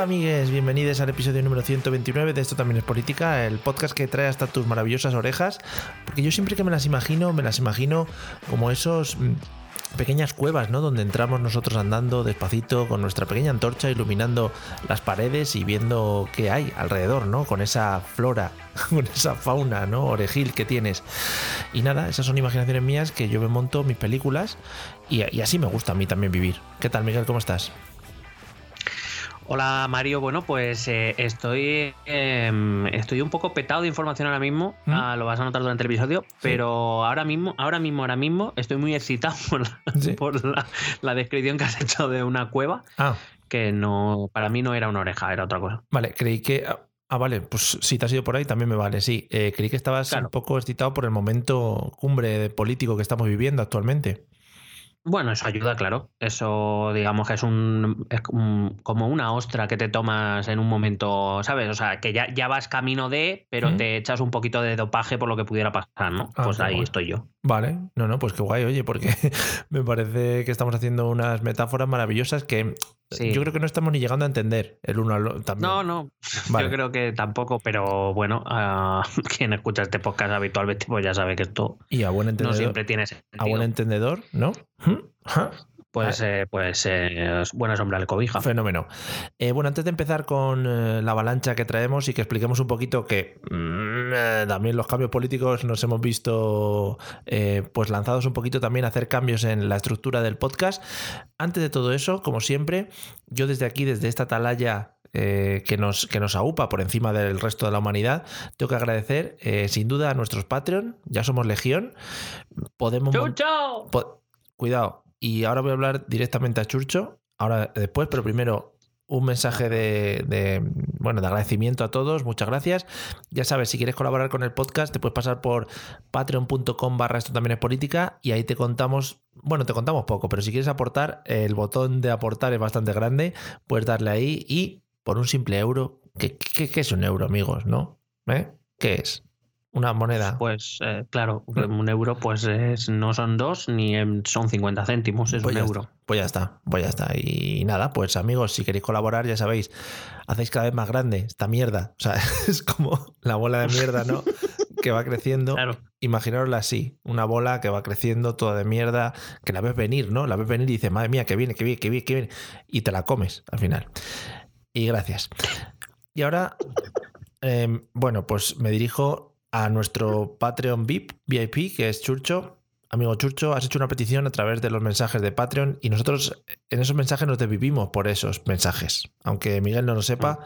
Hola amigues, bienvenidos al episodio número 129 de Esto también es política, el podcast que trae hasta tus maravillosas orejas, porque yo siempre que me las imagino, me las imagino como esos mm, pequeñas cuevas, ¿no? Donde entramos nosotros andando despacito con nuestra pequeña antorcha iluminando las paredes y viendo qué hay alrededor, ¿no? Con esa flora, con esa fauna, ¿no? Orejil que tienes. Y nada, esas son imaginaciones mías que yo me monto mis películas y, y así me gusta a mí también vivir. ¿Qué tal, Miguel? ¿Cómo estás? Hola Mario, bueno pues eh, estoy eh, estoy un poco petado de información ahora mismo, ¿Mm? ah, lo vas a notar durante el episodio, pero ahora mismo, ahora mismo, ahora mismo estoy muy excitado por la, Sí. por la, la descripción que has hecho de una cueva Ah, que no para mí no era una oreja, era otra cosa. Vale, creí que. Ah, vale, pues si te has ido por ahí también me vale, sí. Eh, creí que estabas Claro. un poco excitado por el momento cumbre político que estamos viviendo actualmente. Bueno, eso ayuda, claro. Eso, digamos que es un es como como una ostra que te tomas en un momento, ¿sabes? O sea, que ya, ya vas camino de, pero ¿Mm? te echas un poquito de dopaje por lo que pudiera pasar, ¿no? Ah, pues ahí estoy yo. Vale, no, no, pues qué guay, oye, porque me parece que estamos haciendo unas metáforas maravillosas que Sí. yo creo que no estamos ni llegando a entender el uno al otro. No, no, Vale. yo creo que tampoco, pero bueno, a quien escucha este podcast habitualmente, pues ya sabe que esto Y a buen no entendedor, siempre tiene sentido. a buen entendedor, ¿no? ¿Mm? Pues, eh, pues eh, buena sombra al cobija. Fenómeno. Eh, bueno, antes de empezar con eh, la avalancha que traemos y que expliquemos un poquito que mm, eh, también los cambios políticos nos hemos visto eh, pues lanzados un poquito también a hacer cambios en la estructura del podcast. Antes de todo eso, como siempre, yo desde aquí, desde esta atalaya eh, que, nos, que nos aupa por encima del resto de la humanidad, tengo que agradecer eh, sin duda a nuestros Patreon, ya somos legión, podemos... Cuidado. Y ahora voy a hablar directamente a Churcho. Ahora después, pero primero un mensaje de, de, bueno de agradecimiento a todos. Muchas gracias. Ya sabes, si quieres colaborar con el podcast, te puedes pasar por patreon.com barra esto también es política y ahí te contamos. Bueno, te contamos poco, pero si quieres aportar, el botón de aportar es bastante grande. Puedes darle ahí y por un simple euro. ¿Qué, qué- es un euro, amigos? ¿No? ¿Eh? ¿Qué es? Una moneda. Pues eh, claro, Mm. un euro pues es- no son dos ni em, son 50 céntimos, es Pues un euro. está, pues ya está, pues ya está. Y nada, pues amigos, si queréis colaborar, ya sabéis, hacéis cada vez más grande esta mierda. O sea, es como la bola de mierda, ¿no? que va creciendo. Claro. Imaginarosla así, una bola que va creciendo toda de mierda, que la ves venir, ¿no? La ves venir y dices, madre mía, que viene, que viene, que viene, que viene. Y te la comes al final. Y gracias. Y ahora, eh, bueno, pues me dirijo a nuestro Patreon VIP, VIP, que es Churcho. Amigo Churcho, has hecho una petición a través de los mensajes de Patreon y nosotros en esos mensajes nos desvivimos por esos mensajes. Aunque Miguel no lo sepa,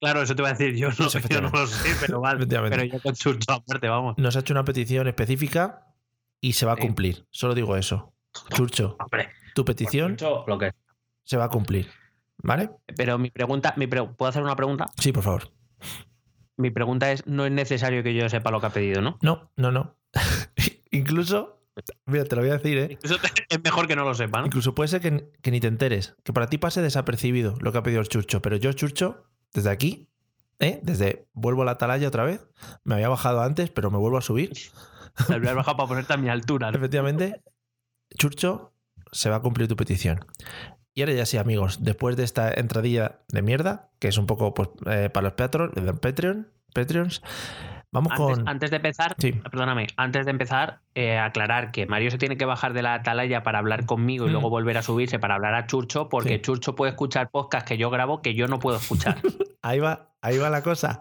Claro, eso te iba a decir yo, no, yo no lo sé, pero vale. Pero yo con chucho aparte, vamos. nos ha hecho una petición específica y se va a Sí. cumplir. Solo digo eso. Churcho, Hombre, tu petición lo que se va a cumplir. ¿Vale? Pero mi pregunta, mi pre- ¿puedo hacer una pregunta? Sí, por favor. Mi pregunta es, no es necesario que yo sepa lo que ha pedido, ¿no? No, no, no. Incluso, mira, te lo voy a decir, ¿eh? Incluso es mejor que no lo sepa, ¿no? Incluso puede ser que, que ni te enteres, que para ti pase desapercibido lo que ha pedido el Churcho, pero yo, Churcho, desde aquí, ¿eh? desde vuelvo a la atalaya otra vez, me había bajado antes, pero me vuelvo a subir. Me voy a bajar para ponerte a mi altura. ¿no? Efectivamente, Churcho, se va a cumplir tu petición. Y ahora ya sí, amigos, después de esta entradilla de mierda, que es un poco pues, eh, para los Patreon, Patreon, Patreons, Vamos Antes, con. antes de empezar, Sí. perdóname, antes de empezar, eh, aclarar que Mario se tiene que bajar de la atalaya para hablar conmigo y Mm. luego volver a subirse para hablar a Churcho, porque Sí. Churcho puede escuchar podcast que yo grabo que yo no puedo escuchar. Ahí va, ahí va la cosa.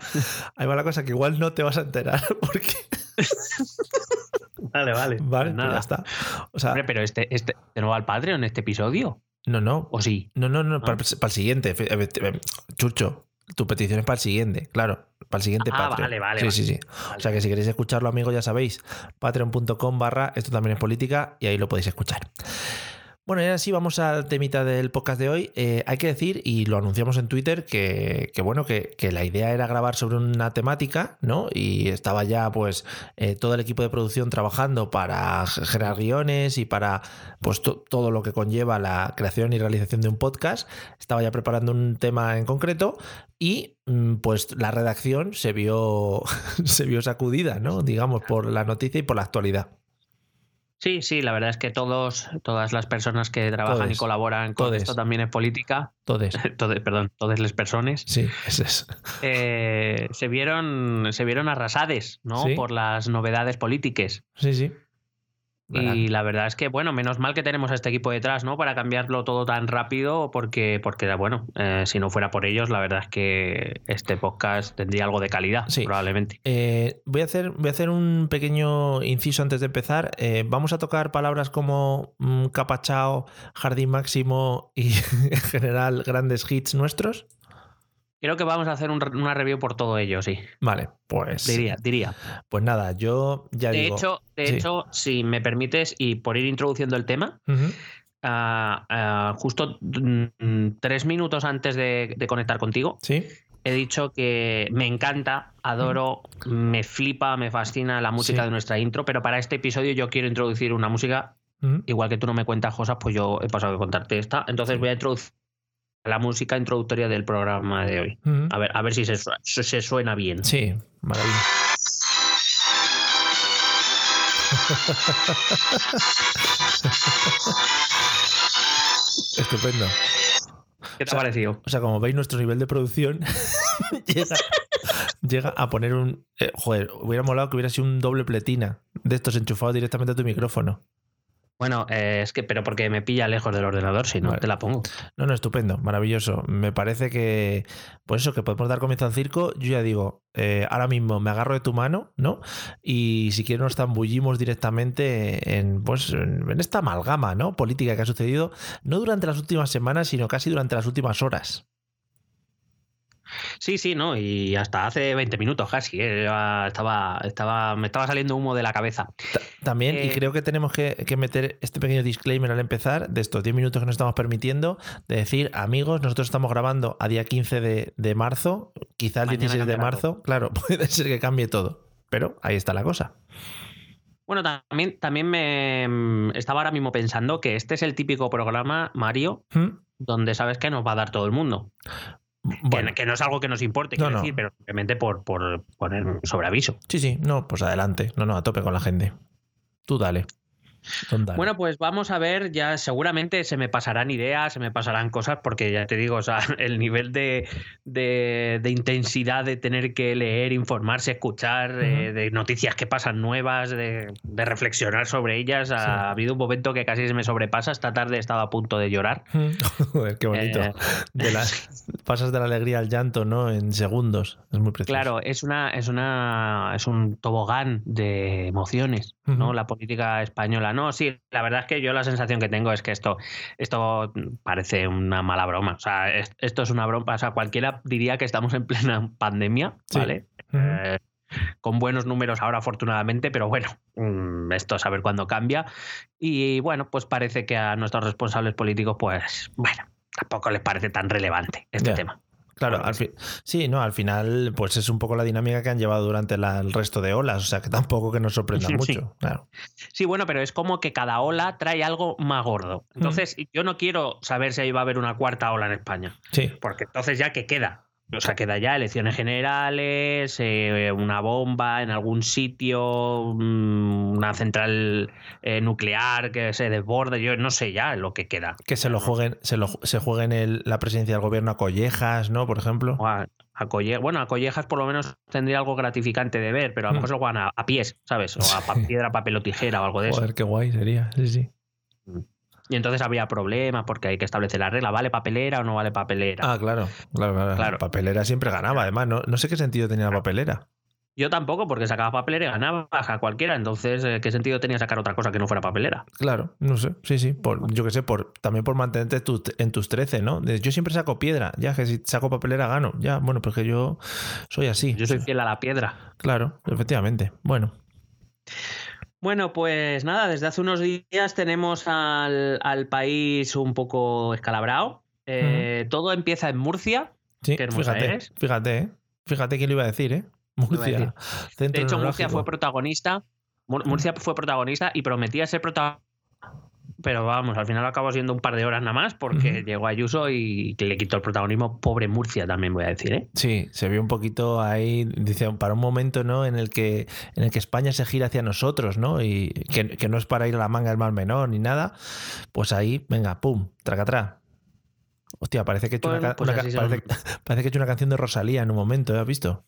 Ahí va la cosa que igual no te vas a enterar porque. vale, vale. Vale, Pues pues ya está. O sea, Hombre, pero este, este, ¿de nuevo al padre en este episodio? No, no. ¿O sí? No, no, no, para, Ah. para el siguiente. Eh, Chucho, tu petición es para el siguiente, claro. Para el siguiente Ah, Patreon. vale, vale, Sí, vale. sí, sí. O sea que si queréis escucharlo, amigos, ya sabéis. Patreon.com barra esto también es política y ahí lo podéis escuchar. Bueno, y ahora sí, vamos al temita del podcast de hoy. Eh, hay que decir, y lo anunciamos en Twitter, que, bueno, que, la idea era grabar sobre una temática, ¿no? Y estaba ya, pues, eh, todo el equipo de producción trabajando para generar guiones y para, pues, to- todo lo que conlleva la creación y realización de un podcast. Estaba ya preparando un tema en concreto y, mm, pues, la redacción se vio, se vio sacudida, ¿no? Digamos, por la noticia y por la actualidad. Sí, sí, la verdad es que todos, todas las personas que trabajan y colaboran con Todes. esto también es política, todes, perdón, todas las personas, sí, ese es. eh, se vieron, se vieron arrasades, ¿no? Sí. Por las novedades políticas. Sí, sí. Y la verdad es que, bueno, menos mal que tenemos a este equipo detrás, ¿no? Para cambiarlo todo tan rápido, porque, porque bueno, eh, si no fuera por ellos, la verdad es que este podcast tendría algo de calidad, Sí. probablemente. Eh, voy, a hacer, voy a hacer un pequeño inciso antes de empezar. Eh, vamos a tocar palabras como mm, capachao, jardín máximo y en general grandes hits nuestros. Creo que vamos a hacer un una review por todo ello, sí. Vale, pues, Diría, diría. pues nada, yo ya De digo. hecho, de sí. hecho, si me permites, y por ir introduciendo el tema, ah, justo mm, tres minutos antes de, de conectar contigo, Sí, he dicho que me encanta, adoro, me flipa, me fascina la música Sí. de nuestra intro, pero para este episodio yo quiero introducir una música, igual que tú no me cuentas cosas, pues yo he pasado a contarte esta. Entonces voy a introducir la música introductoria del programa de hoy. A ver, a ver si se, se suena bien. Sí, maravilla. Estupendo. ¿Qué te ha parecido? O sea, como veis, nuestro nivel de producción llega, llega a poner un. eh, joder, hubiera molado que hubiera sido un doble pletina de estos enchufados directamente a tu micrófono. Bueno, eh, es que, pero porque me pilla lejos del ordenador, si no Vale. te la pongo. No, no, estupendo, maravilloso. Me parece que, pues eso, que podemos dar comienzo al circo. Yo ya digo, eh, ahora mismo me agarro de tu mano, ¿no? Y si quieres nos zambullimos directamente en, pues, en en esta amalgama, ¿no? Política que ha sucedido, no durante las últimas semanas, sino casi durante las últimas horas. Sí, sí, no, y hasta hace 20 minutos casi, eh, estaba, estaba, me estaba saliendo humo de la cabeza. Ta- También, y Eh, creo que tenemos que, que meter este pequeño disclaimer al empezar, de estos 10 minutos que nos estamos permitiendo, de decir, amigos, nosotros estamos grabando a día 15 de, de marzo, quizá el Mañana 16 de marzo, claro, puede ser que cambie todo, pero ahí está la cosa. Bueno, también, también me mm, estaba ahora mismo pensando que este es el típico programa, Mario, ¿Mm? donde sabes que nos va a dar todo el mundo. Que- no es algo que nos importe, No, quiero no. decir, pero simplemente por, por poner sobre aviso. sí, sí, no, pues adelante, no, no, a tope con la gente. Tú dale. Bueno, pues vamos a ver, ya seguramente se me pasarán ideas, se me pasarán cosas, porque ya te digo, o sea, el nivel de, de- de intensidad de tener que leer, informarse, escuchar, eh, de noticias que pasan nuevas, de, de reflexionar sobre ellas, ha, Sí. habido un momento que casi se me sobrepasa, esta tarde estaba a punto de llorar. Joder, qué bonito. Eh, De la- pasas de la alegría al llanto, ¿no? En segundos. Es muy precioso. Claro, es una, es una, es un tobogán de emociones, ¿no? La política española. No, sí, la verdad es que yo la sensación que tengo es que esto, esto parece una mala broma. O sea, es- esto es una broma. O sea, cualquiera diría que estamos en plena pandemia, Sí. ¿vale? Eh, con buenos números ahora, afortunadamente, pero bueno, mm, esto a saber cuándo cambia. Y bueno, pues parece que a nuestros responsables políticos, pues, bueno, tampoco les parece tan relevante este tema. Claro, al sí, no, al final, pues es un poco la dinámica que han llevado durante la- el resto de olas, o sea que tampoco que nos sorprenda Sí. mucho. Claro. Sí, bueno, pero es como que cada ola trae algo más gordo. Entonces, yo no quiero saber si ahí va a haber una cuarta ola en España, Sí, porque entonces ya que queda. O sea, queda ya elecciones generales, eh, una bomba en algún sitio, mm, una central eh, nuclear que se desborde, yo no sé ya lo que queda. que se lo jueguen, se, lo, se jueguen el- la presidencia del gobierno a collejas, ¿no? Por ejemplo. O a, a bueno, a Collejas por lo menos tendría algo gratificante de ver, pero a lo mejor se lo juegan a, a pies, ¿sabes? O a pa- piedra, papel o tijera o algo de eso. Joder, qué guay sería. Sí, sí. Y entonces había problemas porque hay que establecer la regla, ¿vale papelera o no vale papelera? Ah, claro, claro, claro. Claro. La papelera siempre ganaba, además. No, no sé qué sentido tenía la papelera. Yo tampoco, porque sacaba papelera y ganaba a cualquiera, entonces eh, ¿qué sentido tenía sacar otra cosa que no fuera papelera? Claro, no sé. Sí, sí. Por, yo qué sé, por, también por mantenerte tu- en tus 13, ¿no? Yo siempre saco piedra. Ya que si saco papelera gano. Ya, bueno, porque yo soy así. Yo soy fiel a la piedra. Claro, efectivamente. Bueno. Bueno, pues nada, desde hace unos días tenemos al, al país un poco escalabrado. Eh, Todo empieza en Murcia. Sí, fíjate, eres. fíjate, ¿eh? Fíjate quién lo iba a decir, ¿eh? Murcia. decir. De hecho, Murcia fue protagonista. Mur- Murcia fue protagonista y prometía ser protagonista. Pero vamos, al final acabó siendo un par de horas nada más porque Ujú. llegó Ayuso y le quitó el protagonismo. Pobre Murcia también voy a decir, ¿eh? Sí, se vio un poquito ahí, dice, para un momento, ¿no? En el que, en el que España se gira hacia nosotros, ¿no? Y que, que no es para ir a la manga del mar menor ni nada. Pues ahí, venga, pum, tracatrá. Hostia, parece que he hecho, una, Bueno, pues una parece que he hecho una canción de Rosalía en un momento, ¿eh? ¿has visto?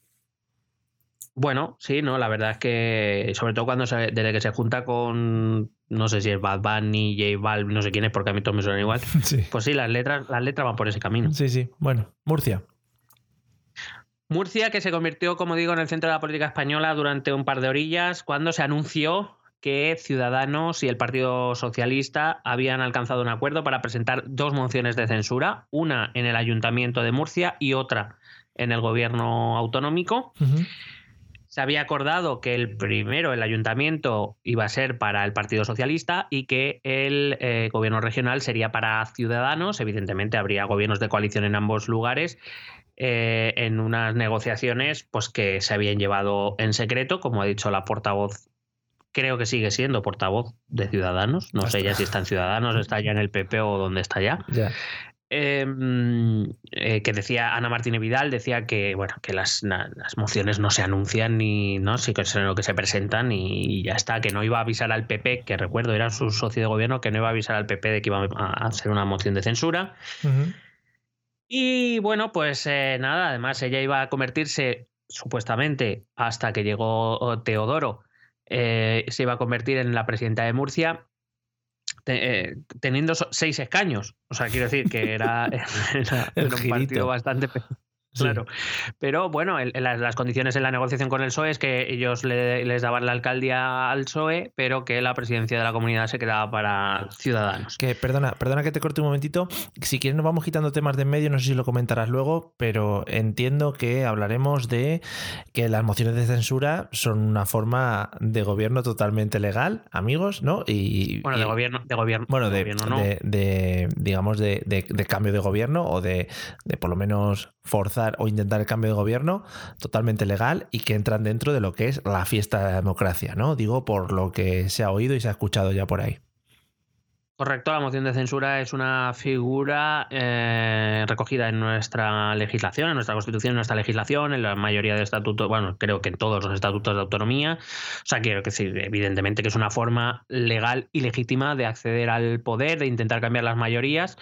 Bueno, sí, no, la verdad es que sobre todo cuando se, desde que se junta con no sé si es Bad Bunny, J Balvin, no sé quién es porque a mí todos me suenan igual. Sí. Pues sí, las letras, las letras van por ese camino. Sí, sí. Bueno, Murcia. Murcia, que se convirtió, como digo, en el centro de la política española durante un par de orillas, cuando se anunció que Ciudadanos y el Partido Socialista habían alcanzado un acuerdo para presentar dos mociones de censura, una en el Ayuntamiento de Murcia y otra en el Gobierno autonómico. Se había acordado que el primero, el ayuntamiento, iba a ser para el Partido Socialista y que el eh, gobierno regional sería para Ciudadanos. Evidentemente habría gobiernos de coalición en ambos lugares. eh, en unas negociaciones pues que se habían llevado en secreto, como ha dicho la portavoz, creo que sigue siendo portavoz de Ciudadanos, no sé ya si está en Ciudadanos, está ya en el PP o dónde está ya, Ya. Eh, mm, eh, que decía Ana Martínez Vidal, decía que bueno, que las, na- las mociones no se anuncian ni no, sí que sino que se presentan y ya está, que no iba a avisar al PP, que recuerdo era su socio de gobierno, que no iba a avisar al PP de que iba a hacer una moción de censura. Y bueno, pues eh, nada, además ella iba a convertirse, supuestamente, hasta que llegó Teodoro, eh, se iba a convertir en la presidenta de Murcia, te- eh, teniendo seis escaños. O sea, quiero decir que era, era- un partido bastante... Sí. Claro, pero bueno, el- las, las condiciones en la negociación con el PSOE es que ellos le- les daban la alcaldía al PSOE, pero que la presidencia de la comunidad se quedaba para Ciudadanos. Que perdona, perdona que te corte un momentito. Si quieres nos vamos quitando temas de en medio, no sé si lo comentarás luego, pero entiendo que hablaremos de que las mociones de censura son una forma de gobierno totalmente legal, amigos, ¿no? Y Bueno, y- de gobierno, de gobierno, bueno, de, gobierno no. de- de, digamos, de cambio de gobierno o de, de por lo menos forzar o intentar el cambio de gobierno totalmente legal y que entran dentro de lo que es la fiesta de la democracia, ¿no? Digo por lo que se ha oído y se ha escuchado ya por ahí. Correcto, la moción de censura es una figura eh, recogida en nuestra legislación, en nuestra constitución, en nuestra legislación, en la mayoría de estatutos, bueno, creo que en todos los estatutos de autonomía. O sea, quiero decir, evidentemente que es una forma legal y legítima de acceder al poder, de intentar cambiar las mayorías,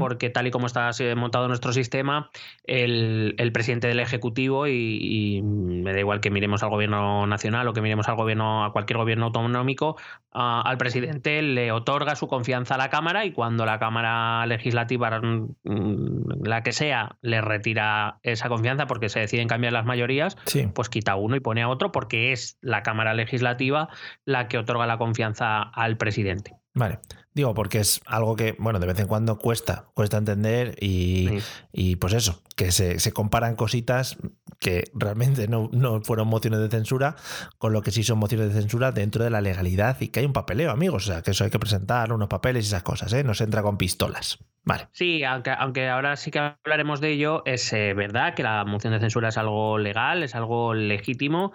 porque tal y como está eh, montado nuestro sistema, el, el presidente del Ejecutivo, y, y me da igual que miremos al gobierno nacional o que miremos al gobierno, a cualquier gobierno autonómico, a- al presidente le otorga su confianza a la Cámara y cuando la Cámara Legislativa, mm, la que sea, le retira esa confianza porque se deciden cambiar las mayorías, Sí. pues quita uno y pone a otro porque es la Cámara Legislativa la que otorga la confianza al presidente. Vale. Digo, porque es algo que, bueno, de vez en cuando cuesta, cuesta entender y, Sí. y pues eso, que se, se comparan cositas que realmente no, no fueron mociones de censura con lo que sí son mociones de censura dentro de la legalidad y que hay un papeleo, amigos. O sea, que eso hay que presentar unos papeles y esas cosas, ¿eh? No se entra con pistolas. Vale. Sí, aunque, aunque ahora sí que hablaremos de ello, es eh, verdad que la moción de censura es algo legal, es algo legítimo.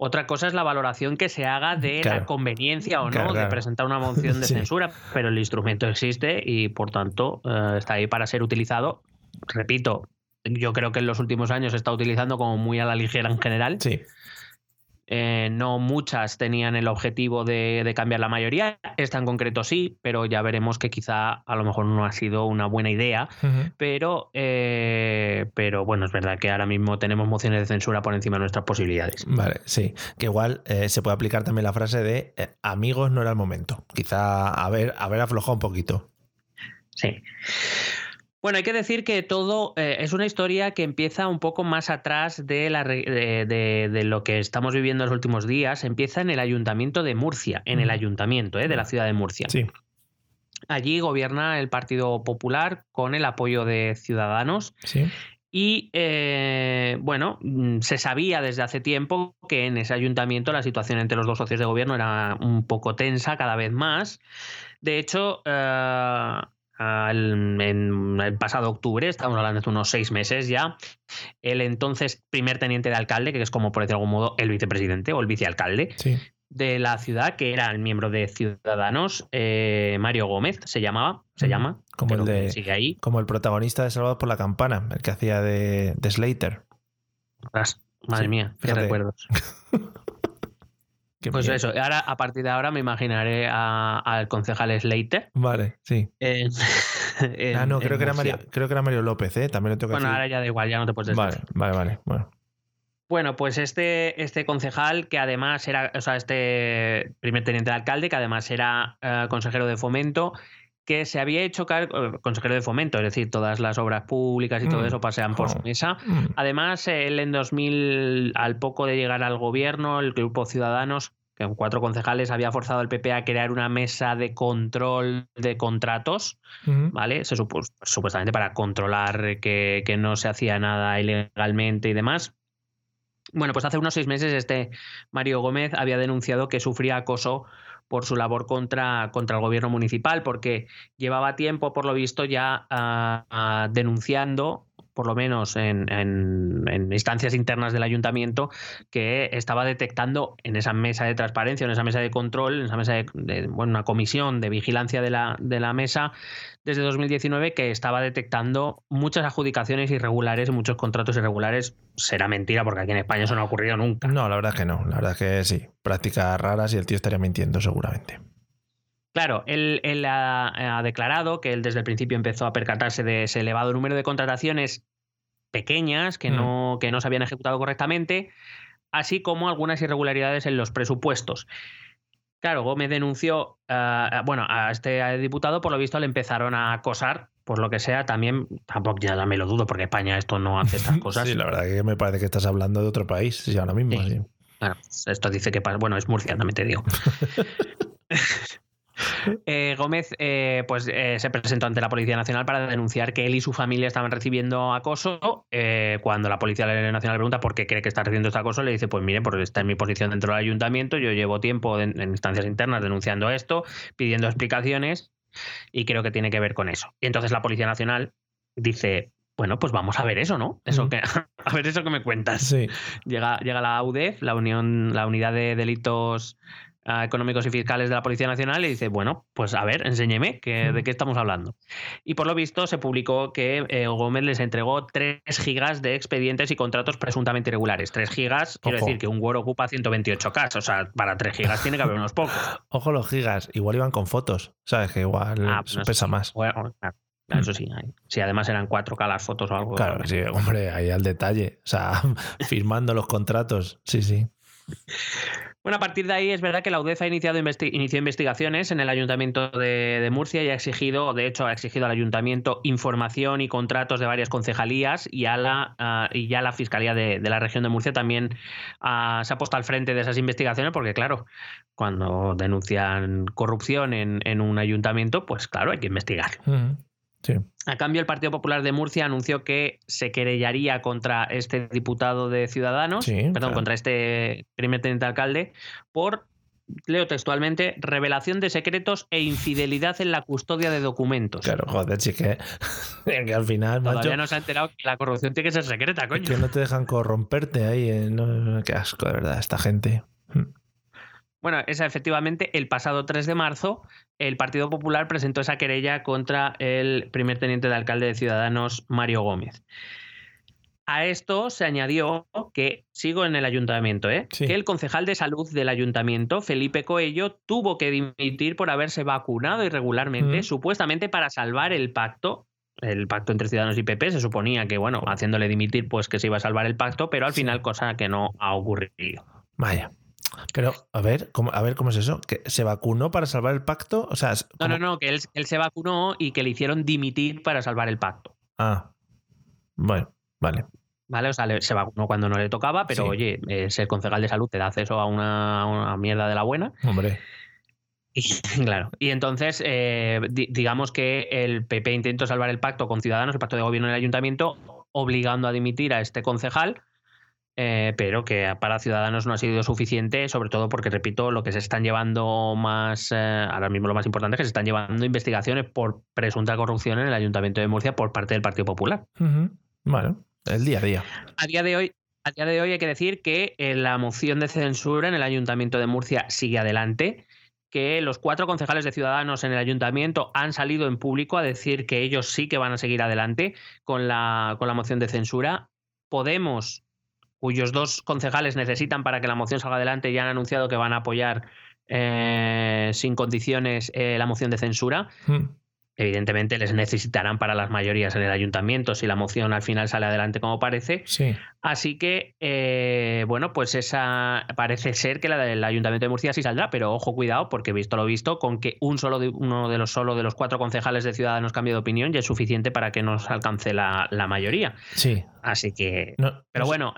Otra cosa es la valoración que se haga de Claro. la conveniencia o no de claro. presentar una moción de Sí. censura, pero el instrumento existe y por tanto eh, está ahí para ser utilizado. Repito, yo creo que en los últimos años se está utilizando como muy a la ligera en general. Sí. Eh, no muchas tenían el objetivo de, de, cambiar la mayoría. Esta en concreto sí, pero ya veremos que quizá a lo mejor no ha sido una buena idea. Uh -huh. Pero, eh, pero bueno, es verdad que ahora mismo tenemos mociones de censura por encima de nuestras posibilidades. Vale, sí. Que igual eh, se puede aplicar también la frase de eh, amigos no era el momento. Quizá haber, haber aflojado un poquito. Sí. Bueno, hay que decir que todo eh, es una historia que empieza un poco más atrás de, la, de, de, de, lo que estamos viviendo en los últimos días. Empieza en el ayuntamiento de Murcia, en el ayuntamiento eh, de la ciudad de Murcia. Sí. Allí gobierna el Partido Popular con el apoyo de Ciudadanos. Sí. Y eh, bueno, se sabía desde hace tiempo que en ese ayuntamiento la situación entre los dos socios de gobierno era un poco tensa cada vez más. De hecho, eh, al, en el pasado octubre, estamos hablando de unos seis meses ya, el entonces primer teniente de alcalde, que es como por decir de algún modo el vicepresidente o el vicealcalde sí. de la ciudad, que era el miembro de Ciudadanos, eh, Mario Gómez, se llamaba, se llama. Como el, de, sigue ahí. como el protagonista de Salvador por la Campana, el que hacía de, de Slater. Madre sí, mía, qué recuerdos. Qué pues miedo. eso, ahora a partir de ahora me imaginaré al concejal Slater. Vale, sí. En, en, ah, no, creo que, era Mario, creo que era Mario López, ¿eh? También lo tengo que Bueno, decir. ahora ya da igual, ya no te puedes decir. Vale, vale, vale. Bueno. Bueno, pues este, este concejal, que además era, o sea, este primer teniente de alcalde, que además era uh, consejero de fomento, que se había hecho cargo, consejero de fomento, es decir, todas las obras públicas y mm. todo eso pasean por su mesa. Mm. Además, él en 2000, al poco de llegar al gobierno, el grupo Ciudadanos, que con cuatro concejales, había forzado al PP a crear una mesa de control de contratos, mm. ¿vale? Se supu supuestamente para controlar que, que no se hacía nada ilegalmente y demás. Bueno, pues hace unos seis meses este Mario Gómez había denunciado que sufría acoso por su labor contra, contra el gobierno municipal, porque llevaba tiempo, por lo visto, ya uh, uh, denunciando por lo menos en, en, instancias internas del ayuntamiento, que estaba detectando en esa mesa de transparencia, en esa mesa de control, en esa mesa de, bueno, una comisión de vigilancia de la, de la mesa desde 2019 que estaba detectando muchas adjudicaciones irregulares muchos contratos irregulares. Será mentira porque aquí en España eso no ha ocurrido nunca. No, la verdad es que no. La verdad es que sí. Prácticas raras y el tío estaría mintiendo seguramente. Claro, él, él ha, ha, declarado que él desde el principio empezó a percatarse de ese elevado número de contrataciones pequeñas que, mm. no, que no se habían ejecutado correctamente, así como algunas irregularidades en los presupuestos. Claro, Gómez denunció, uh, bueno, a este diputado, por lo visto, le empezaron a acosar, por lo que sea, también, tampoco ya me lo dudo, porque España esto no hace estas cosas. sí, la verdad que me parece que estás hablando de otro país, sí, ahora mismo. Sí. Sí. Bueno, esto dice que, bueno, es Murcia, también te digo. Eh, Gómez eh, pues, eh, se presentó ante la Policía Nacional para denunciar que él y su familia estaban recibiendo acoso. Eh, cuando la Policía Nacional le pregunta por qué cree que está recibiendo este acoso, le dice, pues mire, porque está en mi posición dentro del ayuntamiento, yo llevo tiempo en, en instancias internas denunciando esto, pidiendo explicaciones y creo que tiene que ver con eso. Y entonces la Policía Nacional dice, bueno, pues vamos a ver eso, ¿no? Eso que, a ver eso que me cuentas. Sí. Llega, llega la UDEF, la Unión, la Unidad de Delitos uh, Económicos y Fiscales de la Policía Nacional, y dice, bueno, pues a ver, enséñeme que, mm. de qué estamos hablando. Y por lo visto se publicó que eh, Gómez les entregó 3 gigas de expedientes y contratos presuntamente irregulares. 3 gigas, Ojo. quiero decir que un Word ocupa 128K, o sea, para 3 gigas tiene que haber unos pocos. Ojo los gigas, igual iban con fotos, ¿sabes? Que igual ah, pues pesa más. Bueno, claro. Eso sí, si además eran 4K las fotos o algo. Claro, sí, hombre, ahí al detalle. O sea, firmando los contratos. Sí, sí. Bueno, a partir de ahí es verdad que la UDEF ha iniciado investi inició investigaciones en el Ayuntamiento de, Murcia y ha exigido, de hecho, ha exigido al Ayuntamiento información y contratos de varias concejalías y, a la, y ya la Fiscalía de, la región de Murcia también uh, se ha puesto al frente de esas investigaciones porque, claro, cuando denuncian corrupción en, en un ayuntamiento, pues claro, hay que investigar. Sí. A cambio, el Partido Popular de Murcia anunció que se querellaría contra este diputado de Ciudadanos, sí, perdón, claro. contra este primer teniente alcalde, por, leo textualmente, revelación de secretos e infidelidad en la custodia de documentos. Claro, joder, sí que, que al final, Todavía macho, no se ha enterado que la corrupción tiene que ser secreta, coño. que no te dejan corromperte ahí. Eh, no, qué asco, de verdad, esta gente. Bueno, esa efectivamente, el pasado 3 de marzo, el Partido Popular presentó esa querella contra el primer teniente de alcalde de Ciudadanos, Mario Gómez. A esto se añadió que, sigo en el ayuntamiento, ¿eh? Sí. que el concejal de salud del ayuntamiento, Felipe Coello, tuvo que dimitir por haberse vacunado irregularmente, Mm. supuestamente para salvar el pacto. El pacto entre Ciudadanos y PP se suponía que, bueno, haciéndole dimitir, pues que se iba a salvar el pacto, pero al Sí. final, cosa que no ha ocurrido. Vaya. Pero, a ver, ¿cómo, a ver, ¿cómo es eso? ¿Que ¿Se vacunó para salvar el pacto? O sea, No, no, no, que él, él se vacunó y que le hicieron dimitir para salvar el pacto. Ah. Bueno, vale. ¿Vale? O sea, le- se vacunó cuando no le tocaba, pero Sí. oye, eh, ser concejal de salud te da acceso a una, a una mierda de la buena. Hombre. Y, claro. Y entonces, eh, di- digamos que el PP intentó salvar el pacto con Ciudadanos, el pacto de gobierno en el ayuntamiento, obligando a dimitir a este concejal, eh, pero que para Ciudadanos no ha sido suficiente, sobre todo porque, repito, lo que se están llevando más, eh, ahora mismo lo más importante es que se están llevando investigaciones por presunta corrupción en el ayuntamiento de Murcia por parte del Partido Popular. Ujú. Bueno, el día a día. A día de hoy, a día de hoy hay que decir que eh, la moción de censura en el Ayuntamiento de Murcia sigue adelante, que los cuatro concejales de Ciudadanos en el Ayuntamiento han salido en público a decir que ellos sí que van a seguir adelante con la, con la moción de censura. Podemos, cuyos dos concejales necesitan para que la moción salga adelante, ya han anunciado que van a apoyar eh, sin condiciones eh, la moción de censura Mm. evidentemente les necesitarán para las mayorías en el ayuntamiento si la moción al final sale adelante como parece. Sí. Así que, eh, bueno, pues esa parece ser que la del ayuntamiento de Murcia sí saldrá, pero ojo, cuidado, porque visto lo visto, con que un solo de, uno de los solo de los cuatro concejales de Ciudadanos cambie de opinión ya es suficiente para que nos alcance la, la mayoría. Sí. Así que, No, pero no sé- bueno,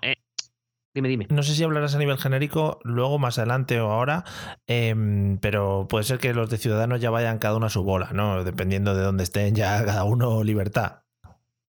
dime, dime. No sé si hablarás a nivel genérico luego, más adelante o ahora, em, pero puede ser que los de Ciudadanos ya vayan cada uno a su bola, ¿no? Dependiendo de dónde estén, ya cada uno libertad.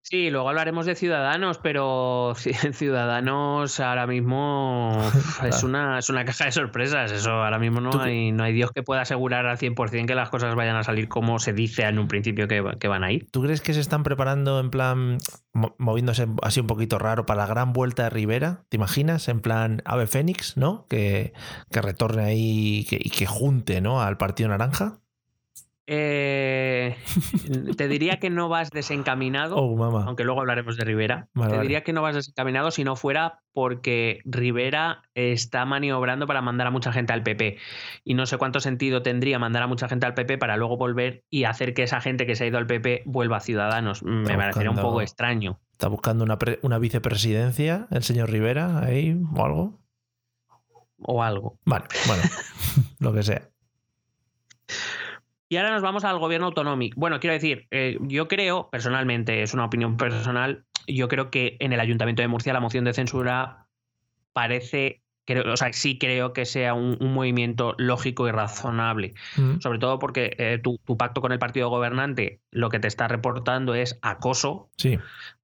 Sí, luego hablaremos de Ciudadanos, pero ci- Ciudadanos ahora mismo es, Claro. una, es una caja de sorpresas. Eso ahora mismo no ¿Tú qué- hay, no hay Dios que pueda asegurar al 100% que las cosas vayan a salir como se dice en un principio que, que van a ir. ¿Tú crees que se están preparando en plan, mo- moviéndose así un poquito raro para la gran vuelta de Rivera? ¿Te imaginas? En plan Ave Fénix, ¿no? Que, que retorne ahí y que, y que junte, ¿no? Al Partido Naranja. Eh, te diría que no vas desencaminado, Oh, aunque luego hablaremos de Rivera. Vale, te vale. diría que no vas desencaminado si no fuera porque Rivera está maniobrando para mandar a mucha gente al PP. Y no sé cuánto sentido tendría mandar a mucha gente al PP para luego volver y hacer que esa gente que se ha ido al PP vuelva a Ciudadanos. Me Está parecería un poco extraño. ¿Está buscando una, una vicepresidencia el señor Rivera ahí o algo? O algo. Vale, bueno, lo que sea. Y ahora nos vamos al gobierno autonómico. Bueno, quiero decir, eh, yo creo, personalmente, es una opinión personal, yo creo que en el Ayuntamiento de Murcia la moción de censura parece, creo, o sea, sí creo que sea un, un movimiento lógico y razonable. Mm, Sobre todo porque eh, tu, tu pacto con el partido gobernante lo que te está reportando es acoso. Sí,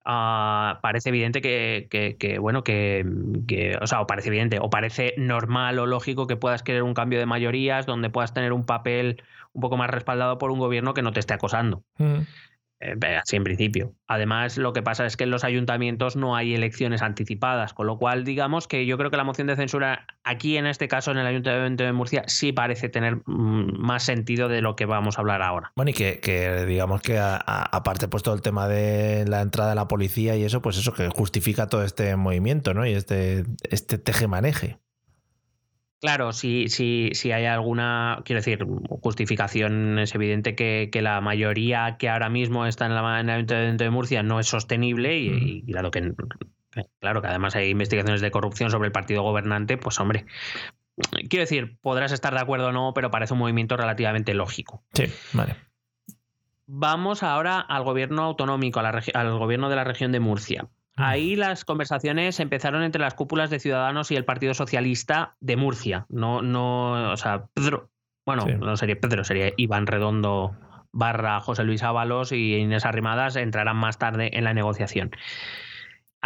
Ah, parece evidente que, que- que, bueno, que, que- o sea, o parece evidente, o parece normal o lógico que puedas querer un cambio de mayorías donde puedas tener un papel un poco más respaldado por un gobierno que no te esté acosando. Mm, Eh, así en principio. Además, lo que pasa es que en los ayuntamientos no hay elecciones anticipadas, con lo cual, digamos que yo creo que la moción de censura aquí, en este caso, en el ayuntamiento de Murcia, sí parece tener mm, más sentido de lo que vamos a hablar ahora. Bueno, y que, que digamos que aparte pues todo el tema de la entrada de la policía y eso, pues eso que justifica todo este movimiento, ¿no? Y este, este teje-maneje. Claro, si, si, si hay alguna, quiero decir, justificación, es evidente que, que la mayoría que ahora mismo está en, la, en el Ayuntamiento de Murcia no es sostenible y, y claro que claro que además hay investigaciones de corrupción sobre el partido gobernante, pues hombre, quiero decir, podrás estar de acuerdo o no, pero parece un movimiento relativamente lógico. Sí, vale. Vamos ahora al gobierno autonómico, a la regi- al gobierno de la región de Murcia. Ahí las conversaciones empezaron entre las cúpulas de Ciudadanos y el Partido Socialista de Murcia. No, no, o sea, Pedro, bueno, Sí. no sería Pedro, sería Iván Redondo barra José Luis Ábalos y Inés Arrimadas entrarán más tarde en la negociación.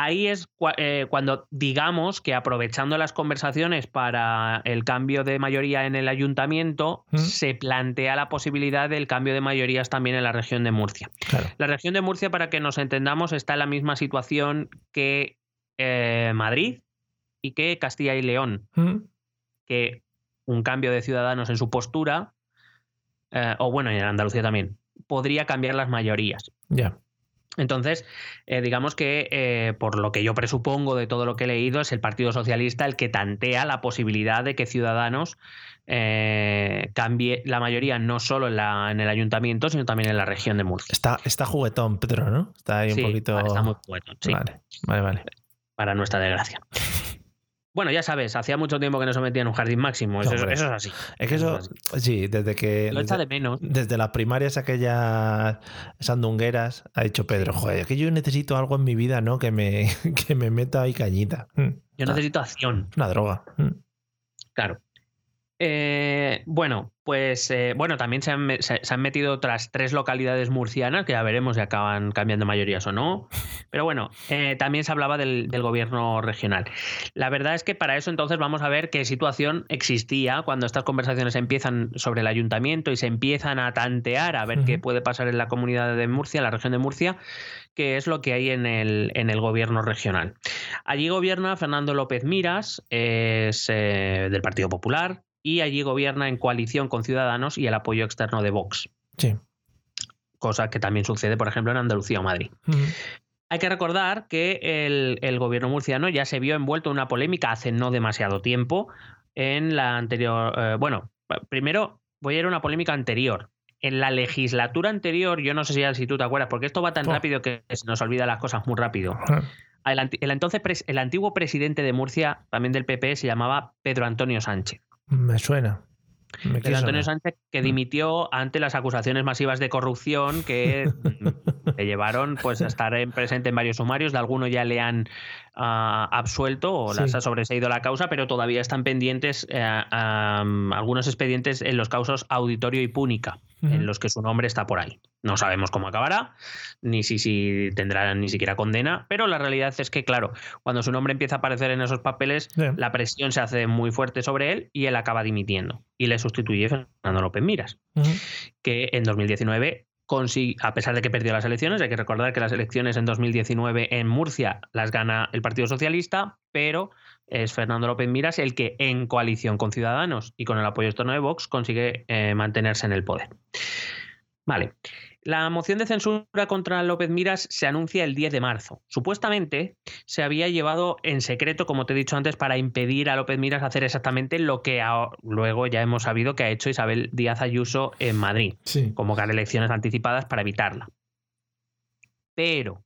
Ahí es eh, cuando digamos que aprovechando las conversaciones para el cambio de mayoría en el ayuntamiento, ¿Mm? se plantea la posibilidad del cambio de mayorías también en la región de Murcia. Claro. La región de Murcia, para que nos entendamos, está en la misma situación que eh, Madrid y que Castilla y León, Mm, que un cambio de ciudadanos en su postura, eh, o bueno, en Andalucía también, podría cambiar las mayorías. Ya. Entonces, eh, digamos que eh, por lo que yo presupongo de todo lo que he leído, es el Partido Socialista el que tantea la posibilidad de que Ciudadanos eh, cambie la mayoría no solo en, la, en el ayuntamiento, sino también en la región de Murcia. Está, está juguetón, Pedro, ¿no? Está ahí Sí, un poquito. está muy juguetón, sí. Vale, vale, vale. Para nuestra desgracia. Bueno, ya sabes, hacía mucho tiempo que no se metía en un jardín máximo. Eso, es así. Es que eso, es sí, desde que. Lo echa de menos. Desde las primarias aquellas sandungueras ha dicho Pedro, joder, es que yo necesito algo en mi vida, ¿no? Que me, que me meta ahí cañita. Mm. Yo necesito acción. Una droga. Mm. Claro. Eh, bueno, pues eh, bueno, también se han, me- se- se han metido otras tres localidades murcianas, que ya veremos si acaban cambiando mayorías o no. Pero bueno, eh, también se hablaba del, del gobierno regional. La verdad es que para eso entonces vamos a ver qué situación existía cuando estas conversaciones empiezan sobre el ayuntamiento y se empiezan a tantear a ver qué puede pasar en la comunidad de Murcia, la región de Murcia, qué es lo que hay en el, en el gobierno regional. Allí gobierna Fernando López Miras, es del Partido Popular, y allí gobierna en coalición con Ciudadanos y el apoyo externo de Vox, Sí. cosa que también sucede, por ejemplo, en Andalucía o Madrid. Hay que recordar que el, el gobierno murciano ya se vio envuelto en una polémica hace no demasiado tiempo en la anterior. eh, bueno, primero voy a ir a una polémica anterior. En la legislatura anterior, yo no sé si, si tú te acuerdas, porque esto va tan Oh. rápido que se nos olvida las cosas muy rápido. Ah, El, el entonces el antiguo presidente de Murcia, también del PP, se llamaba Pedro Antonio Sánchez. Me suena. Me quiere Antonio. Sánchez que Mm. dimitió ante las acusaciones masivas de corrupción que mm, le llevaron pues a estar en- presente en varios sumarios. De algunos ya le han absuelto o Sí. las ha sobreseído la causa, pero todavía están pendientes eh, algunos expedientes en los causos Auditorio y Púnica, en los que su nombre está por ahí. No sabemos cómo acabará, ni si, si tendrá ni siquiera condena, pero la realidad es que, claro, cuando su nombre empieza a aparecer en esos papeles, la presión se hace muy fuerte sobre él y él acaba dimitiendo. Y le sustituye Fernando López Miras, que en 2019 consi- a pesar de que perdió las elecciones, hay que recordar que las elecciones en 2019 en Murcia las gana el Partido Socialista, pero es Fernando López Miras el que en coalición con Ciudadanos y con el apoyo externo de Vox consigue eh, mantenerse en el poder. Vale. La moción de censura contra López Miras se anuncia el 10 de marzo. Supuestamente se había llevado en secreto, como te he dicho antes, para impedir a López Miras hacer exactamente lo que luego ya hemos sabido que ha hecho Isabel Díaz Ayuso en Madrid Sí. convocar elecciones anticipadas para evitarla. Pero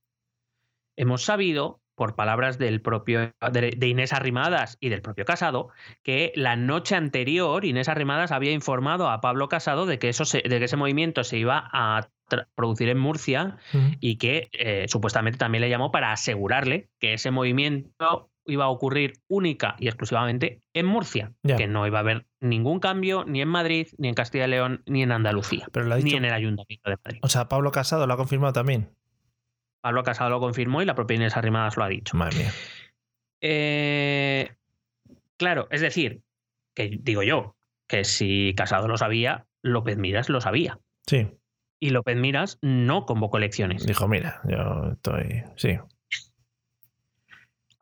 hemos sabido, por palabras del propio de Inés Arrimadas y del propio Casado, que la noche anterior Inés Arrimadas había informado a Pablo Casado de que, eso se- de que ese movimiento se iba a producir en Murcia y que eh, supuestamente también le llamó para asegurarle que ese movimiento iba a ocurrir única y exclusivamente en Murcia, que no iba a haber ningún cambio ni en Madrid, ni en Castilla y León, ni en Andalucía, Pero lo ha ni en el Ayuntamiento de Madrid. O sea, Pablo Casado lo ha confirmado también. Pablo Casado lo confirmó y la propia Inés Arrimadas lo ha dicho. Madre mía. Eh, claro, es decir, que digo yo, que si Casado lo sabía, López Miras lo sabía. Sí. Y López Miras no convocó elecciones. Dijo, mira, yo estoy. Sí.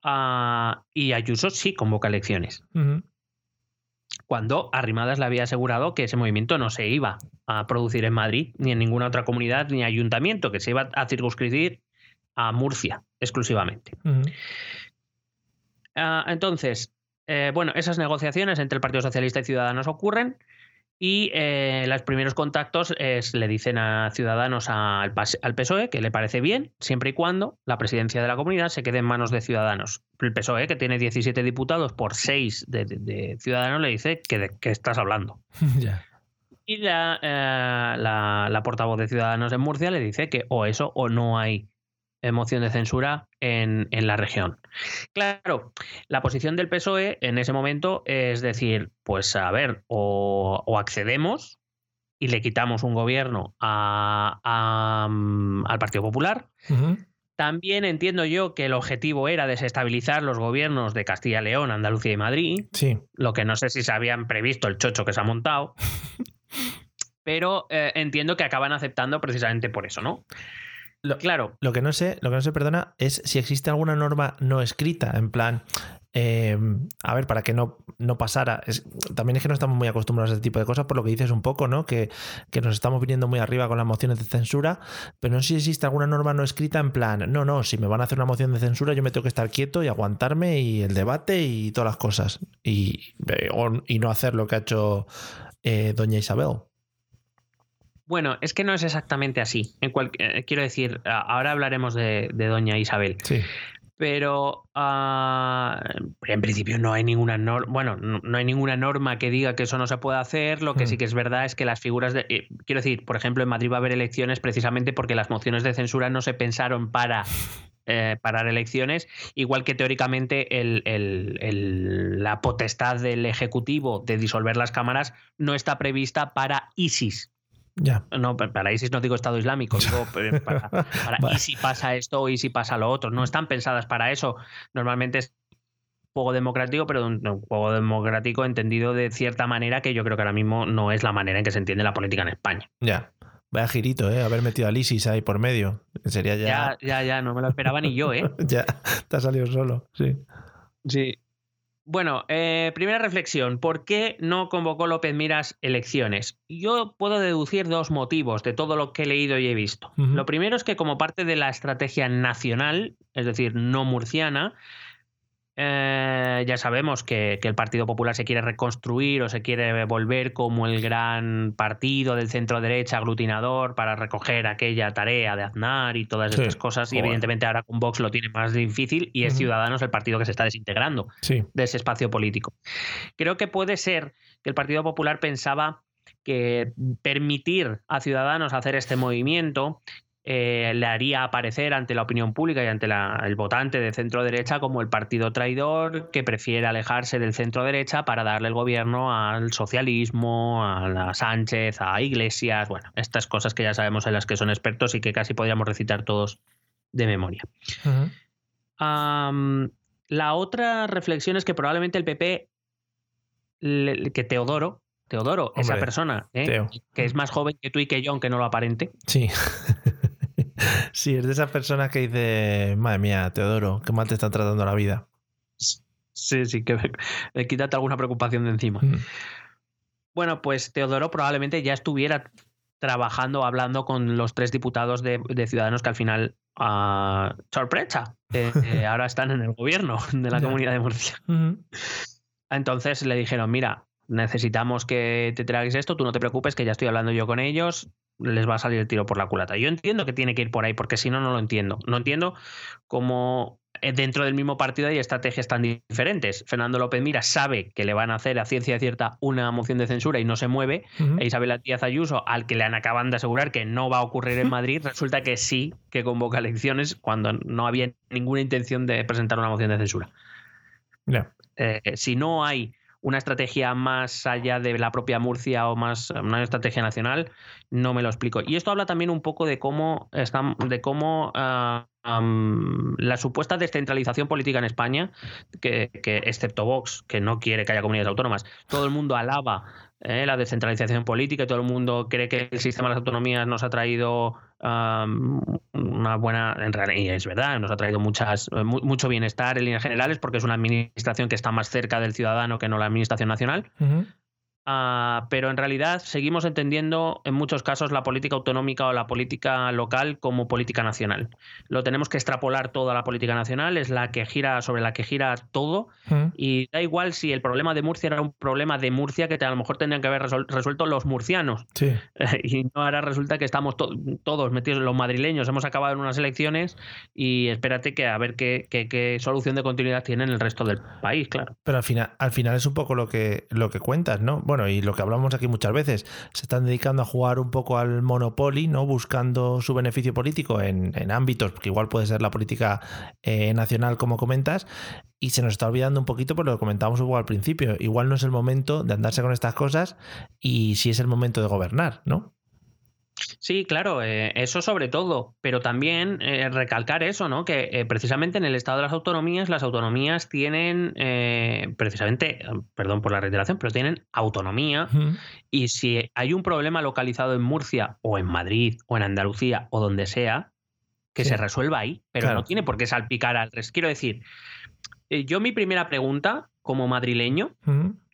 Ah, y Ayuso sí convoca elecciones. Cuando Arrimadas le había asegurado que ese movimiento no se iba a producir en Madrid, ni en ninguna otra comunidad, ni ayuntamiento, que se iba a circunscribir a Murcia exclusivamente. Ah, entonces, eh, bueno, esas negociaciones entre el Partido Socialista y Ciudadanos ocurren y eh, los primeros contactos es, le dicen a Ciudadanos al, PSOE que le parece bien, siempre y cuando la presidencia de la comunidad se quede en manos de Ciudadanos. El PSOE, que tiene 17 diputados por 6 de, de- de Ciudadanos, le dice que de qué estás hablando. Y la, eh, la, la portavoz de Ciudadanos en Murcia le dice que o eso o no hay eh, moción de censura en, en la región. Claro, la posición del PSOE en ese momento es decir, pues a ver, o, o accedemos y le quitamos un gobierno a- a, mm, al Partido Popular. También entiendo yo que el objetivo era desestabilizar los gobiernos de Castilla y León, Andalucía y Madrid Sí. lo que no sé si se habían previsto el chocho que se ha montado. Pero eh, entiendo que acaban aceptando precisamente por eso, ¿no? Lo- Claro, Lo que no sé, lo que no sé, perdona, es si existe alguna norma no escrita, en plan, eh, a ver, para que no, no pasara. también es que no estamos muy acostumbrados a este tipo de cosas, por lo que dices un poco, ¿no? Que, que, nos estamos viniendo muy arriba con las mociones de censura, pero no sé si existe alguna norma no escrita en plan, no, no, si me van a hacer una moción de censura, yo me tengo que estar quieto y aguantarme y el debate y todas las cosas. Y, eh, y no hacer lo que ha hecho eh, doña Isabel. Bueno, es que no es exactamente así. En quiero decir, ahora hablaremos de, de Doña Isabel. Sí pero ah, en principio no hay ninguna norma, bueno, no, hay ninguna norma que diga que eso no se puede hacer. Lo que sí mm. que es verdad es que las figuras de, eh, quiero decir, por ejemplo, en Madrid va a haber elecciones precisamente porque las mociones de censura no se pensaron para eh, parar elecciones, igual que teóricamente la potestad del ejecutivo de disolver las cámaras no está prevista para ISIS, ya. No, para ISIS no digo Estado Islámico, digo eh, para, para si pasa esto y si pasa lo otro. No están pensadas para eso. Normalmente es juego democrático, pero un, juego democrático entendido de cierta manera que yo creo que ahora mismo no es la manera en que se entiende la política en España. Ya. Vaya girito, ¿eh? Haber metido al ISIS ahí por medio. Sería ya... Ya, ya, ya, no me lo esperaba ni yo, ¿eh? ya, te ha salido solo, sí. Sí. Bueno, eh, primera reflexión. ¿Por qué no convocó López Miras elecciones? Yo puedo deducir dos motivos de todo lo que he leído y he visto. Lo primero es que como parte de la estrategia nacional, es decir, no murciana, eh, ya sabemos que, el Partido Popular se quiere reconstruir o se quiere volver como el gran partido del centro derecha aglutinador para recoger aquella tarea de Aznar y todas estas cosas. Y evidentemente ahora con Vox lo tiene más difícil y es Ciudadanos el partido que se está desintegrando de ese espacio político. Creo que puede ser que el Partido Popular pensaba que permitir a Ciudadanos hacer este movimiento eh, le haría aparecer ante la opinión pública y ante el votante de centro derecha como el partido traidor que prefiere alejarse del centro derecha para darle el gobierno al socialismo, a la Sánchez, a Iglesias, bueno, estas cosas que ya sabemos en las que son expertos y que casi podríamos recitar todos de memoria. la otra reflexión es que probablemente el PP, que Teodoro, Teodoro, esa persona ¿eh? que es más joven que tú y que yo, aunque no lo aparente. Sí. Sí, es de esas personas que dice, madre mía, Teodoro, qué mal te están tratando la vida. Sí, sí, que quítate alguna preocupación de encima. Mm. Bueno, pues Teodoro probablemente ya estuviera trabajando, hablando con los tres diputados de, Ciudadanos que al final, uh, sorpresa, eh, ahora están en el gobierno de la comunidad de Murcia. Entonces le dijeron, mira, necesitamos que te tragues esto, tú no te preocupes, que ya estoy hablando yo con ellos, les va a salir el tiro por la culata. Yo entiendo que tiene que ir por ahí, porque si no, no lo entiendo. No entiendo cómo eh, dentro del mismo partido hay estrategias tan diferentes. Fernando López Mira sabe que le van a hacer a ciencia cierta una moción de censura y no se mueve. E Isabel Díaz Ayuso, al que le han acaban de asegurar que no va a ocurrir en Madrid, resulta que sí que convoca elecciones cuando no había ninguna intención de presentar una moción de censura. Eh, si no hay una estrategia más allá de la propia Murcia o más una estrategia nacional, no me lo explico. Y esto habla también un poco de cómo, están, de cómo ah, la supuesta descentralización política en España, que, excepto Vox, que no quiere que haya comunidades autónomas, todo el mundo alaba eh, la descentralización política todo el mundo cree que el sistema de las autonomías nos ha traído una buena, en realidad, y es verdad, nos ha traído muchas, mucho bienestar en líneas generales porque es una administración que está más cerca del ciudadano que no la administración nacional. Ah, pero en realidad seguimos entendiendo en muchos casos la política autonómica o la política local como política nacional. Lo tenemos que extrapolar toda la política nacional, es la que gira sobre la que gira todo y da igual si el problema de Murcia era un problema de Murcia que a lo mejor tendrían que haber resuelto los murcianos. y no ahora resulta que estamos todos metidos los madrileños, hemos acabado en unas elecciones y espérate que a ver qué, qué, solución de continuidad tiene en el resto del país, claro. Pero al final, al final es un poco lo que, lo que cuentas, ¿no? Bueno, y lo que hablamos aquí muchas veces, se están dedicando a jugar un poco al monopoly, ¿no? Buscando su beneficio político en, ámbitos, que igual puede ser la política eh, nacional, como comentas, y se nos está olvidando un poquito, por lo que comentábamos un poco al principio. Igual no es el momento de andarse con estas cosas y sí es el momento de gobernar, ¿no? Sí, claro, eh, eso sobre todo, pero también eh, recalcar eso, ¿no? Que eh, precisamente en el estado de las autonomías, las autonomías tienen, precisamente, perdón por la reiteración, pero tienen autonomía y si hay un problema localizado en Murcia o en Madrid o en Andalucía o donde sea, que se resuelva ahí, pero no tiene por qué salpicar al resto. Quiero decir, yo mi primera pregunta como madrileño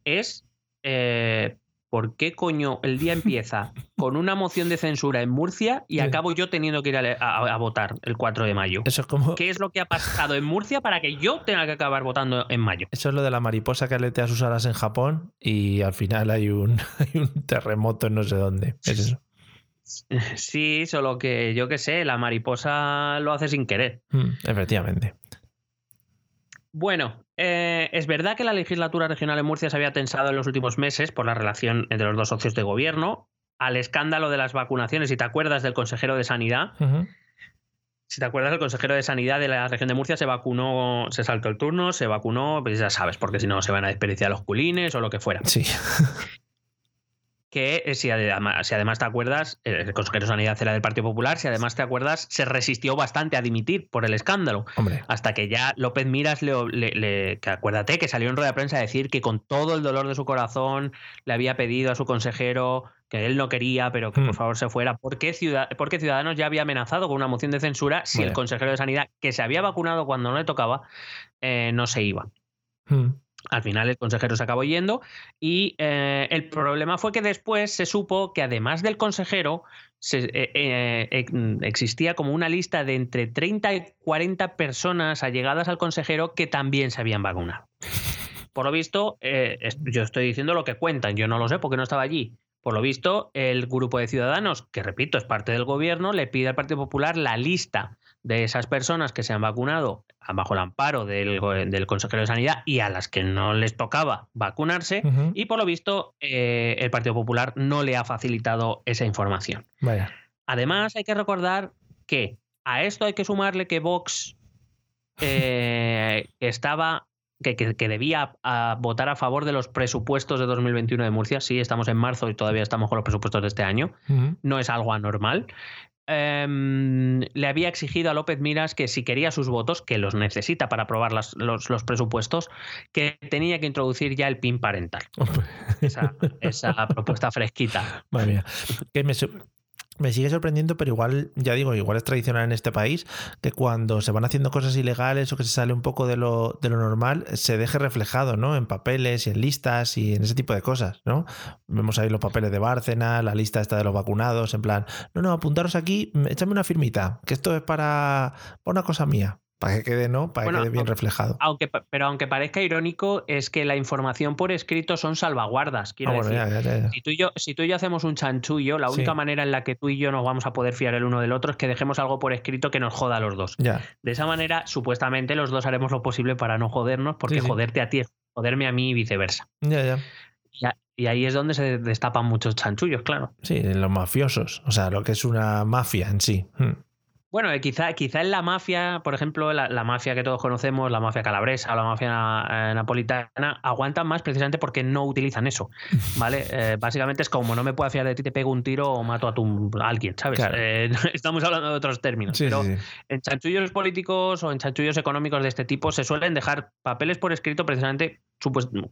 es eh, ¿por qué coño el día empieza con una moción de censura en Murcia y acabo yo teniendo que ir a, a- a votar el 4 de mayo? Eso es como. ¿Qué es lo que ha pasado en Murcia para que yo tenga que acabar votando en mayo? Eso es lo de la mariposa que aletea sus alas en Japón y al final hay un, hay un terremoto en no sé dónde. Es eso. Sí, solo que yo qué sé, la mariposa lo hace sin querer. Mm, efectivamente. Bueno, eh, es verdad que la legislatura regional en Murcia se había tensado en los últimos meses por la relación entre los dos socios de gobierno, al escándalo de las vacunaciones, si te acuerdas del consejero de Sanidad, si te acuerdas el consejero de Sanidad de la región de Murcia se vacunó, se saltó el turno, se vacunó, pues ya sabes, porque si no se van a desperdiciar los culines o lo que fuera. Sí. que eh, si además, si además te acuerdas, el consejero de Sanidad era del Partido Popular, si además te acuerdas, se resistió bastante a dimitir por el escándalo. Hombre. Hasta que ya López Miras le, le- le- que acuérdate que salió en rueda de prensa a decir que con todo el dolor de su corazón le había pedido a su consejero que él no quería, pero que Hmm. por favor se fuera, porque, Ciudad- porque Ciudadanos ya había amenazado con una moción de censura si el consejero de Sanidad, que se había vacunado cuando no le tocaba, eh, no se iba. Mm. Al final el consejero se acabó yendo y eh, el problema fue que después se supo que además del consejero se- eh, eh, existía como una lista de entre 30 y 40 personas allegadas al consejero que también se habían vacunado. Por lo visto, yo estoy diciendo lo que cuentan, yo no lo sé porque no estaba allí. Por lo visto, el grupo de ciudadanos, que repito, es parte del gobierno, le pide al Partido Popular la lista de esas personas que se han vacunado bajo el amparo del, del consejero de Sanidad y a las que no les tocaba vacunarse. Y por lo visto, eh, el Partido Popular no le ha facilitado esa información. Vaya. Además, hay que recordar que a esto hay que sumarle que Vox eh, estaba. Que, que- que debía a, votar a favor de los presupuestos de 2021 de Murcia. Sí, estamos en marzo y todavía estamos con los presupuestos de este año. No es algo anormal. Em, le había exigido a López Miras que si quería sus votos, que los necesita para aprobar las- los, los presupuestos, que tenía que introducir ya el PIN parental. Esa, esa propuesta fresquita. Madre mía. Que me, me sigue sorprendiendo, pero igual, ya digo, igual es tradicional en este país que cuando se van haciendo cosas ilegales o que se sale un poco de lo, de lo normal, se deje reflejado, ¿no? En papeles y en listas y en ese tipo de cosas, ¿no? Vemos ahí los papeles de Bárcena, la lista esta de los vacunados, en plan, no, no, apuntaros aquí, échame una firmita, que esto es para, para una cosa mía, para que quede, ¿no? Para Bueno, que quede bien aunque- reflejado. Aunque, pero aunque parezca irónico, es que la información por escrito son salvaguardas. Quiero Ah, bueno, decir, ya, ya, ya. Si tú, y yo, si tú y yo hacemos un chanchullo, la Sí. única manera en la que tú y yo nos vamos a poder fiar el uno del otro es que dejemos algo por escrito que nos joda a los dos. Ya. De esa manera, supuestamente, los dos haremos lo posible para no jodernos, porque Sí, sí. joderte a ti es joderme a mí y viceversa. Ya, ya. Y, ahí es donde se destapan muchos chanchullos, claro. Sí, los mafiosos, o sea, lo que es una mafia en sí. Mm. Bueno, eh, quizá, quizá en la mafia, por ejemplo, la, la mafia que todos conocemos, la mafia calabresa o la mafia eh, napolitana, aguantan más precisamente porque no utilizan eso, ¿vale? Eh, básicamente es como no me puedo fiar de ti, te pego un tiro o mato a, tu, a alguien, ¿sabes? Claro. Eh, estamos hablando de otros términos, Sí, pero sí, sí. en chanchullos políticos o en chanchullos económicos de este tipo se suelen dejar papeles por escrito precisamente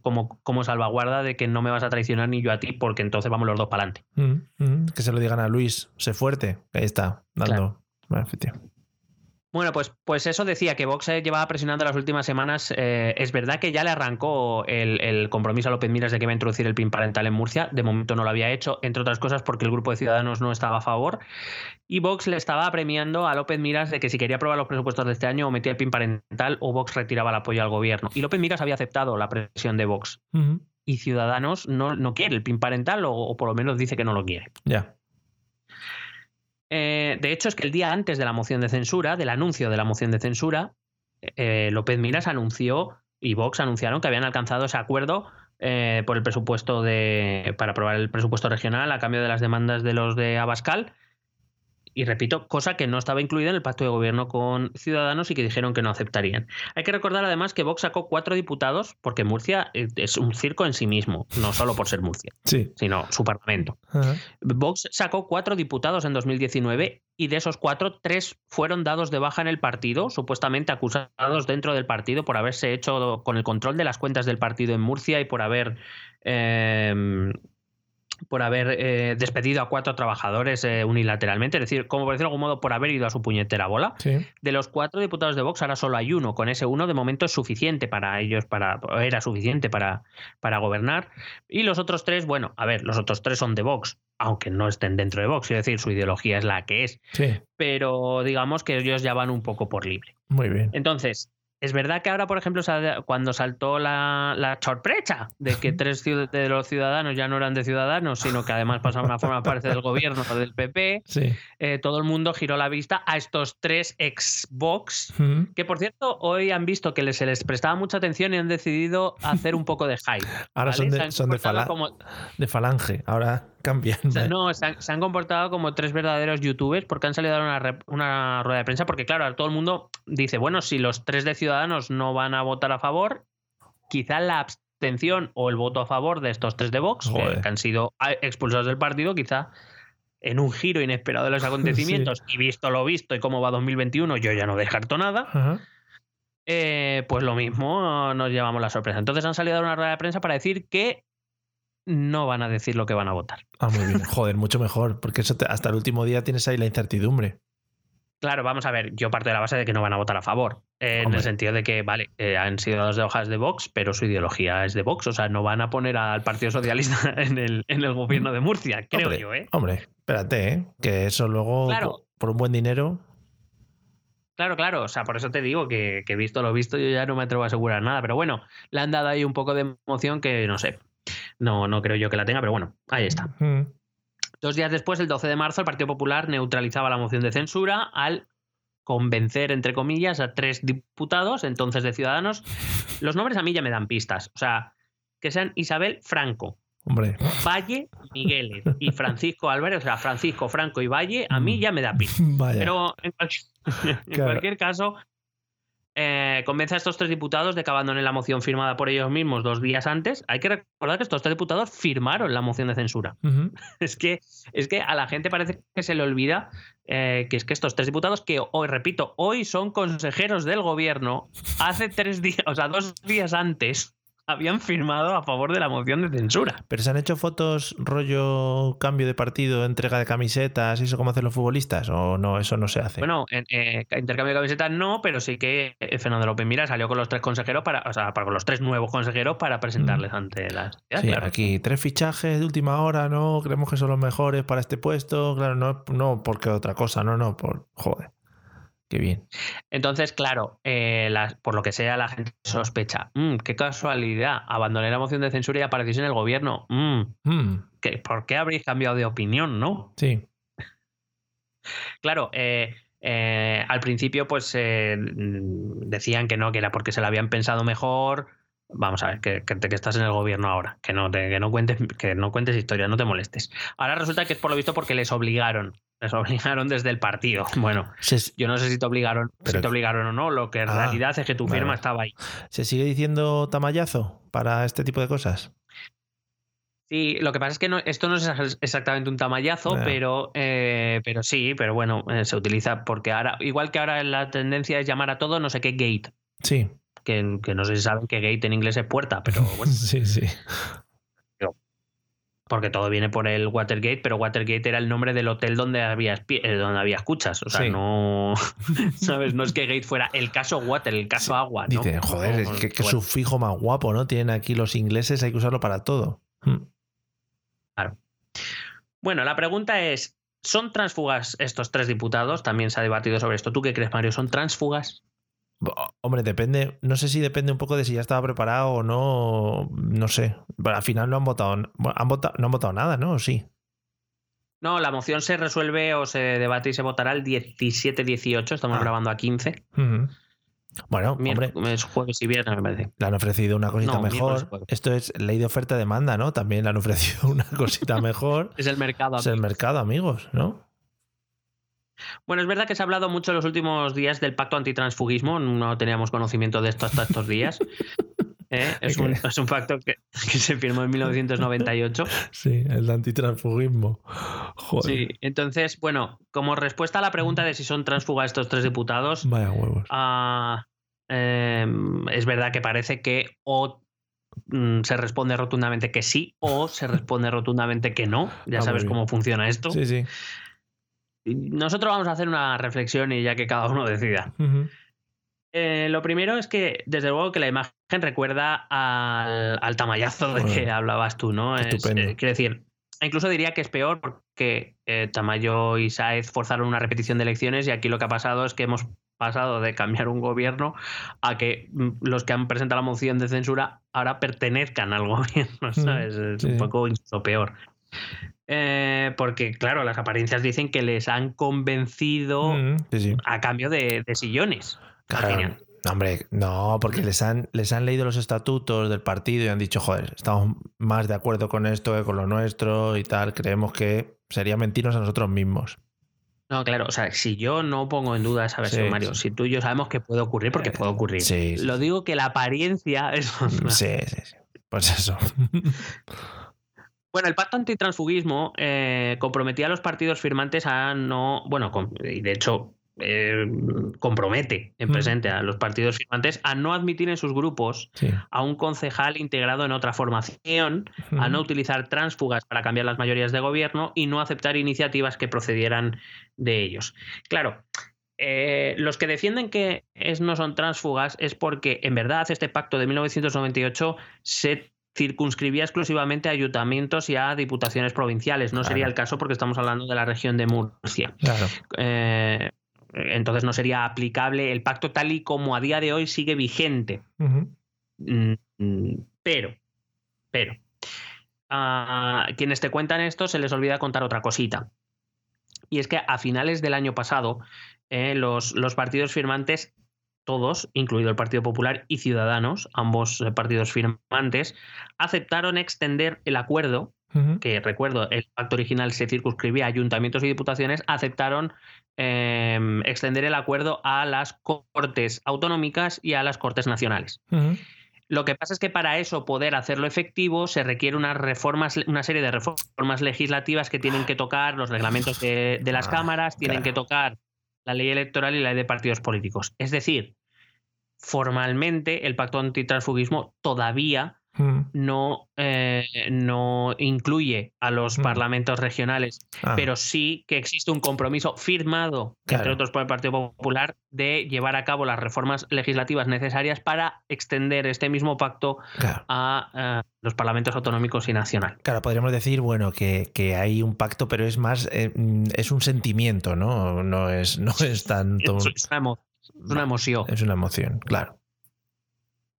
como, como salvaguarda de que no me vas a traicionar ni yo a ti porque entonces vamos los dos para adelante. Mm, mm, que se lo digan a Luis, sé fuerte. Ahí está, dando. Claro. Bueno, efectivamente. Bueno, pues, pues eso decía que Vox eh, llevaba presionando las últimas semanas. eh, es verdad que ya le arrancó el, el compromiso a López Miras de que iba a introducir el PIN parental en Murcia. De momento no lo había hecho, entre otras cosas porque el grupo de ciudadanos no estaba a favor. Y Vox le estaba premiando a López Miras de que si quería aprobar los presupuestos de este año o metía el PIN parental o Vox retiraba el apoyo al gobierno. Y López Miras había aceptado la presión de Vox. Y Ciudadanos no, no quiere el PIN parental o, o por lo menos dice que no lo quiere. Ya. Eh, de hecho, es que el día antes de la moción de censura, del anuncio de la moción de censura, eh, López Miras anunció y Vox anunciaron que habían alcanzado ese acuerdo eh, por el presupuesto de. para aprobar el presupuesto regional a cambio de las demandas de los de Abascal. Y repito, cosa que no estaba incluida en el pacto de gobierno con Ciudadanos y que dijeron que no aceptarían. Hay que recordar además que Vox sacó cuatro diputados, porque Murcia eh, es un circo en sí mismo, no solo por ser Murcia, Sí. sino su parlamento. Vox sacó cuatro diputados en 2019 y de esos cuatro, tres fueron dados de baja en el partido, supuestamente acusados dentro del partido por haberse hecho con el control de las cuentas del partido en Murcia y por haber eh, por haber eh, despedido a cuatro trabajadores eh, unilateralmente, es decir, como por decirlo de algún modo, por haber ido a su puñetera bola. Sí. De los cuatro diputados de Vox, ahora solo hay uno. Con ese uno, de momento, es suficiente para ellos, para, era suficiente para, para gobernar. Y los otros tres, bueno, a ver, los otros tres son de Vox, aunque no estén dentro de Vox, es decir, su ideología es la que es. Sí. Pero digamos que ellos ya van un poco por libre. Muy bien. Entonces, es verdad que ahora, por ejemplo, cuando saltó la, la sorpresa de que tres de los ciudadanos ya no eran de ciudadanos, sino que además pasaban a formar parte del gobierno o del PP, Sí. eh, todo el mundo giró la vista a estos tres Ujú. que por cierto, hoy han visto que se les prestaba mucha atención y han decidido hacer un poco de hype. Ahora son de- son de comportado fala- como- De falange. Ahora cambian. o sea, no, se han, se han comportado como tres verdaderos youtubers porque han salido a dar una, rueda de prensa. Porque, claro, todo el mundo dice: bueno, si los tres de Ciudadanos no van a votar a favor, quizá la abstención o el voto a favor de estos tres de Vox, que, han sido expulsados del partido, quizá en un giro inesperado de los acontecimientos y visto lo visto y cómo va 2021, yo ya no descarto nada. Ajá. Eh, pues lo mismo nos llevamos la sorpresa. Entonces han salido a una rueda de prensa para decir que no van a decir lo que van a votar. Ah, muy bien. Joder, mucho mejor. Porque eso te- hasta el último día tienes ahí la incertidumbre. Claro, vamos a ver, yo parto de la base de que no van a votar a favor, eh, en el sentido de que, vale, eh, han sido dos de hojas de Vox, pero su ideología es de Vox, o sea, no van a poner al Partido Socialista en el, en el gobierno de Murcia, creo hombre, yo, ¿eh? Hombre, espérate, ¿eh? Que eso luego, Claro. por, por un buen dinero. Claro, claro, o sea, por eso te digo que, que visto lo visto yo ya no me atrevo a asegurar nada, pero bueno, le han dado ahí un poco de emoción que no sé, no, no creo yo que la tenga, pero bueno, ahí está. Mm. Dos días después, el 12 de marzo, el Partido Popular neutralizaba la moción de censura al convencer, entre comillas, a tres diputados, entonces de Ciudadanos. Los nombres a mí ya me dan pistas. O sea, que sean Isabel Franco, Hombre, Valle, Migueles y Francisco Álvarez. O sea, Francisco, Franco y Valle, a mí ya me da pistas. vaya. Pero en cualquier caso, eh, convence a estos tres diputados de que abandonen la moción firmada por ellos mismos dos días antes. Hay que recordar que estos tres diputados firmaron la moción de censura. Es que, es que a la gente parece que se le olvida eh, que es que estos tres diputados, que hoy, repito, hoy son consejeros del gobierno, hace tres días, o sea, dos días antes, habían firmado a favor de la moción de censura. Pero se han hecho fotos rollo cambio de partido, entrega de camisetas, eso como hacen los futbolistas, o no, eso no se hace. Bueno, en eh, intercambio de camisetas no, pero sí que eh, Fernando López Mira salió con los tres consejeros para, o sea, para con los tres nuevos consejeros para presentarles ante la sociedad, Sí, claro. aquí tres fichajes de última hora, no, creemos que son los mejores para este puesto, claro, no, no porque otra cosa, no, no, por joder. Qué bien. Entonces, claro, eh, por lo que sea, la gente sospecha. "Mm, qué casualidad, abandoné la moción de censura y apareció en el gobierno. Mm, Mm, ¿qué- ¿Por qué habréis cambiado de opinión, no? sí. Claro, eh, eh, al principio, pues eh, mm, decían que no, que era porque se lo habían pensado mejor. Vamos a ver, que, que, que estás en el gobierno ahora, que no, te, que, no cuentes, que no cuentes historias, no te molestes. Ahora resulta que es por lo visto porque les obligaron. Les obligaron desde el partido. Bueno, Se, yo no sé si te obligaron, Pero- si te obligaron o no. Lo que en Ah, realidad es que tu firma vale. estaba ahí. ¿Se sigue diciendo tamallazo para este tipo de cosas? Sí, lo que pasa es que no, esto no es ex- exactamente un tamallazo, pero, eh, pero sí, pero bueno, eh, se utiliza porque ahora, igual que ahora la tendencia es llamar a todo no sé qué gate, Sí, que, que no sé si saben que gate en inglés es puerta, pero bueno, sí, sí. porque todo viene por el Watergate, pero Watergate era el nombre del hotel donde había, eh, donde había escuchas, o sea, Sí. no, ¿sabes? No es que Gate fuera el caso Water, el caso agua, ¿no? Dicen, joder, No, es que, sufijo más guapo, ¿no? Tienen aquí los ingleses, hay que usarlo para todo. Mm. Bueno, la pregunta es, ¿son transfugas estos tres diputados? También se ha debatido sobre esto. ¿Tú qué crees, Mario? ¿Son transfugas? Bo- Hombre, depende, no sé si depende un poco de si ya estaba preparado o no, no sé. Pero al final no han votado, bueno, han votado, no han votado nada, ¿no? ¿O sí? No, la moción se resuelve o se debate y se votará el 17-18. Estamos Ah. grabando a 15. Ujú. Bueno, hombre, Miércoles, jueves y viernes, me parece. le han ofrecido una cosita No, mejor. Esto es ley de oferta-demanda, ¿no? También le han ofrecido una cosita mejor. Es el mercado. es el mercado, amigos, ¿no? Bueno, es verdad que se ha hablado mucho en los últimos días del pacto antitransfugismo. No teníamos conocimiento de esto hasta estos días. ¿Eh? Es, un, es un pacto que, que se firmó en 1998. Sí, el antitransfugismo. Joder. Sí, entonces, bueno, como respuesta a la pregunta de si son transfugas estos tres diputados, Vaya huevos. Ah, em, es verdad que parece que o mm, se responde rotundamente que sí o se responde rotundamente que no. Ya Ah, sabes cómo funciona esto. Sí, sí. Nosotros vamos a hacer una reflexión y ya que cada uno decida. Eh, lo primero es que, desde luego, que la imagen recuerda al, al tamallazo de que hablabas tú, ¿no? Es, Estupendo. eh, quiero decir, incluso diría que es peor porque eh, Tamayo y Saez forzaron una repetición de elecciones y aquí lo que ha pasado es que hemos pasado de cambiar un gobierno a que mm, los que han presentado la moción de censura ahora pertenezcan al gobierno, ¿sabes? Es sí. un poco incluso peor. Eh, porque, claro, las apariencias dicen que les han convencido Mm, sí, sí. a cambio de, de sillones. Claro. No, hombre, no, porque les han, les han leído los estatutos del partido y han dicho, joder, estamos más de acuerdo con esto que con lo nuestro y tal. Creemos que sería mentirnos a nosotros mismos. No, claro, o sea, si yo no pongo en duda esa versión, Sí, Mario, sí. si tú y yo sabemos que puede ocurrir, porque puede ocurrir. sí, sí, Lo digo que la apariencia es. Sí, sí, sí. Pues eso. Bueno, el pacto antitransfugismo eh, comprometía a los partidos firmantes a no. Bueno, y de hecho. eh, compromete en Mm. presente a los partidos firmantes a no admitir en sus grupos Sí. a un concejal integrado en otra formación, a no utilizar tránsfugas para cambiar las mayorías de gobierno y no aceptar iniciativas que procedieran de ellos. Claro, eh, los que defienden que es, no son tránsfugas es porque en verdad este pacto de 1998 se circunscribía exclusivamente a ayuntamientos y a diputaciones provinciales. No sería el caso porque estamos hablando de la región de Murcia. Claro. Eh, entonces no sería aplicable el pacto tal y como a día de hoy sigue vigente. Mm, mm, Pero, pero, a quienes te cuentan esto se les olvida contar otra cosita. Y es que a finales del año pasado, eh, los, los partidos firmantes, todos, incluido el Partido Popular y Ciudadanos, ambos eh, partidos firmantes, aceptaron extender el acuerdo que recuerdo, el pacto original se circunscribía a ayuntamientos y diputaciones, aceptaron eh, extender el acuerdo a las cortes autonómicas y a las cortes nacionales. Lo que pasa es que para eso poder hacerlo efectivo se requiere unas reformas, una serie de reformas legislativas que tienen que tocar los reglamentos de, de las Ah, cámaras, tienen claro. que tocar la ley electoral y la ley de partidos políticos. Es decir, formalmente el pacto antitransfugismo todavía. No, eh, no incluye a los Mm. parlamentos regionales, Ah, pero sí que existe un compromiso firmado, entre otros por el Partido Popular, de llevar a cabo las reformas legislativas necesarias para extender este mismo pacto claro. a eh, los parlamentos autonómicos y nacional. Claro, podríamos decir, bueno, que, que hay un pacto, pero es más, eh, mm, es un sentimiento, ¿no? No es, no es tanto. Es una emoción. Es una emoción, claro.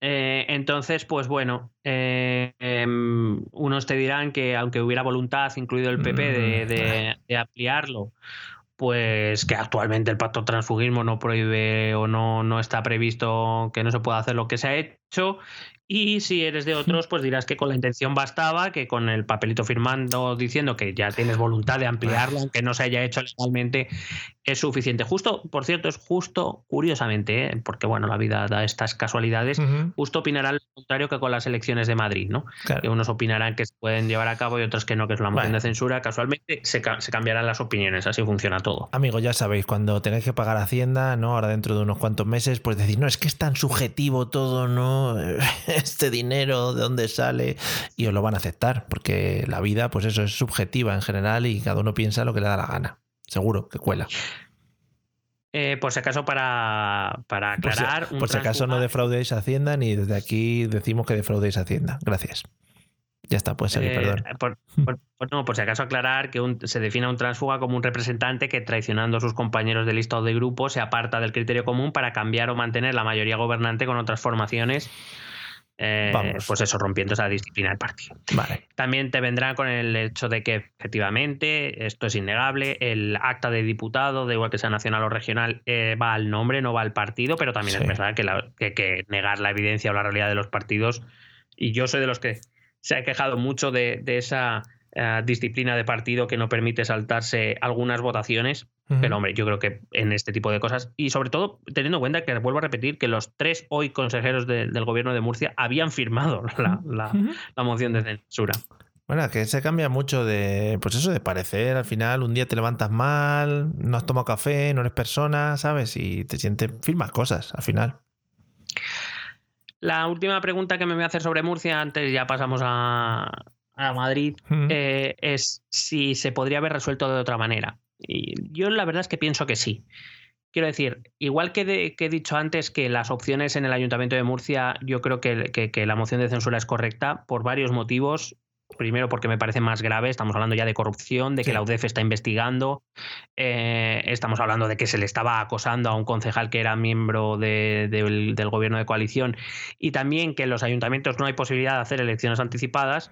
Eh, entonces, pues bueno, eh, em, unos te dirán que aunque hubiera voluntad, incluido el PP, de, Mm, de- de ampliarlo, pues que actualmente el pacto transfugismo no prohíbe o no, no está previsto que no se pueda hacer lo que se ha hecho. Y si eres de otros, pues dirás que con la intención bastaba, que con el papelito firmando diciendo que ya tienes voluntad de ampliarlo, aunque no se haya hecho legalmente, es suficiente. Justo, por cierto, es justo, curiosamente, ¿eh? porque bueno, la vida da estas casualidades, justo opinarán lo contrario que con las elecciones de Madrid, ¿no? claro. Que unos opinarán que se pueden llevar a cabo y otros que no, que es una moción de censura. Casualmente se, ca- se cambiarán las opiniones, así funciona todo. Amigos, ya sabéis, cuando tenéis que pagar Hacienda, ¿no? Ahora dentro de unos cuantos meses, pues decir, no, es que es tan subjetivo todo, ¿no? Este dinero, ¿de dónde sale? Y os lo van a aceptar, porque la vida, pues eso, es subjetiva en general y cada uno piensa lo que le da la gana. Seguro que cuela. Eh, por si acaso, para, para Por si, aclarar. por si acaso no defraudéis Hacienda, ni desde aquí decimos que defraudéis Hacienda. Gracias. Ya está, puedes seguir, Eh, perdón. por, no, por si acaso aclarar que un- se define a un transfuga como un representante que traicionando a sus compañeros de lista o de grupo se aparta del criterio común para cambiar o mantener la mayoría gobernante con otras formaciones. Eh, Vamos. Pues eso, rompiendo esa disciplina del partido. Vale. También te vendrá con el hecho de que efectivamente, esto es innegable, el acta de diputado, da igual que sea nacional o regional, eh, va al nombre, no va al partido, pero también Sí. es verdad que, la- que- que negar la evidencia o la realidad de los partidos, y yo soy de los que se ha quejado mucho de, de esa eh, disciplina de partido que no permite saltarse algunas votaciones, pero hombre, yo creo que en este tipo de cosas, y sobre todo teniendo en cuenta que vuelvo a repetir que los tres hoy consejeros de- del gobierno de Murcia habían firmado la- la, Ujú. la moción de censura. Bueno, que se cambia mucho de, pues eso, de parecer. Al final, un día te levantas mal, no has tomado café, no eres persona, ¿sabes? Y te sientes, firmas cosas al final. La última pregunta que me voy a hacer sobre Murcia, antes ya pasamos a, a Madrid, Mm. eh, es si se podría haber resuelto de otra manera. Y yo la verdad es que pienso que sí. Quiero decir, igual que, de- que he dicho antes que las opciones en el Ayuntamiento de Murcia, yo creo que, que- que la moción de censura es correcta por varios motivos. Primero, porque me parece más grave, estamos hablando ya de corrupción, de que Sí. la UDEF está investigando, eh, estamos hablando de que se le estaba acosando a un concejal que era miembro de- del, del gobierno de coalición y también que en los ayuntamientos no hay posibilidad de hacer elecciones anticipadas.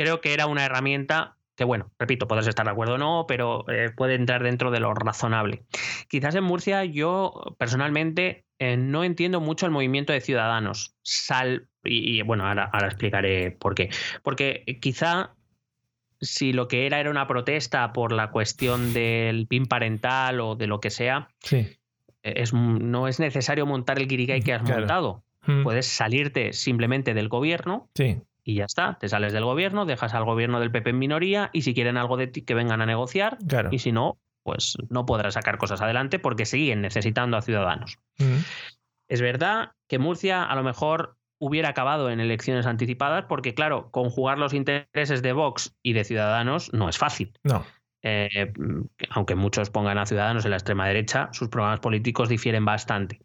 Creo que era una herramienta que, bueno, repito, podrás estar de acuerdo o no, pero eh, puede entrar dentro de lo razonable. Quizás en Murcia yo personalmente eh, no entiendo mucho el movimiento de ciudadanos. Sal, y, y, bueno, ahora, ahora explicaré por qué. Porque quizá si lo que era era una protesta por la cuestión del PIN parental o de lo que sea, Sí. eh, es, no es necesario montar el guirigay que has Claro. montado. Mm. Puedes salirte simplemente del gobierno Sí. Y ya está. Te sales del gobierno, dejas al gobierno del PP en minoría y si quieren algo de ti que vengan a negociar Claro. y si no, pues no podrás sacar cosas adelante porque siguen necesitando a ciudadanos. Es verdad que Murcia a lo mejor hubiera acabado en elecciones anticipadas porque claro, conjugar los intereses de Vox y de Ciudadanos no es fácil. No. Eh, aunque muchos pongan a Ciudadanos en la extrema derecha, sus programas políticos difieren bastante.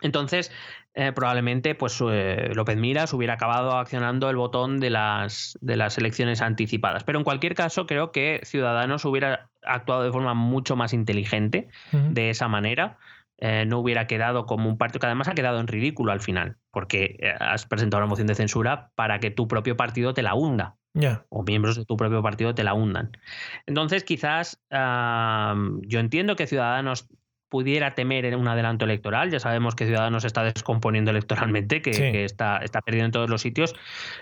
Entonces, eh, probablemente pues, eh, López Miras hubiera acabado accionando el botón de las, de las elecciones anticipadas. Pero en cualquier caso, creo que Ciudadanos hubiera actuado de forma mucho más inteligente de esa manera. Eh, no hubiera quedado como un partido que además ha quedado en ridículo al final, porque has presentado una moción de censura para que tu propio partido te la hunda o miembros de tu propio partido te la hundan. Entonces, quizás ah, yo entiendo que Ciudadanos pudiera temer en un adelanto electoral. Ya sabemos que Ciudadanos está descomponiendo electoralmente, que, Sí. que está, está perdiendo en todos los sitios,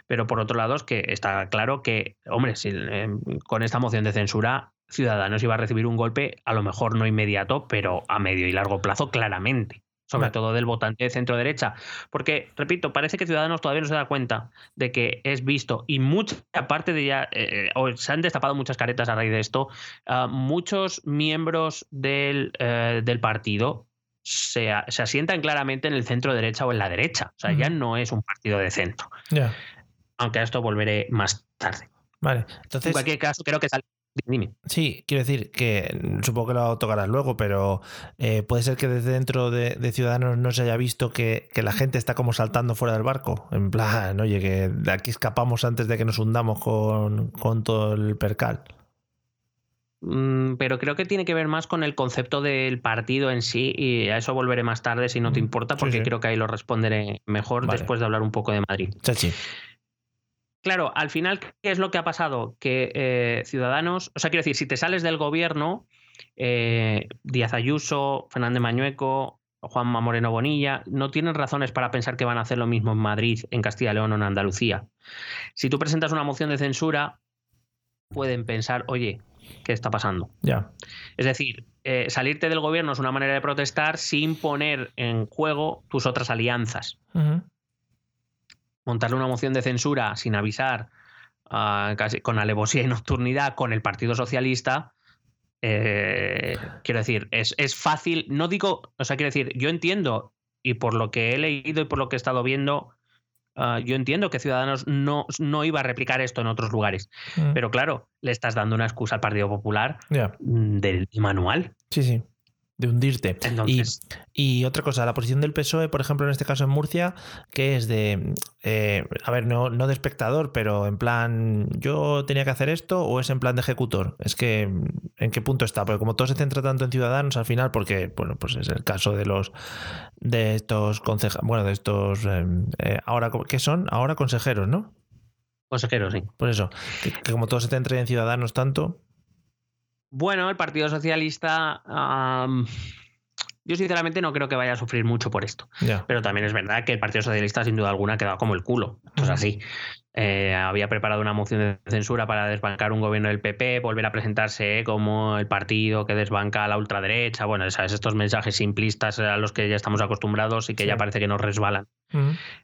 pero por otro lado es que está claro que, hombre, si, eh, con esta moción de censura Ciudadanos iba a recibir un golpe, a lo mejor no inmediato, pero a medio y largo plazo claramente. Sobre Vale. todo del votante de centro derecha. Porque, repito, parece que Ciudadanos todavía no se da cuenta de que es visto y mucha parte de ya, eh, o se han destapado muchas caretas a raíz de esto, ah, muchos miembros del, eh, del partido se, se asientan claramente en el centro derecha o en la derecha. O sea, ya no es un partido de centro. Aunque a esto volveré más tarde. Vale. En Entonces, cualquier caso, creo que sale. Dime. sí, quiero decir que mm, supongo que lo tocarás luego, pero eh, puede ser que desde dentro de, de Ciudadanos no se haya visto que, que la gente está como saltando fuera del barco. En plan, oye, que de aquí escapamos antes de que nos hundamos con, con todo el percal. Mm, pero creo que tiene que ver más con el concepto del partido en sí y a eso volveré más tarde si no te Mm, importa sí, porque sí. creo que ahí lo responderé mejor Vale. después de hablar un poco de Madrid. Chachi. Claro, al final, ¿qué es lo que ha pasado? Que eh, Ciudadanos, o sea, quiero decir, si te sales del gobierno, eh, Díaz Ayuso, Fernández Mañueco, Juanma Moreno Bonilla, no tienen razones para pensar que van a hacer lo mismo en Madrid, en Castilla y León o en Andalucía. Si tú presentas una moción de censura, pueden pensar, oye, ¿qué está pasando? Ya. Es decir, eh, salirte del gobierno es una manera de protestar sin poner en juego tus otras alianzas. Montarle una moción de censura sin avisar, ah, casi con alevosía y nocturnidad con el Partido Socialista, eh, quiero decir, es, es fácil, no digo, o sea, quiero decir, yo entiendo, y por lo que he leído y por lo que he estado viendo, ah, yo entiendo que Ciudadanos no, no iba a replicar esto en otros lugares, Mm. pero claro, le estás dando una excusa al Partido Popular mm, del manual. Sí, sí. De hundirte. Y, Entonces, y otra cosa, la posición del PSOE, por ejemplo, en este caso en Murcia, que es de, eh, a ver, no, no de espectador, pero en plan, yo tenía que hacer esto o es en plan de ejecutor. Es que, ¿en qué punto está? Porque como todo se centra tanto en ciudadanos al final, porque, bueno, pues es el caso de los, de estos concejales, bueno, de estos, eh, eh, ahora, ¿qué son? Ahora consejeros, ¿no? consejero, sí. Por eso, que, que como todo se centra en ciudadanos tanto, Bueno, el Partido Socialista, yo sinceramente no creo que vaya a sufrir mucho por esto. Pero también es verdad que el Partido Socialista, sin duda alguna, ha quedado como el culo. Esto es así. Eh, había preparado una moción de censura para desbancar un gobierno del PP, volver a presentarse como el partido que desbanca a la ultraderecha. Bueno, sabes, estos mensajes simplistas a los que ya estamos acostumbrados y que ya parece que nos resbalan.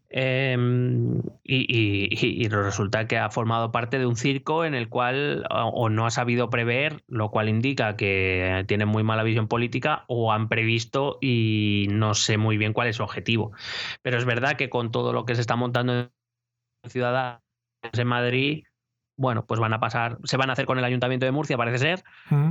Em, y, resulta que ha formado parte de un circo en el cual o no ha sabido prever, lo cual indica que tienen muy mala visión política, o han previsto y no sé muy bien cuál es su objetivo. Pero es verdad que con todo lo que se está montando en Ciudadanos en Madrid, bueno, pues van a pasar, se van a hacer con el Ayuntamiento de Murcia, parece ser.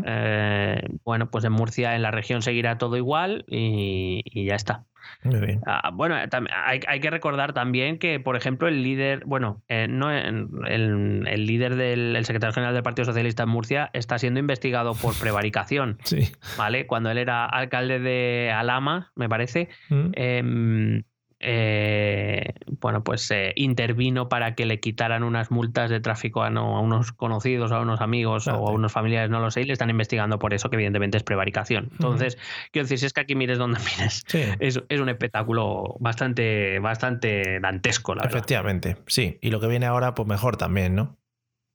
Eh, bueno, pues en Murcia, en la región, seguirá todo igual y, ya está. Muy bien. Ah, bueno, hay, hay, que recordar también que, por ejemplo, el líder, bueno, eh, no, el, el, líder del el secretario general del Partido Socialista en Murcia está siendo investigado por prevaricación. sí. ¿Vale? Cuando él era alcalde de Alama, me parece. Eh, bueno, pues eh, intervino para que le quitaran unas multas de tráfico a, unos conocidos, a unos amigos o a unos familiares, no lo sé, y le están investigando por eso, que evidentemente es prevaricación. Entonces, quiero decir, si es que aquí mires donde mires, es, un espectáculo bastante, bastante dantesco, la Efectivamente, sí. Y lo que viene ahora, pues mejor también, ¿no?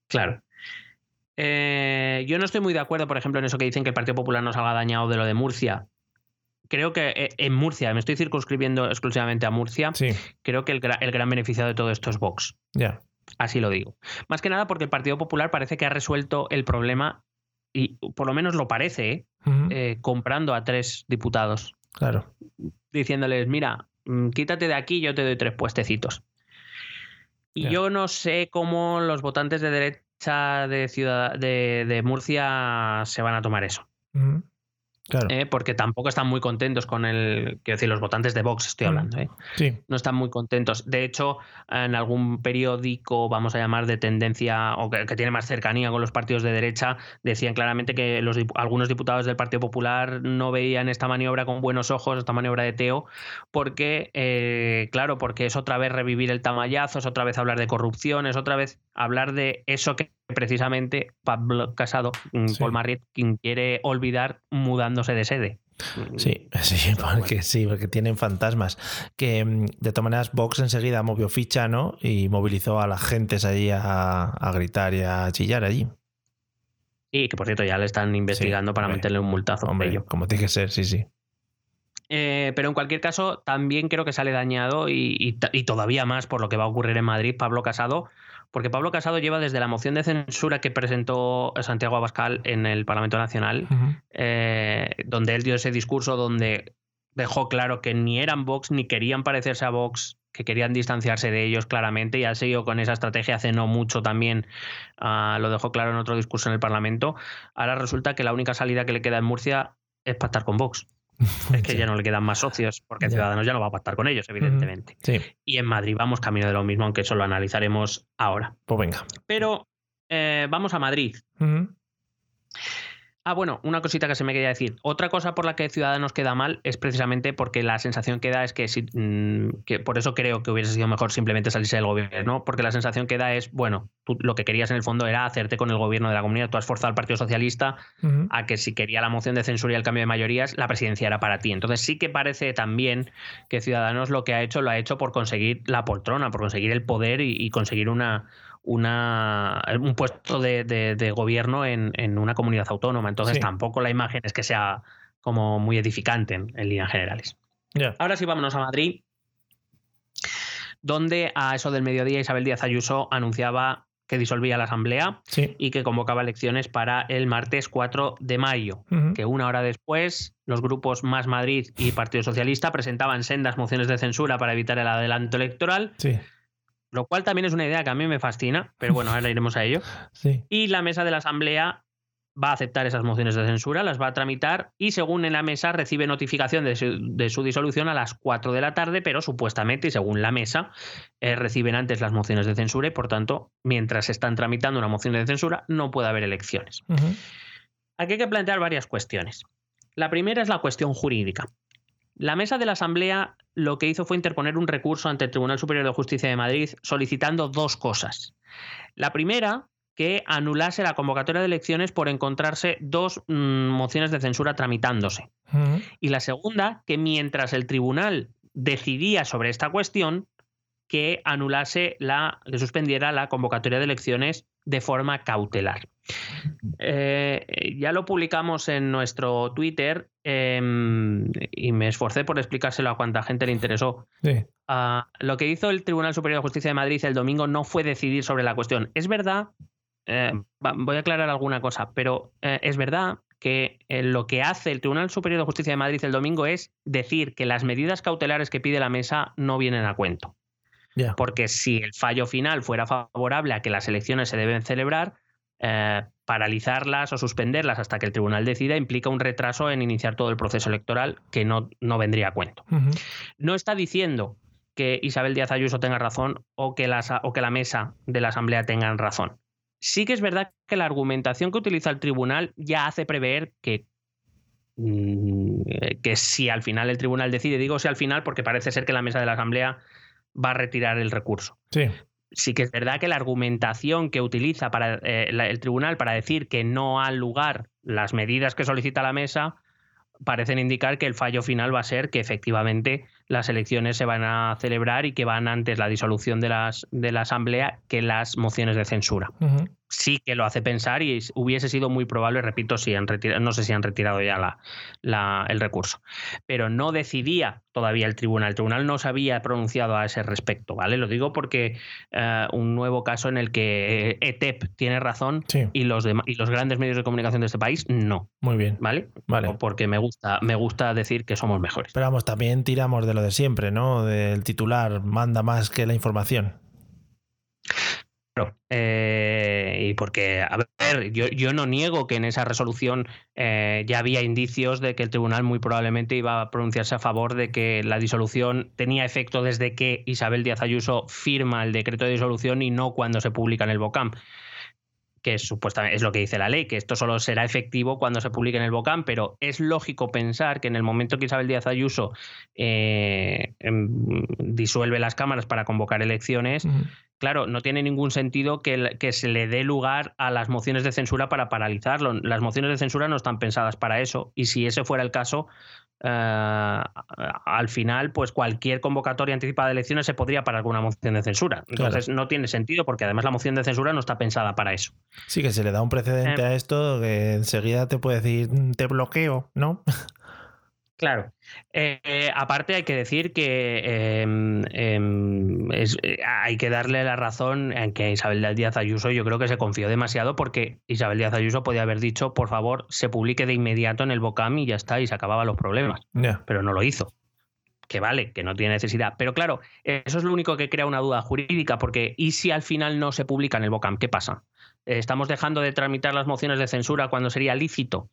Claro. Eh, yo no estoy muy de acuerdo, por ejemplo, en eso que dicen que el Partido Popular nos haga dañado de lo de Murcia creo que eh, en Murcia, me estoy circunscribiendo exclusivamente a Murcia, creo que el, gran beneficiado de todo esto es Vox. Ya. Así lo digo. Más que nada porque el Partido Popular parece que ha resuelto el problema, y por lo menos lo parece, ¿eh? Eh, comprando a tres diputados. Claro. Diciéndoles, mira, mm, quítate de aquí, yo te doy tres puestecitos. Y yo no sé cómo los votantes de derecha de, ciudad, de, Murcia se van a tomar eso. Eh, porque tampoco están muy contentos con el. Quiero decir, los votantes de Vox estoy hablando. ¿eh? Sí. No están muy contentos. De hecho, en algún periódico, vamos a llamar de tendencia o que, tiene más cercanía con los partidos de derecha, decían claramente que los, algunos diputados del Partido Popular no veían esta maniobra con buenos ojos, esta maniobra de Teo, porque, eh, claro, porque es otra vez revivir el tamallazo, es otra vez hablar de corrupción, es otra vez hablar de eso que precisamente Pablo Casado, mm, Paul Marriott, quien quiere olvidar mudándose de sede. Sí, sí, porque sí, porque tienen fantasmas. Que mm, de todas maneras Vox enseguida movió ficha, ¿no? Y movilizó a las gentes allí a, gritar y a chillar allí. Y que por cierto ya le están investigando para meterle un multazo. Hombre, como tiene que ser, sí, sí. Eh, pero en cualquier caso, también creo que sale dañado y, todavía más por lo que va a ocurrir en Madrid, Pablo Casado, porque Pablo Casado lleva desde la moción de censura que presentó Santiago Abascal en el Parlamento Nacional, eh, donde él dio ese discurso donde dejó claro que ni eran Vox ni querían parecerse a Vox, que querían distanciarse de ellos claramente y ha seguido con esa estrategia hace no mucho también, ah, lo dejó claro en otro discurso en el Parlamento. Ahora resulta que la única salida que le queda en Murcia es pactar con Vox. Es que ya no le quedan más socios, porque Ciudadanos ya no va a pactar con ellos, evidentemente. Y en Madrid vamos camino de lo mismo, aunque eso lo analizaremos ahora. Pues venga. Pero eh, vamos a Madrid. Ah, bueno, una cosita que se me quería decir. Otra cosa por la que Ciudadanos queda mal es precisamente porque la sensación que da es que, si, mm, que por eso creo que hubiese sido mejor simplemente salirse del gobierno, porque la sensación que da es, bueno, tú lo que querías en el fondo era hacerte con el gobierno de la comunidad, tú has forzado al Partido Socialista a que si quería la moción de censura y el cambio de mayorías, la presidencia era para ti. Entonces sí que parece también que Ciudadanos lo que ha hecho lo ha hecho por conseguir la poltrona, por conseguir el poder y conseguir una una, un puesto de, gobierno en, una comunidad autónoma. Entonces tampoco la imagen es que sea como muy edificante en, líneas generales. Ahora sí, vámonos a Madrid, donde a eso del mediodía Isabel Díaz Ayuso anunciaba que disolvía la Asamblea y que convocaba elecciones para el martes 4 de mayo, que una hora después los grupos Más Madrid y Partido Socialista presentaban sendas mociones de censura para evitar el adelanto electoral. Sí lo cual también es una idea que a mí me fascina, pero bueno, ahora iremos a ello. Y la mesa de la Asamblea va a aceptar esas mociones de censura, las va a tramitar y según en la mesa recibe notificación de su, disolución a las 4 de la tarde, pero supuestamente y según la mesa eh, reciben antes las mociones de censura y por tanto, mientras están tramitando una moción de censura, no puede haber elecciones. Aquí hay que plantear varias cuestiones. La primera es la cuestión jurídica. La mesa de la Asamblea lo que hizo fue interponer un recurso ante el Tribunal Superior de Justicia de Madrid solicitando dos cosas. La primera, que anulase la convocatoria de elecciones por encontrarse dos mm, mociones de censura tramitándose. Y la segunda, que mientras el tribunal decidía sobre esta cuestión, que anulase la, que suspendiera la convocatoria de elecciones de forma cautelar. Eh, ya lo publicamos en nuestro Twitter em, y me esforcé por explicárselo a cuánta gente le interesó. Ah, lo que hizo el Tribunal Superior de Justicia de Madrid el domingo no fue decidir sobre la cuestión. Es verdad, eh, voy a aclarar alguna cosa, pero eh, es verdad que lo que hace el Tribunal Superior de Justicia de Madrid el domingo es decir que las medidas cautelares que pide la mesa no vienen a cuento. Porque si el fallo final fuera favorable a que las elecciones se deben celebrar, eh, paralizarlas o suspenderlas hasta que el tribunal decida implica un retraso en iniciar todo el proceso electoral que no, no vendría a cuento. No está diciendo que Isabel Díaz Ayuso tenga razón o que, o que la mesa de la Asamblea tengan razón. Sí que es verdad que la argumentación que utiliza el tribunal ya hace prever que mm, que si al final el tribunal decide, digo si al final porque parece ser que la mesa de la Asamblea va a retirar el recurso. Sí. Sí que es verdad que la argumentación que utiliza para, eh, el tribunal para decir que no han lugar las medidas que solicita la mesa parecen indicar que el fallo final va a ser que efectivamente las elecciones se van a celebrar y que van antes la disolución de, las, de la Asamblea que las mociones de censura sí que lo hace pensar y hubiese sido muy probable, repito, si han retirado, no sé si han retirado ya la, el recurso, pero no decidía todavía el tribunal. El tribunal no se había pronunciado a ese respecto, ¿vale? Lo digo porque eh, un nuevo caso en el que ETEP tiene razón y, los y los grandes medios de comunicación de este país no. Muy bien. ¿Vale? Vale. Porque me gusta, me gusta decir que somos mejores. Pero vamos, también tiramos de lo de siempre, ¿no? Del titular manda más que la información. Eh, y porque, a ver, yo, yo, no niego que en esa resolución eh, ya había indicios de que el tribunal muy probablemente iba a pronunciarse a favor de que la disolución tenía efecto desde que Isabel Díaz Ayuso firma el decreto de disolución y no cuando se publica en el BOCAM que supuestamente es lo que dice la ley, que esto solo será efectivo cuando se publique en el BOCAM, pero es lógico pensar que en el momento que Isabel Díaz Ayuso eh, em, disuelve las cámaras para convocar elecciones, claro, no tiene ningún sentido que, que, se le dé lugar a las mociones de censura para paralizarlo. Las mociones de censura no están pensadas para eso, y si ese fuera el caso, eh, al final, pues cualquier convocatoria anticipada de elecciones se podría parar con una moción de censura. Entonces no tiene sentido porque además la moción de censura no está pensada para eso. Sí, que se le da un precedente eh. a esto que enseguida te puede decir te bloqueo, ¿no? Claro. Eh, aparte hay que decir que em, em, eh, hay que darle la razón en que Isabel Díaz Ayuso yo creo que se confió demasiado porque Isabel Díaz Ayuso podía haber dicho, por favor, se publique de inmediato en el BOCAM y ya está, y se acababan los problemas. Pero no lo hizo. Que vale, que no tiene necesidad. Pero claro, eso es lo único que crea una duda jurídica, porque ¿y si al final no se publica en el BOCAM? ¿Qué pasa? Estamos dejando de tramitar las mociones de censura cuando sería lícito.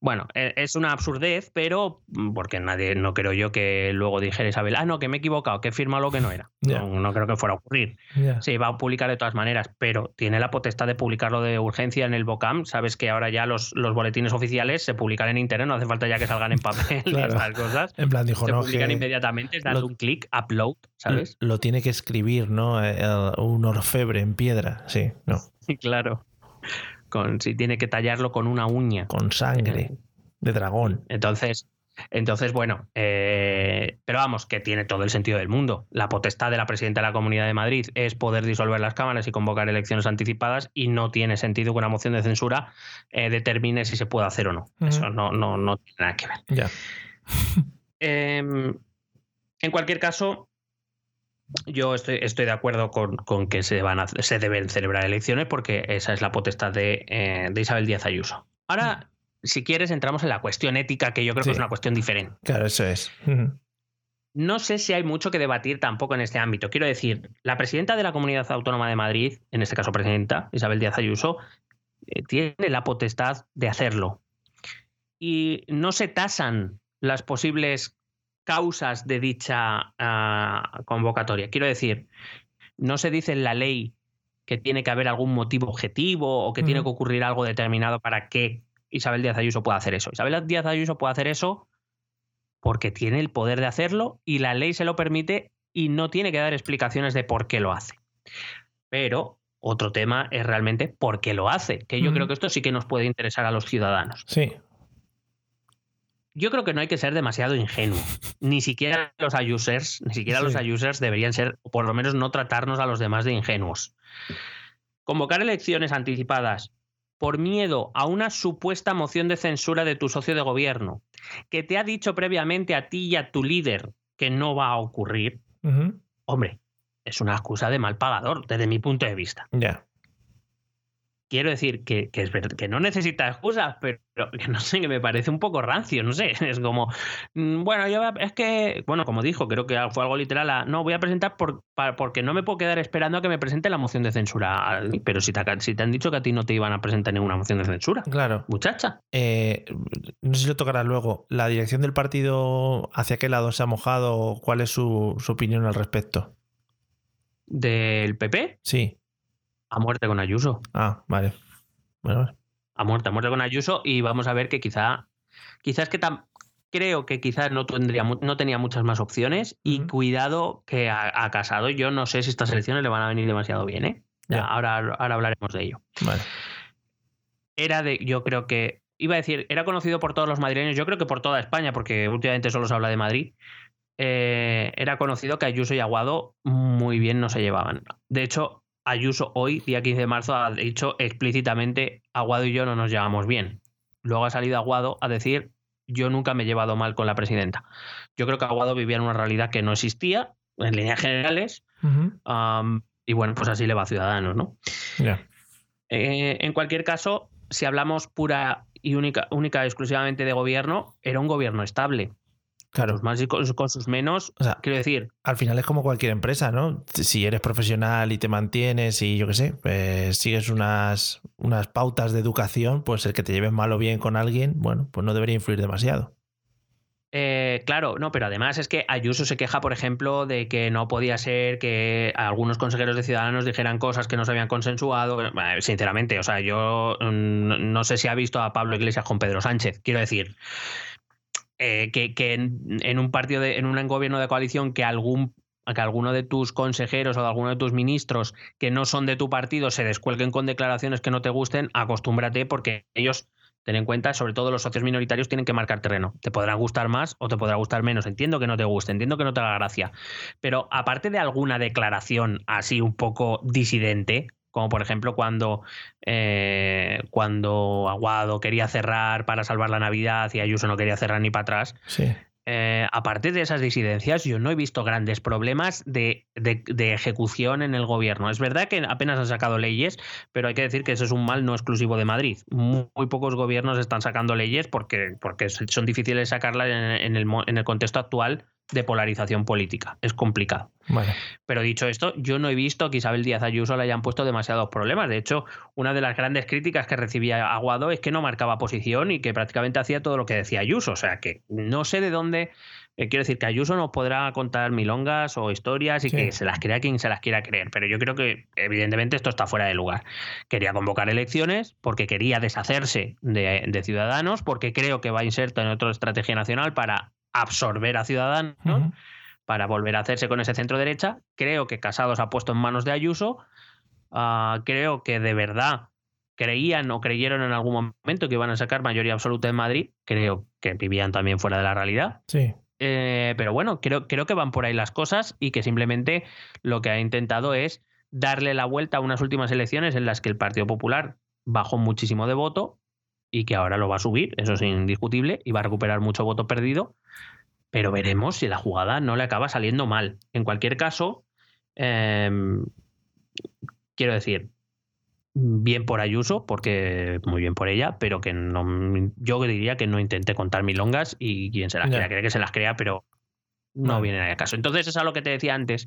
Bueno, e, es una absurdez, pero mm, porque nadie, no creo yo que luego dijera Isabel, ah, no, que me he equivocado, que he firmado lo que no era. No, creo que fuera a ocurrir. Se iba a publicar de todas maneras, pero tiene la potestad de publicarlo de urgencia en el BOCAM. Sabes que ahora ya los, los boletines oficiales se publican en internet, no hace falta ya que salgan en papel y estas cosas. En plan, dijo, se no, publican inmediatamente, dando un clic, upload, ¿sabes? Lo tiene que escribir, ¿no? Eh, un orfebre en piedra, sí, no. claro. Con, si tiene que tallarlo con una uña. Con sangre de dragón. Entonces, entonces bueno, eh, pero vamos, que tiene todo el sentido del mundo. La potestad de la presidenta de la Comunidad de Madrid es poder disolver las cámaras y convocar elecciones anticipadas y no tiene sentido que una moción de censura eh, determine si se puede hacer o no. Eso no, no, no, tiene nada que ver. Ya. Em, en cualquier caso, yo estoy, estoy de acuerdo con, que se, van a, se deben celebrar elecciones porque esa es la potestad de, eh, Isabel Díaz Ayuso. Ahora, si quieres, entramos en la cuestión ética, que yo creo que es una cuestión diferente. Claro, eso es. No sé si hay mucho que debatir tampoco en este ámbito. Quiero decir, la presidenta de la Comunidad Autónoma de Madrid, en este caso presidenta, Isabel Díaz Ayuso, eh, tiene la potestad de hacerlo. Y no se tasan las posibles causas de dicha ah, convocatoria. Quiero decir, no se dice en la ley que tiene que haber algún motivo objetivo o que tiene que ocurrir algo determinado para que Isabel Díaz Ayuso pueda hacer eso. Isabel Díaz Ayuso puede hacer eso porque tiene el poder de hacerlo y la ley se lo permite y no tiene que dar explicaciones de por qué lo hace. Pero otro tema es realmente por qué lo hace, que yo creo que esto sí que nos puede interesar a los ciudadanos. Sí. Yo creo que no hay que ser demasiado ingenuo. Ni siquiera los users, ni siquiera los Sí. users deberían ser, o por lo menos no tratarnos a los demás de ingenuos. Convocar elecciones anticipadas por miedo a una supuesta moción de censura de tu socio de gobierno, que te ha dicho previamente a ti y a tu líder que no va a ocurrir, hombre, es una excusa de mal pagador, desde mi punto de vista. Ya. Quiero decir que, que es verdad, que no necesita excusas, pero que no sé, que me parece un poco rancio, no sé. Es como, mm, bueno, yo es que, bueno, como dijo, creo que fue algo literal, a, no, voy a presentar por, porque no me puedo quedar esperando a que me presente la moción de censura. Pero si te, ha- si te han dicho que a ti no te iban a presentar ninguna moción de censura, Claro. muchacha. Eh, no sé si lo tocarás luego. ¿La dirección del partido hacia qué lado se ha mojado? ¿Cuál es su, su opinión al respecto? Del PP, Sí. A muerte con Ayuso. Ah, vale. Bueno, vale. a muerte, a muerte con Ayuso y vamos a ver que quizá, quizás que tam- creo que quizás no tendría, no tenía muchas más opciones y cuidado que a, a Casado yo no sé si estas elecciones le van a venir demasiado bien, ¿eh? Ya, Ya. Ahora, ahora hablaremos de ello. vale. Era de, yo creo que, iba a decir, era conocido por todos los madrileños, yo creo que por toda España, porque últimamente solo se habla de Madrid. eh, era conocido que Ayuso y Aguado muy bien no se llevaban. De hecho, Ayuso hoy, día 15 de marzo, ha dicho explícitamente, Aguado y yo no nos llevamos bien. Luego ha salido Aguado a decir, yo nunca me he llevado mal con la presidenta. Yo creo que Aguado vivía en una realidad que no existía, en líneas generales, y bueno, pues así le va a Ciudadanos, ¿no? Eh, en cualquier caso, si hablamos pura y única, única exclusivamente de gobierno, era un gobierno estable. Claro. Sus más y con, con sus menos, O sea, quiero decir, al final es como cualquier empresa, ¿no? Si eres profesional y te mantienes y yo qué sé, pues sigues unas, unas pautas de educación, pues el que te lleves mal o bien con alguien, bueno, pues no debería influir demasiado. Eh, claro, no, pero además es que Ayuso se queja, por ejemplo, de que no podía ser que algunos consejeros de Ciudadanos dijeran cosas que no se habían consensuado. Sinceramente, o sea, yo mm, no sé si ha visto a Pablo Iglesias con Pedro Sánchez. Quiero decir, eh, que, en un partido, de, en un gobierno de coalición, que algún que alguno de tus consejeros o de alguno de tus ministros que no son de tu partido se descuelguen con declaraciones que no te gusten, acostúmbrate porque ellos Ten en cuenta, sobre todo los socios minoritarios tienen que marcar terreno. Te podrá gustar más o te podrá gustar menos. Entiendo que no te guste, entiendo que no te haga gracia. Pero aparte de alguna declaración así un poco disidente, como por ejemplo cuando, eh, cuando Aguado quería cerrar para salvar la Navidad y Ayuso no quería cerrar ni para atrás, Sí. eh, aparte de esas disidencias, yo no he visto grandes problemas de, de- de ejecución en el gobierno. Es verdad que apenas han sacado leyes, pero hay que decir que eso es un mal no exclusivo de Madrid. Muy, muy pocos gobiernos están sacando leyes porque, porque son difíciles sacarlas en, en el, en el contexto actual de polarización política. Es complicado. Vale. Pero dicho esto, yo no he visto que Isabel Díaz Ayuso le hayan puesto demasiados problemas. De hecho, una de las grandes críticas que recibía Aguado es que no marcaba posición y que prácticamente hacía todo lo que decía Ayuso. O sea que no sé de dónde. eh, quiero decir que Ayuso nos podrá contar milongas o historias y Sí. que se las crea quien se las quiera creer. Pero yo creo que, evidentemente, esto está fuera de lugar. Quería convocar elecciones porque quería deshacerse de, de Ciudadanos, porque creo que va inserto en otra estrategia nacional para absorber a Ciudadanos para volver a hacerse con ese centro derecha. Creo que Casados ha puesto en manos de Ayuso. Ah, creo que de verdad creían o creyeron en algún momento que iban a sacar mayoría absoluta en Madrid. Creo que vivían también fuera de la realidad. Sí. Eh, pero bueno, creo, creo que van por ahí las cosas y que simplemente lo que ha intentado es darle la vuelta a unas últimas elecciones en las que el Partido Popular bajó muchísimo de voto y que ahora lo va a subir, eso es indiscutible, y va a recuperar mucho voto perdido, pero veremos si la jugada no le acaba saliendo mal. En cualquier caso, em, quiero decir, bien por Ayuso, porque muy bien por ella, pero que no, yo diría que no intente contar milongas y quien se las crea, cree que se las crea, pero no Vale. viene a caso. Entonces es a lo que te decía antes,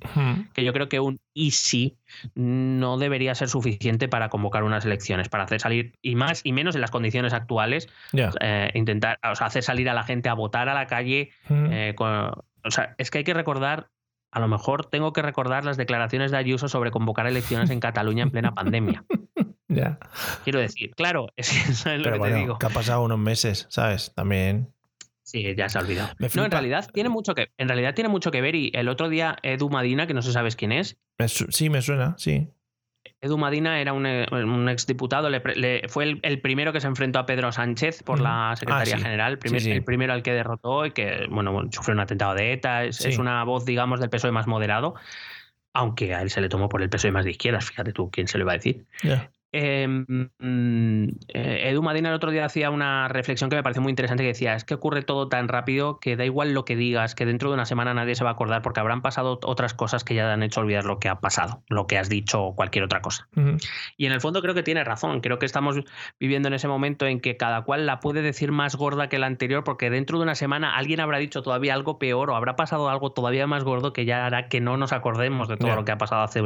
que yo creo que un y sí no debería ser suficiente para convocar unas elecciones, para hacer salir, y más y menos en las condiciones actuales, eh, intentar, o sea, hacer salir a la gente a votar a la calle. Eh, con- o sea, es que hay que recordar, a lo mejor tengo que recordar las declaraciones de Ayuso sobre convocar elecciones en Cataluña en plena pandemia. Ya. Quiero decir, claro, es que eso es lo Pero que bueno, te digo. que ha pasado unos meses, ¿sabes? También. Sí, ya se ha olvidado. No, en realidad tiene mucho que, en realidad tiene mucho que ver. Y el otro día Edu Madina, que no sé sabes quién es, sí, me suena, sí. Edu Madina era un, un exdiputado, le, le, fue el, el, primero que se enfrentó a Pedro Sánchez por la Secretaría ah, sí. General, el, primer, sí, sí. el, primero al que derrotó y que, bueno, sufrió un atentado de ETA. Es, es, una voz, digamos, del PSOE más moderado, aunque a él se le tomó por el PSOE más de izquierdas, fíjate tú quién se lo iba a decir. Yeah. Eh, Edu Madina el otro día hacía una reflexión que me pareció muy interesante que decía, es que ocurre todo tan rápido que da igual lo que digas, que dentro de una semana nadie se va a acordar porque habrán pasado otras cosas que ya han hecho olvidar lo que ha pasado, lo que has dicho o cualquier otra cosa. Uh -huh. Y en el fondo creo que tiene razón, creo que estamos viviendo en ese momento en que cada cual la puede decir más gorda que la anterior porque dentro de una semana alguien habrá dicho todavía algo peor o habrá pasado algo todavía más gordo que ya hará que no nos acordemos de todo yeah. lo que ha pasado hace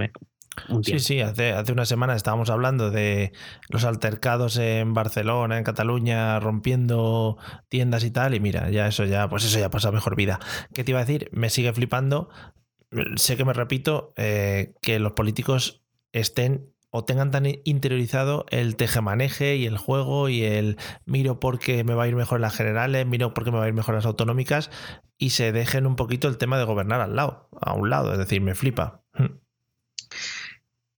Sí, sí, hace, hace una semana estábamos hablando de los altercados en Barcelona, en Cataluña, rompiendo tiendas y tal, y mira, ya eso ya, pues eso ya pasa mejor vida. ¿Qué te iba a decir? Me sigue flipando, sé que me repito, eh, que los políticos estén o tengan tan interiorizado el tejemaneje y el juego y el miro porque me va a ir mejor en las generales, miro porque me va a ir mejor en las autonómicas y se dejen un poquito el tema de gobernar al lado, a un lado, es decir, me flipa.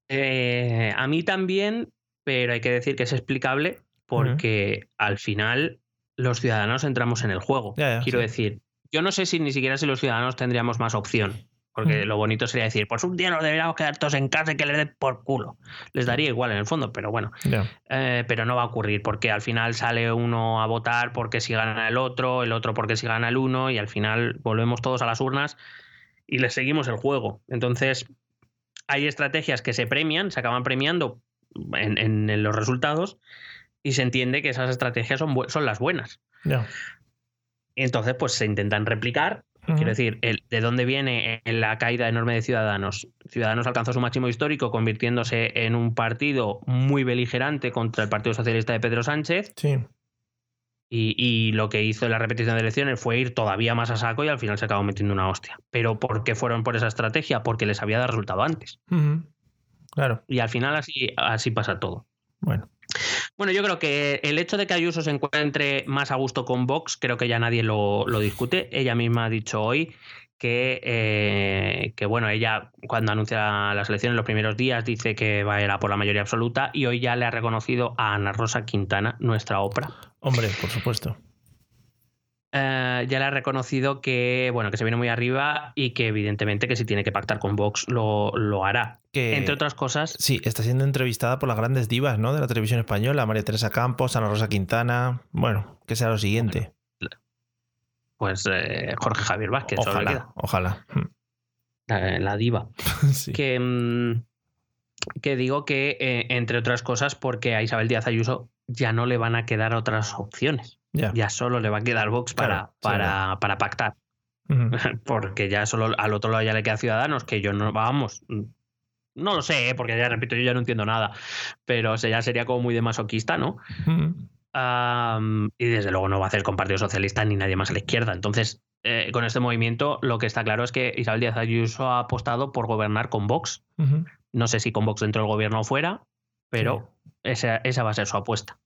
Eh, a mí también, pero hay que decir que es explicable porque uh -huh. al final los ciudadanos entramos en el juego. Ya, ya, Quiero sí. decir, yo no sé si ni siquiera si los ciudadanos tendríamos más opción. Porque uh -huh. lo bonito sería decir, pues un día nos deberíamos quedar todos en casa y que les den por culo. Les daría igual en el fondo, pero bueno. Yeah. Eh, pero no va a ocurrir porque al final sale uno a votar porque si gana el otro, el otro porque si gana el uno y al final volvemos todos a las urnas y les seguimos el juego. Entonces, hay estrategias que se premian, se acaban premiando en, en, en los resultados y se entiende que esas estrategias son, son las buenas. Yeah. Entonces, pues se intentan replicar Uh -huh. Quiero decir, el, ¿de dónde viene la caída enorme de Ciudadanos? Ciudadanos alcanzó su máximo histórico convirtiéndose en un partido muy beligerante contra el Partido Socialista de Pedro Sánchez. Sí. Y, y, lo que hizo en la repetición de elecciones fue ir todavía más a saco y al final se acabó metiendo una hostia. ¿Pero por qué fueron por esa estrategia? Porque les había dado resultado antes. Uh -huh. Claro. Y al final así, así pasa todo. Bueno. Bueno, yo creo que el hecho de que Ayuso se encuentre más a gusto con Vox, creo que ya nadie lo, lo discute. Ella misma ha dicho hoy que, eh, que, bueno, ella cuando anuncia las elecciones los primeros días dice que va a ir a por la mayoría absoluta y hoy ya le ha reconocido a Ana Rosa Quintana, nuestra Oprah. Hombre, por supuesto. Uh, ya le ha reconocido que bueno que se viene muy arriba y que evidentemente que si tiene que pactar con Vox lo, lo hará. Que, Entre otras cosas. Sí, está siendo entrevistada por las grandes divas ¿no? de la televisión española, María Teresa Campos, Ana Rosa Quintana. Bueno, que sea lo siguiente. Pues eh, Jorge Javier Vázquez. Ojalá, ojalá. La, la diva. sí. Que, mm, que digo que, eh, entre otras cosas, porque a Isabel Díaz Ayuso ya no le van a quedar otras opciones. Ya, ya solo le va a quedar Vox para, claro, para, sí, para pactar. Uh -huh. Porque ya solo al otro lado ya le queda Ciudadanos, que yo no, vamos, no lo sé, ¿eh? porque ya repito, yo ya no entiendo nada, pero ya sería como muy de masoquista, ¿no? Um, y desde luego no va a hacer con Partido Socialista ni nadie más a la izquierda. Entonces, eh, con este movimiento, lo que está claro es que Isabel Díaz Ayuso ha apostado por gobernar con Vox. No sé si con Vox dentro del gobierno o fuera, pero esa, esa va a ser su apuesta.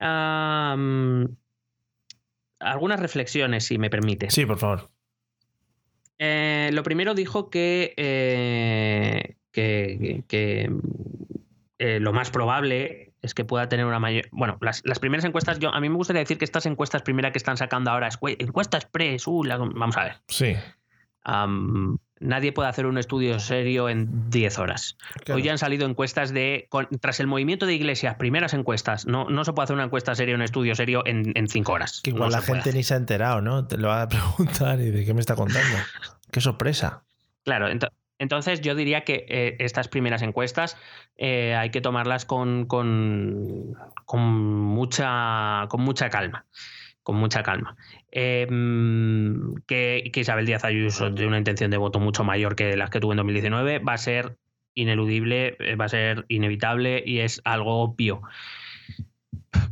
Um, algunas reflexiones, si me permite. Sí, por favor. Eh, lo primero dijo que, eh, que, que eh, lo más probable es que pueda tener una mayor. Bueno, las, las, primeras encuestas, yo a mí me gustaría decir que estas encuestas primeras que están sacando ahora, encuestas express, uh, la, vamos a ver. Sí. Um, nadie puede hacer un estudio serio en 10 horas. Claro. Hoy ya han salido encuestas de. Con, tras el movimiento de iglesias, primeras encuestas. No, no se puede hacer una encuesta seria, un estudio serio en 5 horas. Que igual no la gente ni se ha enterado, ¿no? Te lo va a preguntar y de qué me está contando. qué sorpresa. Claro, ent entonces yo diría que eh, estas primeras encuestas eh, hay que tomarlas con, con, con, mucha, con mucha calma con mucha calma. Eh, que, que, Isabel Díaz Ayuso de una intención de voto mucho mayor que las que tuvo en 2019 va a ser ineludible, eh, va a ser inevitable y es algo obvio.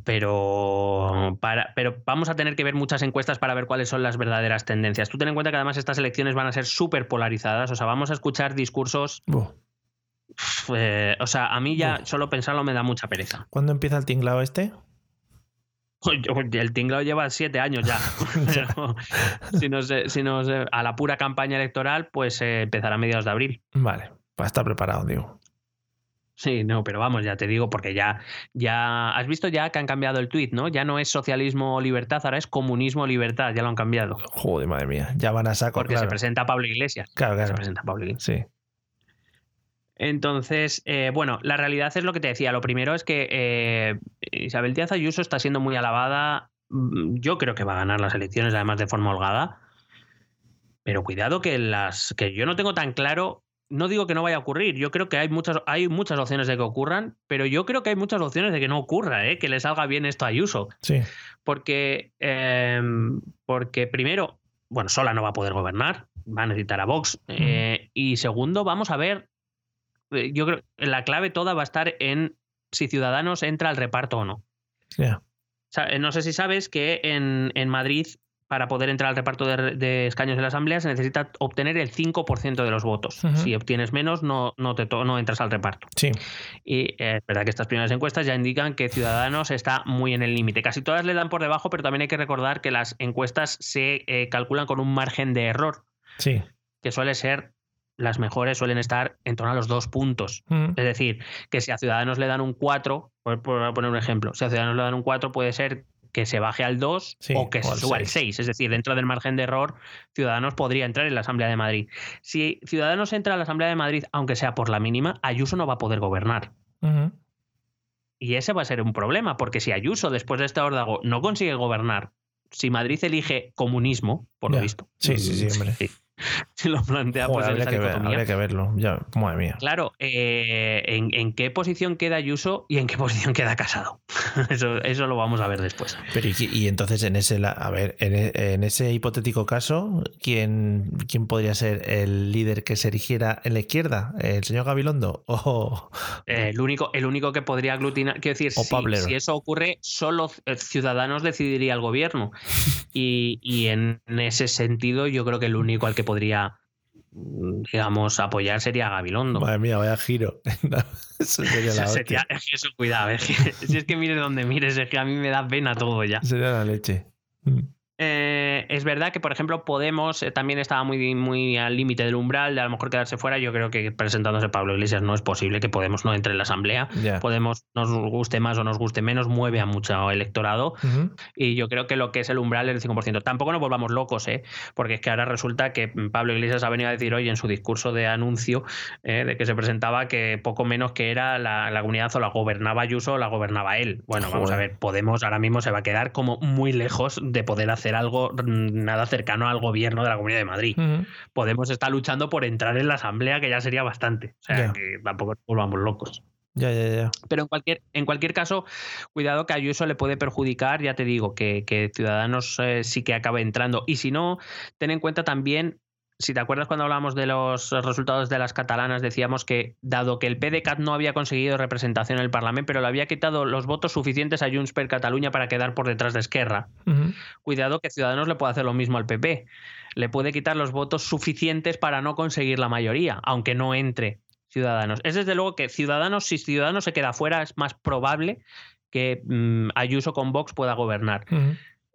Pero, para, pero vamos a tener que ver muchas encuestas para ver cuáles son las verdaderas tendencias. Tú ten en cuenta que además estas elecciones van a ser súper polarizadas, o sea, vamos a escuchar discursos... Eh, o sea, a mí ya solo pensarlo me da mucha pereza. ¿Cuándo empieza el tinglado este? El tinglado lleva siete años ya. Pero si nos, si nos, a la pura campaña electoral, pues eh, empezará a mediados de abril. Vale, para estar preparado, digo. Sí, no, pero vamos, ya te digo, porque ya, ya has visto ya que han cambiado el tuit, ¿no? Ya no es socialismo libertad, ahora es comunismo libertad, ya lo han cambiado. Joder, madre mía, ya van a saco. Porque se presenta Pablo Iglesias. Claro, claro. Se presenta Pablo Iglesias. Sí. Entonces, eh, bueno, la realidad es lo que te decía. Lo primero es que eh, Isabel Díaz Ayuso está siendo muy alabada. Mm, Yo creo que va a ganar las elecciones, además de forma holgada. Pero cuidado que las que yo no tengo tan claro. No digo que no vaya a ocurrir. Yo creo que hay muchas, hay muchas opciones de que ocurran, pero yo creo que hay muchas opciones de que no ocurra, ¿eh? que le salga bien esto a Ayuso. Sí. Porque, eh, porque primero, bueno, sola no va a poder gobernar, va a necesitar a Vox. Y segundo, vamos a ver, yo creo que la clave toda va a estar en si Ciudadanos entra al reparto o no. Ya. O sea, eh, no sé si sabes que en, en Madrid, para poder entrar al reparto de, de escaños de la Asamblea, se necesita obtener el 5% de los votos. Si obtienes menos, no, no, te no entras al reparto. Sí. Y eh, es verdad que estas primeras encuestas ya indican que Ciudadanos está muy en el límite. Casi todas le dan por debajo, pero también hay que recordar que las encuestas se eh, calculan con un margen de error, Sí. que suele ser, las mejores suelen estar en torno a los dos puntos. Mm. Es decir, que si a Ciudadanos le dan un 4, por, por poner un ejemplo, si a Ciudadanos le dan un 4 puede ser que se baje al 2 Sí, o que se suba al 6. 6. Es decir, dentro del margen de error, Ciudadanos podría entrar en la Asamblea de Madrid. Si Ciudadanos entra a la Asamblea de Madrid, aunque sea por la mínima, Ayuso no va a poder gobernar. Y ese va a ser un problema, porque si Ayuso, después de este órdago, no consigue gobernar, si Madrid elige comunismo, por lo visto. Sí, sí, sí, hombre. Si lo plantea Joder, en habría, esa que ver- dicotomía. habría que verlo. Ya, madre mía. Claro, eh, ¿en, en qué posición queda Ayuso y en qué posición queda Casado? eso, eso lo vamos a ver después. Pero y, entonces en ese, a ver, en, en ese hipotético caso, ¿quién, ¿quién podría ser el líder que se erigiera en la izquierda? ¿El señor Gabilondo? ¿O Eh, el, único, el único que podría aglutinar, quiero decir, O si, si eso ocurre, solo eh, Ciudadanos decidiría el gobierno. Y, y en ese sentido, yo creo que el único al que podría, mm, digamos, apoyar sería Gabilondo. Madre mía, vaya giro. Eso sería la sería- es que eso, cuidado, es que, si es que mires donde mires, es que a mí me da pena todo ya. Sería la leche. Mm. Eh, es verdad que, por ejemplo, Podemos eh, también estaba muy, muy al límite del umbral de a lo mejor quedarse fuera. Yo creo que presentándose Pablo Iglesias no es posible que Podemos no entre en la Asamblea. Podemos, nos guste más o nos guste menos, mueve a mucho electorado. Y yo creo que lo que es el umbral es el 5%. Tampoco nos volvamos locos, ¿eh? porque es que ahora resulta que Pablo Iglesias ha venido a decir hoy en su discurso de anuncio eh, de que se presentaba que poco menos que era la, la comunidad o la gobernaba Ayuso o la gobernaba él. Bueno, vamos a ver, Podemos ahora mismo se va a quedar como muy lejos de poder hacer algo nada cercano al gobierno de la Comunidad de Madrid. Podemos estar luchando por entrar en la Asamblea, que ya sería bastante. O sea, que tampoco nos volvamos locos. Ya, ya, ya. Pero en cualquier, en cualquier caso, cuidado que a Ayuso le puede perjudicar, ya te digo, que, que Ciudadanos eh, sí que acabe entrando. Y si no, ten en cuenta también, si te acuerdas cuando hablábamos de los resultados de las catalanas, decíamos que dado que el PDeCAT no había conseguido representación en el Parlamento, pero le había quitado los votos suficientes a Junts per Cataluña para quedar por detrás de Esquerra. Cuidado que Ciudadanos le puede hacer lo mismo al PP. Le puede quitar los votos suficientes para no conseguir la mayoría, aunque no entre Ciudadanos. Es desde luego que Ciudadanos, si Ciudadanos se queda fuera, es más probable que mm, Ayuso con Vox pueda gobernar.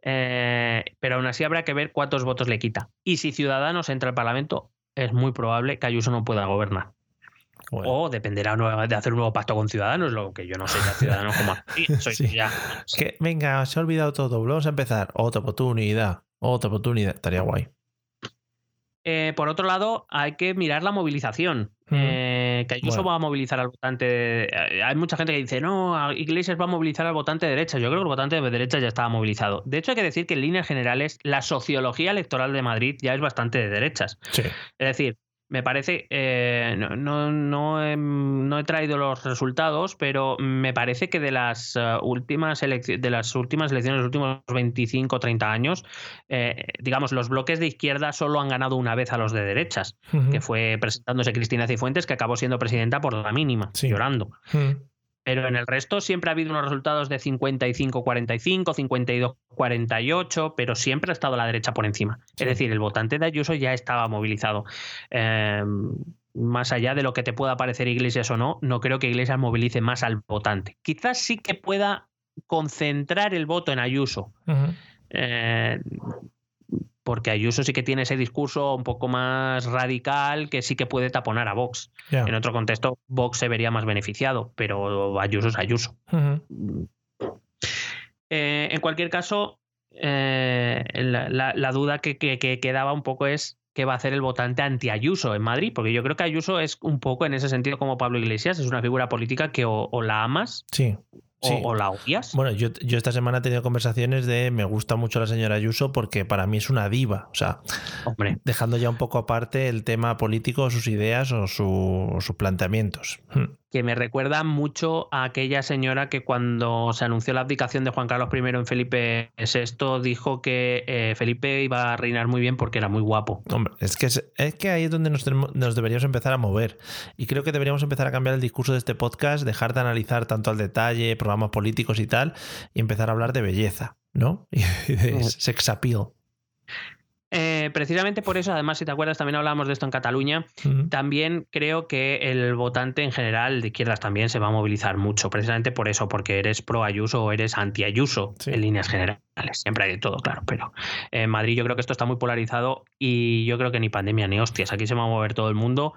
Eh, pero aún así habrá que ver cuántos votos le quita. Y si Ciudadanos entra al Parlamento, es muy probable que Ayuso no pueda gobernar. Bueno. O dependerá de hacer un nuevo pacto con Ciudadanos, lo que yo no sé ya Ciudadanos como Soy Sí. ya. Que, venga, se ha olvidado todo. Vamos a empezar. Otra oportunidad. Otra oportunidad. Estaría guay. Eh, por otro lado, hay que mirar la movilización. Ujú. Eh, que Ayuso Bueno. va a movilizar al votante. eh, Hay mucha gente que dice, no, Iglesias va a movilizar al votante de derecha. Yo creo que el votante de derecha ya estaba movilizado. De hecho, hay que decir que en líneas generales, la sociología electoral de Madrid ya es bastante de derechas. Sí. Es decir, me parece, eh, no, no, no he, no he traído los resultados, pero me parece que de las eh, últimas elecciones, de las últimas elecciones, de los últimos 25 o 30 años, eh, digamos, los bloques de izquierda solo han ganado una vez a los de derechas, que fue presentándose Cristina Cifuentes, que acabó siendo presidenta por la mínima, Sí. llorando. Pero en el resto siempre ha habido unos resultados de 55-45, 52-48, pero siempre ha estado la derecha por encima. Sí. Es decir, el votante de Ayuso ya estaba movilizado. Eh, más allá de lo que te pueda parecer Iglesias o no, no creo que Iglesias movilice más al votante. Quizás sí que pueda concentrar el voto en Ayuso. Eh, porque Ayuso sí que tiene ese discurso un poco más radical que sí que puede taponar a Vox. En otro contexto, Vox se vería más beneficiado, pero Ayuso es Ayuso. Eh, en cualquier caso, eh, la, la- la duda que, que- que quedaba un poco es qué va a hacer el votante anti-Ayuso en Madrid, porque yo creo que Ayuso es un poco en ese sentido como Pablo Iglesias, es una figura política que o, o la amas Sí. O, Sí. o la odias. Bueno, yo, yo esta semana he tenido conversaciones de me gusta mucho la señora Ayuso porque para mí es una diva. O sea, Hombre, dejando ya un poco aparte el tema político, sus ideas o su- sus planteamientos. Hmm. Que me recuerda mucho a aquella señora que cuando se anunció la abdicación de Juan Carlos I en Felipe VI dijo que eh, Felipe iba a reinar muy bien porque era muy guapo. Hombre, es que, es, es que ahí es donde nos, tenemos- nos deberíamos empezar a mover. Y creo que deberíamos empezar a cambiar el discurso de este podcast, dejar de analizar tanto al detalle, programas políticos y tal, y empezar a hablar de belleza, ¿no? Y de sex appeal. Eh, precisamente por eso, además, si te acuerdas, también hablábamos de esto en Cataluña. También creo que el votante en general de izquierdas también se va a movilizar mucho, precisamente por eso, porque eres pro Ayuso o eres anti Ayuso Sí. en líneas generales. Siempre hay de todo, claro, pero en Madrid yo creo que esto está muy polarizado y yo creo que ni pandemia ni hostias, aquí se va a mover todo el mundo,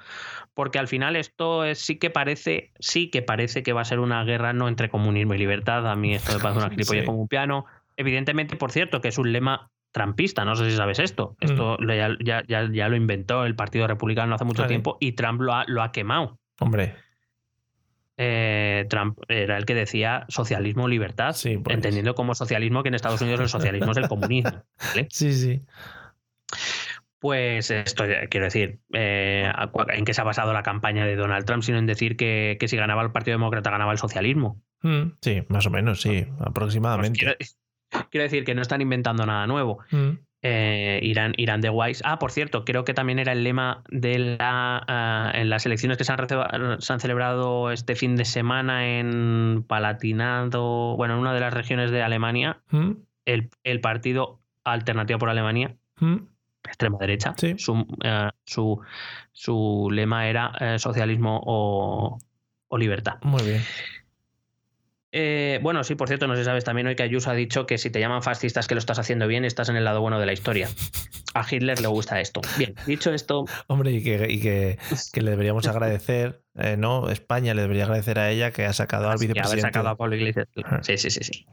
porque al final esto es- sí que parece, sí que parece que va a ser una guerra no entre comunismo y libertad. A mí esto me parece una gilipollez Sí. como un piano. Evidentemente, por cierto, que es un lema trampista, no sé si sabes esto. Esto lo- ya, ya- ya- ya lo inventó el Partido Republicano hace mucho tiempo y Trump lo ha, lo ha quemado. Hombre, Eh, Trump era el que decía socialismo libertad, Sí, pues. entendiendo como socialismo que en Estados Unidos el socialismo es el comunismo. ¿vale? sí, sí. Pues esto, ya- quiero decir, eh, ¿en qué se ha basado la campaña de Donald Trump? Sino en decir que, que si ganaba el Partido Demócrata ganaba el socialismo. Mm, Sí, más o menos, sí, Pues aproximadamente. quiero, quiero decir que no están inventando nada nuevo. Mm. Eh, irán, irán de Wise. Ah, por cierto, creo que también era el lema de la, ah, en las elecciones que se han, receba- se han celebrado este fin de semana en Palatinado, bueno, en una de las regiones de Alemania, Mm, el, el partido Alternativa por Alemania, mm. extrema derecha, Sí. su, su, su lema era eh, socialismo o, o libertad. Muy bien. Eh, bueno, sí, por cierto, no sé si sabes también hoy que Ayuso ha dicho que si te llaman fascistas que lo estás haciendo bien, estás en el lado bueno de la historia. A Hitler le gusta esto. Bien, dicho esto, Hombre, y que, y que, que le deberíamos agradecer, eh, ¿no? España le debería agradecer a ella que ha sacado al vicepresidente. sacado a Pablo Iglesias. Sí, sí, sí, sí.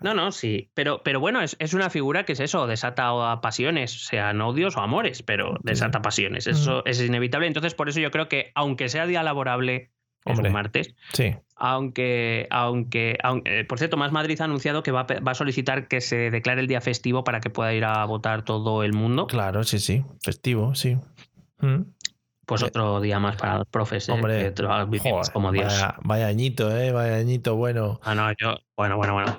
No, no, sí. Pero, pero bueno, es, es una figura que es eso, desata pasiones, sean odios o amores, pero desata pasiones. Eso es inevitable. Entonces, por eso yo creo que, aunque sea día laborable, es Hombre. un martes, Sí. Aunque, aunque, aunque- eh, por cierto, Más Madrid ha anunciado que va va a solicitar que se declare el día festivo para que pueda ir a votar todo el mundo. Claro, sí, sí. Festivo, sí. Mm. Pues otro día más para los profes. eh, Hombre, que joder, como Dios. Vaya, vaya añito, ¿eh? Vaya añito bueno. Ah, no, yo. Bueno, bueno, bueno.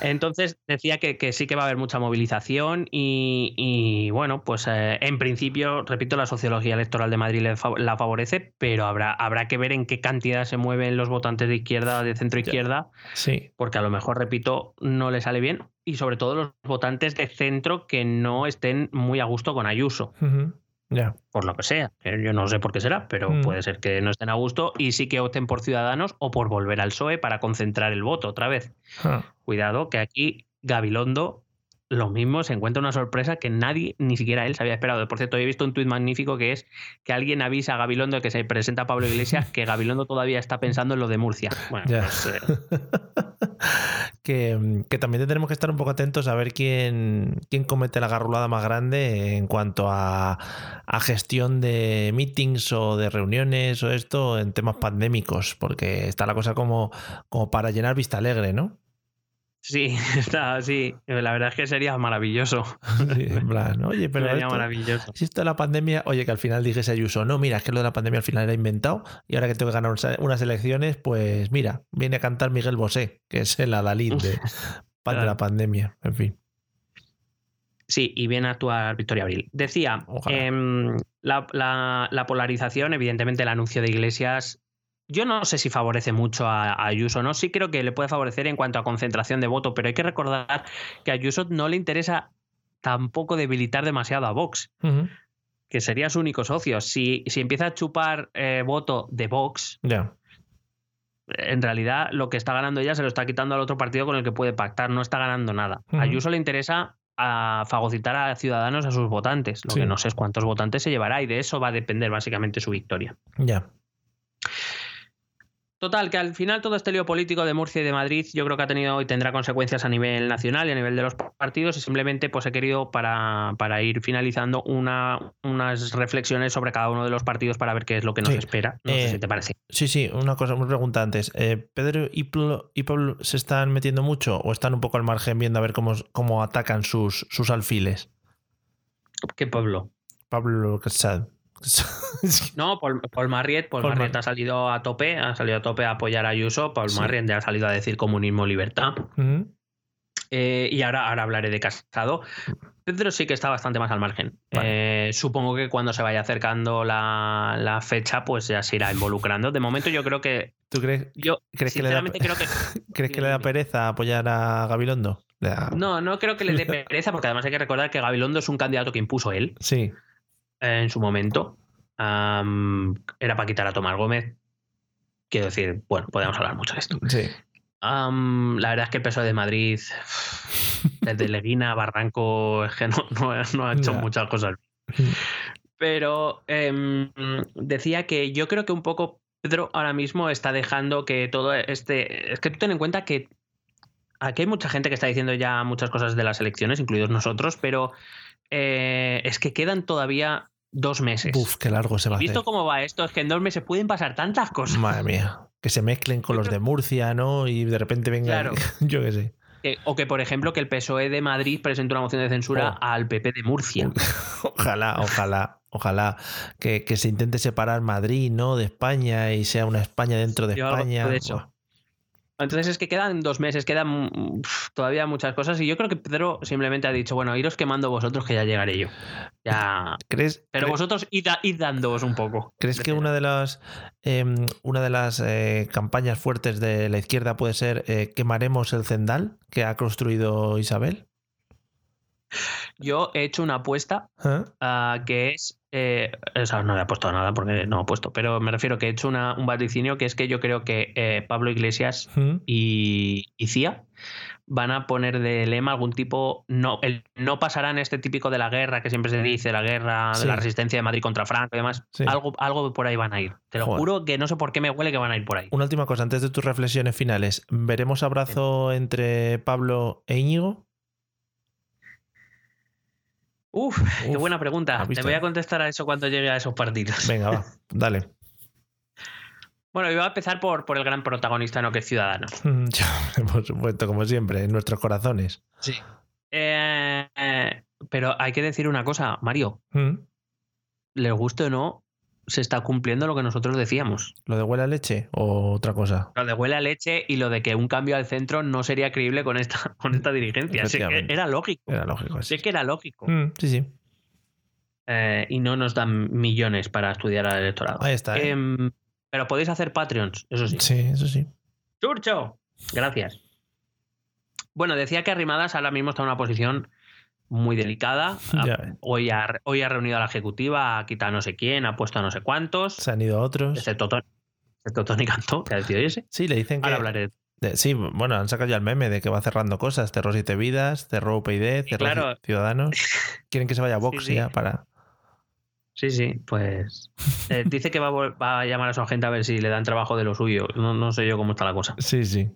Entonces decía que, que sí que va a haber mucha movilización y, y, bueno, pues eh, en principio, repito, la sociología electoral de Madrid le la favorece, pero habrá, habrá que ver en qué cantidad se mueven los votantes de izquierda, de centro izquierda, sí. porque a lo mejor, repito, no le sale bien. Y sobre todo los votantes de centro que no estén muy a gusto con Ayuso. Por lo que sea. Yo no sé por qué será, pero Mm. puede ser que no estén a gusto y sí que opten por Ciudadanos o por volver al PSOE para concentrar el voto otra vez. Ah. Cuidado, que aquí Gabilondo lo mismo se encuentra una sorpresa que nadie, ni siquiera él, se había esperado. Por cierto, he visto un tuit magnífico que es que alguien avisa a Gabilondo que se presenta a Pablo Iglesias que Gabilondo todavía está pensando en lo de Murcia. Bueno, pues, eh, que, que también tenemos que estar un poco atentos a ver quién, quién comete la garrulada más grande en cuanto a, a gestión de meetings o de reuniones o esto en temas pandémicos, porque está la cosa como, como para llenar vista alegre, ¿no? Sí, está así. La verdad es que sería maravilloso. Sí, en plan, oye, pero sería esto- maravilloso. si esto de la pandemia, oye, que al final dijese Ayuso, no, mira, es que lo de la pandemia al final era inventado y ahora que tengo que ganar unas- elecciones, pues mira, viene a cantar Miguel Bosé, que es el adalid de, pa- de la pandemia, en fin. Sí, y viene a actuar Victoria Abril. Decía, em, la, la- la polarización, evidentemente el anuncio de Iglesias, yo no sé si favorece mucho a, a Ayuso, ¿no? Sí creo que le puede favorecer en cuanto a concentración de voto, pero hay que recordar que a Ayuso no le interesa tampoco debilitar demasiado a Vox, que sería su único socio. Si, si empieza a chupar eh, voto de Vox, en realidad lo que está ganando ella se lo está quitando al otro partido con el que puede pactar, no está ganando nada. A Ayuso le interesa a fagocitar a Ciudadanos a sus votantes. Lo Sí. que no sé es cuántos votantes se llevará y de eso va a depender básicamente su victoria. Ya. Total, que al final todo este lío político de Murcia y de Madrid yo creo que ha tenido y tendrá consecuencias a nivel nacional y a nivel de los partidos y simplemente pues he querido para, para ir finalizando una, unas reflexiones sobre cada uno de los partidos para ver qué es lo que nos Sí. espera. No Eh, sé si te parece. Sí, sí, una cosa, una pregunta antes. Eh, ¿Pedro y Pablo, y Pablo se están metiendo mucho o están un poco al margen viendo a ver cómo, cómo atacan sus, sus alfiles? ¿Qué pueblo? Pablo Casado. No, Paul, Paul Marriott, Paul Paul Marriott Mar- ha salido a tope, ha salido a tope a apoyar a Ayuso, Paul Sí. Marriott ya ha salido a decir comunismo, libertad. Eh, y ahora, ahora hablaré de Casado. Pedro sí que está bastante más al margen. Vale. Eh, supongo que cuando se vaya acercando la, la fecha, pues ya se irá involucrando. De momento yo creo que... ¿Tú crees, Yo ¿Crees que le da- sinceramente creo que... crees que le da pereza apoyar a Gabilondo? Da- No, no creo que le dé pereza, porque además hay que recordar que Gabilondo es un candidato que impuso él Sí, en su momento. Era para quitar a Tomás Gómez. Quiero decir, bueno, podemos hablar mucho de esto. sí. La verdad es que el peso de Madrid, desde Leguina a Barranco, es que no, no- no ha hecho muchas cosas. Pero em, decía que yo creo que un poco Pedro ahora mismo está dejando que todo este. Es que tú ten en cuenta que aquí hay mucha gente que está diciendo ya muchas cosas de las elecciones, incluidos nosotros, pero eh, es que quedan todavía dos meses. Uf, qué largo se va a hacer. Visto cómo va esto, es que en dos meses pueden pasar tantas cosas. Madre mía. Que se mezclen con los de Murcia, ¿no? Y de repente venga. Claro. Yo qué sé. Que- o que, por ejemplo, que el PSOE de Madrid presente una moción de censura Oh. al PP de Murcia. Ojalá, ojalá, ojalá que, que se intente separar Madrid, ¿no? De España y sea una España dentro de Yo España. de eso. Entonces es que quedan dos meses, quedan todavía muchas cosas y yo creo que Pedro simplemente ha dicho, bueno, iros quemando vosotros que ya llegaré yo. Ya... ¿Crees, Pero cre- vosotros id, id dándoos un poco. ¿crees que una de las em, una de las eh, campañas fuertes de la izquierda puede ser eh, quemaremos el Zendal que ha construido Isabel? Yo he hecho una apuesta ¿Eh? ah, que es... eh, o sea, no le he puesto nada porque no he puesto, pero me refiero que he hecho una- un vaticinio que es que yo creo que eh, Pablo Iglesias ¿Mm? y, y CIA van a poner de lema algún tipo no el, no pasarán este típico de la guerra que siempre se dice la guerra Sí. de la resistencia de Madrid contra Franco y demás Sí. algo algo por ahí van a ir te lo Joder. juro que no sé por qué me huele que van a ir por ahí Una última cosa, antes de tus reflexiones finales. ¿Veremos abrazo entre Pablo e Íñigo? Uf, qué buena pregunta. ¿has te voy a contestar a eso cuando llegue a esos partidos. Venga, va, dale. bueno voy a empezar por, por el gran protagonista no que es Ciudadanos ya, Por supuesto, como siempre, en nuestros corazones. sí. Eh, eh, pero hay que decir una cosa Mario. Mm, les guste o no se está cumpliendo lo que nosotros decíamos ¿Lo de huele a leche o otra cosa? Lo de huele a leche y lo de que un cambio al centro no sería creíble con esta, con esta dirigencia. Sí que Efectivamente. era lógico. Era lógico. Sí Sí, que era lógico. Mm, sí, sí. Eh, y no nos dan millones para estudiar al electorado. Ahí está. ¿eh? Em, pero podéis hacer Patreons, eso sí. Sí, eso sí. ¡Churcho! Gracias. Bueno, decía que Arrimadas ahora mismo está en una posición muy delicada. Ah. Hoy ha, hoy ha reunido a la ejecutiva, ha quitado no sé quién, ha puesto a no sé cuántos, Se han ido otros. excepto, Ton- excepto Tony Cantó, que ha decidido irse. Sí, le dicen que. Ahora hablaré. de- sí, bueno, han sacado ya el meme de que va cerrando cosas. Cerró Siete Vidas, cerró UPyD, cerró claro. Ci- Ciudadanos. Quieren que se vaya a Vox Sí, sí. ya para. Sí, sí, pues. eh, dice que va va a llamar a su agente a ver si le dan trabajo de lo suyo. No, no sé yo cómo está la cosa. Sí, sí.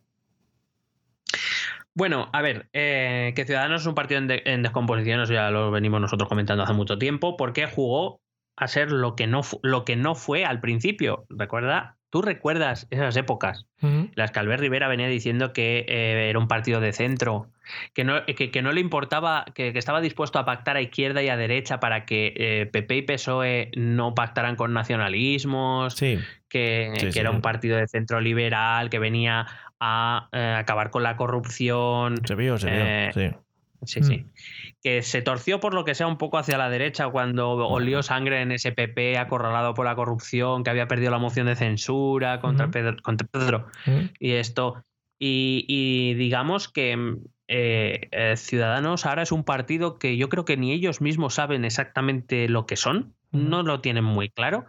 Bueno, a ver, eh, que Ciudadanos es un partido en, de- en descomposición, eso ya lo venimos nosotros comentando hace mucho tiempo, porque jugó a ser lo que no, fu- lo que no fue al principio. ¿Recuerda? ¿Tú recuerdas esas épocas? Ujú. Las que Albert Rivera venía diciendo que eh, era un partido de centro, que no, que, que no le importaba, que, que estaba dispuesto a pactar a izquierda y a derecha para que eh, PP y PSOE no pactaran con nacionalismos, Sí. que, Sí, que sí. era un partido de centro liberal, que venía a eh, acabar con la corrupción. Se vio, se vio. Eh, sí. Sí, Mm. sí. Que se torció por lo que sea un poco hacia la derecha cuando olió sangre en ese PP acorralado por la corrupción, que había perdido la moción de censura contra, Ujú. Pedro, contra Pedro Mm. y esto. Y, y digamos que mm, eh, eh, Ciudadanos ahora es un partido que yo creo que ni ellos mismos saben exactamente lo que son. No lo tienen muy claro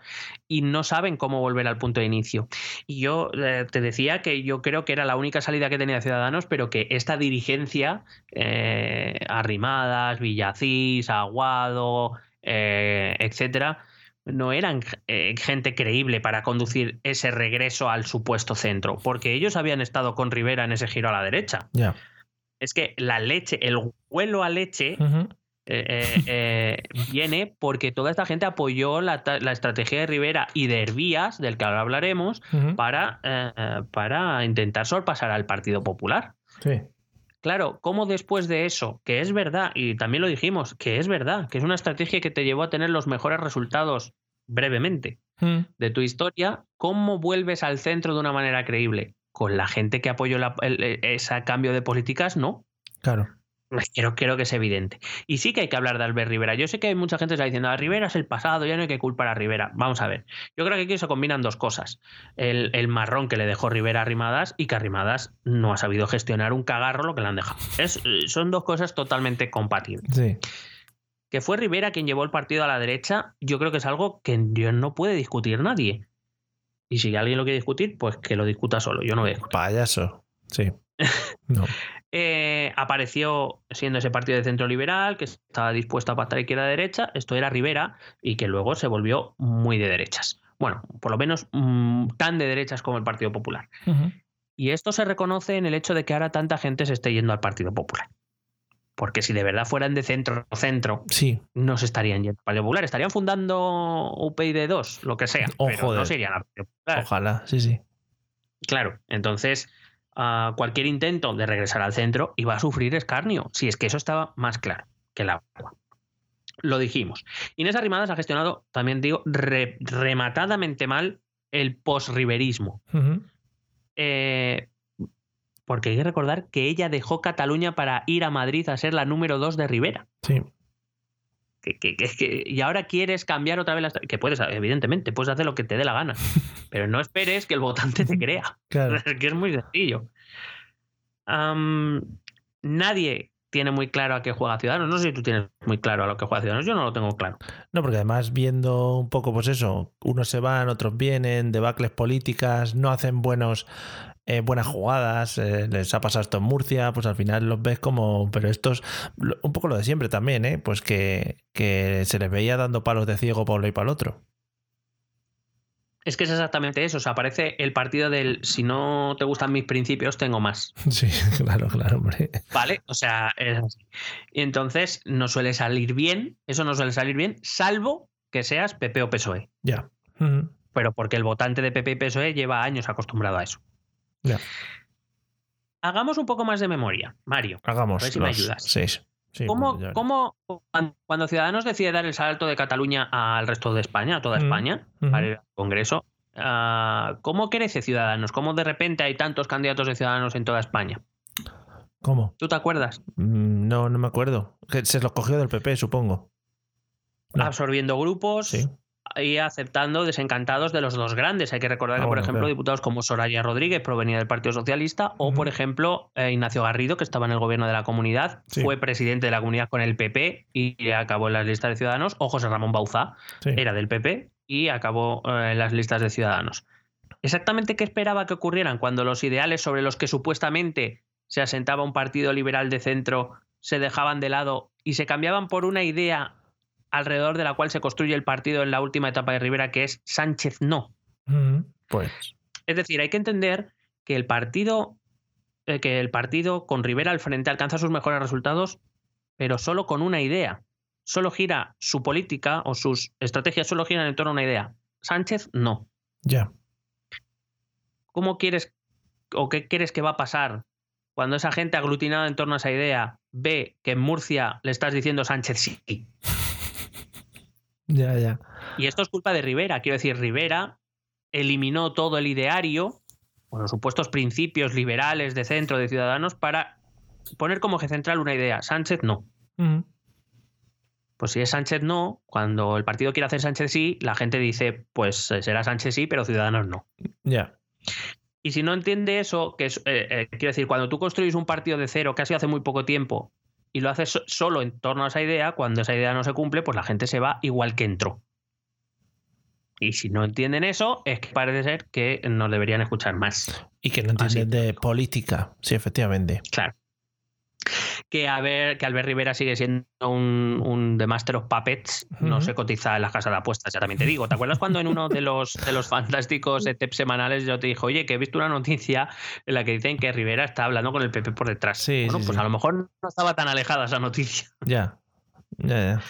y no saben cómo volver al punto de inicio. Y yo eh, te decía que yo creo que era la única salida que tenía Ciudadanos, pero que esta dirigencia, eh, Arrimadas, Villacís, Aguado, eh, etcétera, no eran gente creíble para conducir ese regreso al supuesto centro, porque ellos habían estado con Rivera en ese giro a la derecha. Es que la leche, el vuelo a leche, eh, eh, eh, viene porque toda esta gente apoyó la, estrategia de Rivera y de Hervías, del que ahora hablaremos, para, para intentar sorpasar al Partido Popular. Sí. Claro, ¿cómo después de eso, que es verdad, y también lo dijimos, que es verdad, que es una estrategia que te llevó a tener los mejores resultados brevemente de tu historia, ¿cómo vuelves al centro de una manera creíble? Con la gente que apoyó ese cambio de políticas, no. Claro. Creo, creo que es evidente. Y sí que hay que hablar de Albert Rivera. Yo sé que hay mucha gente que está diciendo, a ah, Rivera es el pasado, ya no hay que culpar a Rivera. Vamos a ver. Yo creo que aquí se combinan dos cosas. El, marrón que le dejó Rivera a Rimadas y que Arrimadas no ha sabido gestionar un cagarro lo que le han dejado. Es, son dos cosas totalmente compatibles. Sí. Que fue Rivera quien llevó el partido a la derecha, yo creo que es algo que no puede discutir nadie. Y si alguien lo quiere discutir, pues que lo discuta solo. Yo no veo. Payaso. Sí. No. Eh, apareció siendo ese partido de centro liberal que estaba dispuesto a pactar izquierda-derecha. Esto era Rivera y que luego se volvió muy de derechas. Bueno, por lo menos mm, tan de derechas como el Partido Popular. Y esto se reconoce en el hecho de que ahora tanta gente se esté yendo al Partido Popular. Porque si de verdad fueran de centro centro, sí. no se estarían yendo al Partido Popular. Estarían fundando UPyD 2, lo que sea. pero no se irían al Partido Popular. Ojalá, sí, sí. Claro, entonces cualquier intento de regresar al centro iba a sufrir escarnio, si es que eso estaba más claro que el agua. Lo dijimos. Inés Arrimadas ha gestionado, también digo, rematadamente mal el posriverismo. Eh, porque hay que recordar que ella dejó Cataluña para ir a Madrid a ser la número dos de Rivera. Sí. Que, y ahora quieres cambiar otra vez las. Que puedes, evidentemente, puedes hacer lo que te dé la gana. pero no esperes que el votante te crea. Claro. que es muy sencillo. nadie tiene muy claro a qué juega Ciudadanos. No sé si tú tienes muy claro a lo que juega Ciudadanos. Yo no lo tengo claro. No, porque además viendo un poco, pues eso, unos se van, otros vienen, debacles políticas, no hacen buenos eh, buenas jugadas, eh, les ha pasado esto en Murcia, pues al final los ves como, pero estos, un poco lo de siempre también, ¿eh? pues que, se les veía dando palos de ciego para uno y para el otro. Es que es exactamente eso. O sea, aparece el partido del si no te gustan mis principios, tengo más. Sí, claro, claro, hombre. Vale, o sea, es así. Y entonces no suele salir bien, eso no suele salir bien, salvo que seas PP o PSOE. Ya. Pero porque el votante de PP y PSOE lleva años acostumbrado a eso. Hagamos un poco más de memoria, Mario. Hagamos. A ver si me ayudas. Seis. ¿Cómo, cuando Ciudadanos decide dar el salto de Cataluña al resto de España, a toda España, para ir al Congreso, ah, ¿cómo crece Ciudadanos? ¿Cómo de repente hay tantos candidatos de Ciudadanos en toda España? ¿Cómo? ¿Tú te acuerdas? Mm, no, no me acuerdo. Se los cogió del PP, supongo. Absorbiendo grupos. Sí y aceptando desencantados de los dos grandes. Hay que recordar que, ah, por ejemplo, diputados como Soraya Rodríguez provenía del Partido Socialista o, por ejemplo, eh, Ignacio Garrido, que estaba en el gobierno de la comunidad, fue presidente de la comunidad con el PP y acabó en las listas de Ciudadanos, o José Ramón Bauzá, era del PP y acabó eh, en las listas de Ciudadanos. Exactamente qué esperaba que ocurrieran cuando los ideales sobre los que supuestamente se asentaba un partido liberal de centro se dejaban de lado y se cambiaban por una idea alrededor de la cual se construye el partido en la última etapa de Rivera, que es Sánchez no. Pues. Es decir, hay que entender que el partido, eh, que el partido con Rivera al frente alcanza sus mejores resultados, pero solo con una idea. Solo gira su política o sus estrategias solo giran en torno a una idea. Sánchez no. Ya. ¿Cómo quieres o qué quieres que va a pasar cuando esa gente aglutinada en torno a esa idea ve que en Murcia le estás diciendo Sánchez sí? Ya, ya. Y esto es culpa de Rivera. Quiero decir, Rivera eliminó todo el ideario, o los supuestos principios liberales de centro de Ciudadanos para poner como eje central una idea. Sánchez no. Pues si es Sánchez no, cuando el partido quiere hacer Sánchez sí, la gente dice, pues eh, será Sánchez sí, pero Ciudadanos no. Ya. Y si no entiende eso, que es, eh, eh, quiero decir, cuando tú construyes un partido de cero, que ha sido hace muy poco tiempo, y lo haces solo en torno a esa idea, cuando esa idea no se cumple, pues la gente se va igual que entró. Y si no entienden eso, es que parece ser que nos deberían escuchar más. Y que no entienden de política, sí, efectivamente. Claro. Que, a ver, que Albert Rivera sigue siendo un, un The Master of Puppets, no se cotiza en las casas de apuestas, ya también te digo. ¿Te acuerdas cuando en uno de los, de los fantásticos ETEP semanales yo te dije, oye, que he visto una noticia en la que dicen que Rivera está hablando con el PP por detrás? Sí, bueno, sí, pues sí. a lo mejor no estaba tan alejada esa noticia. Ya. Ya, ya.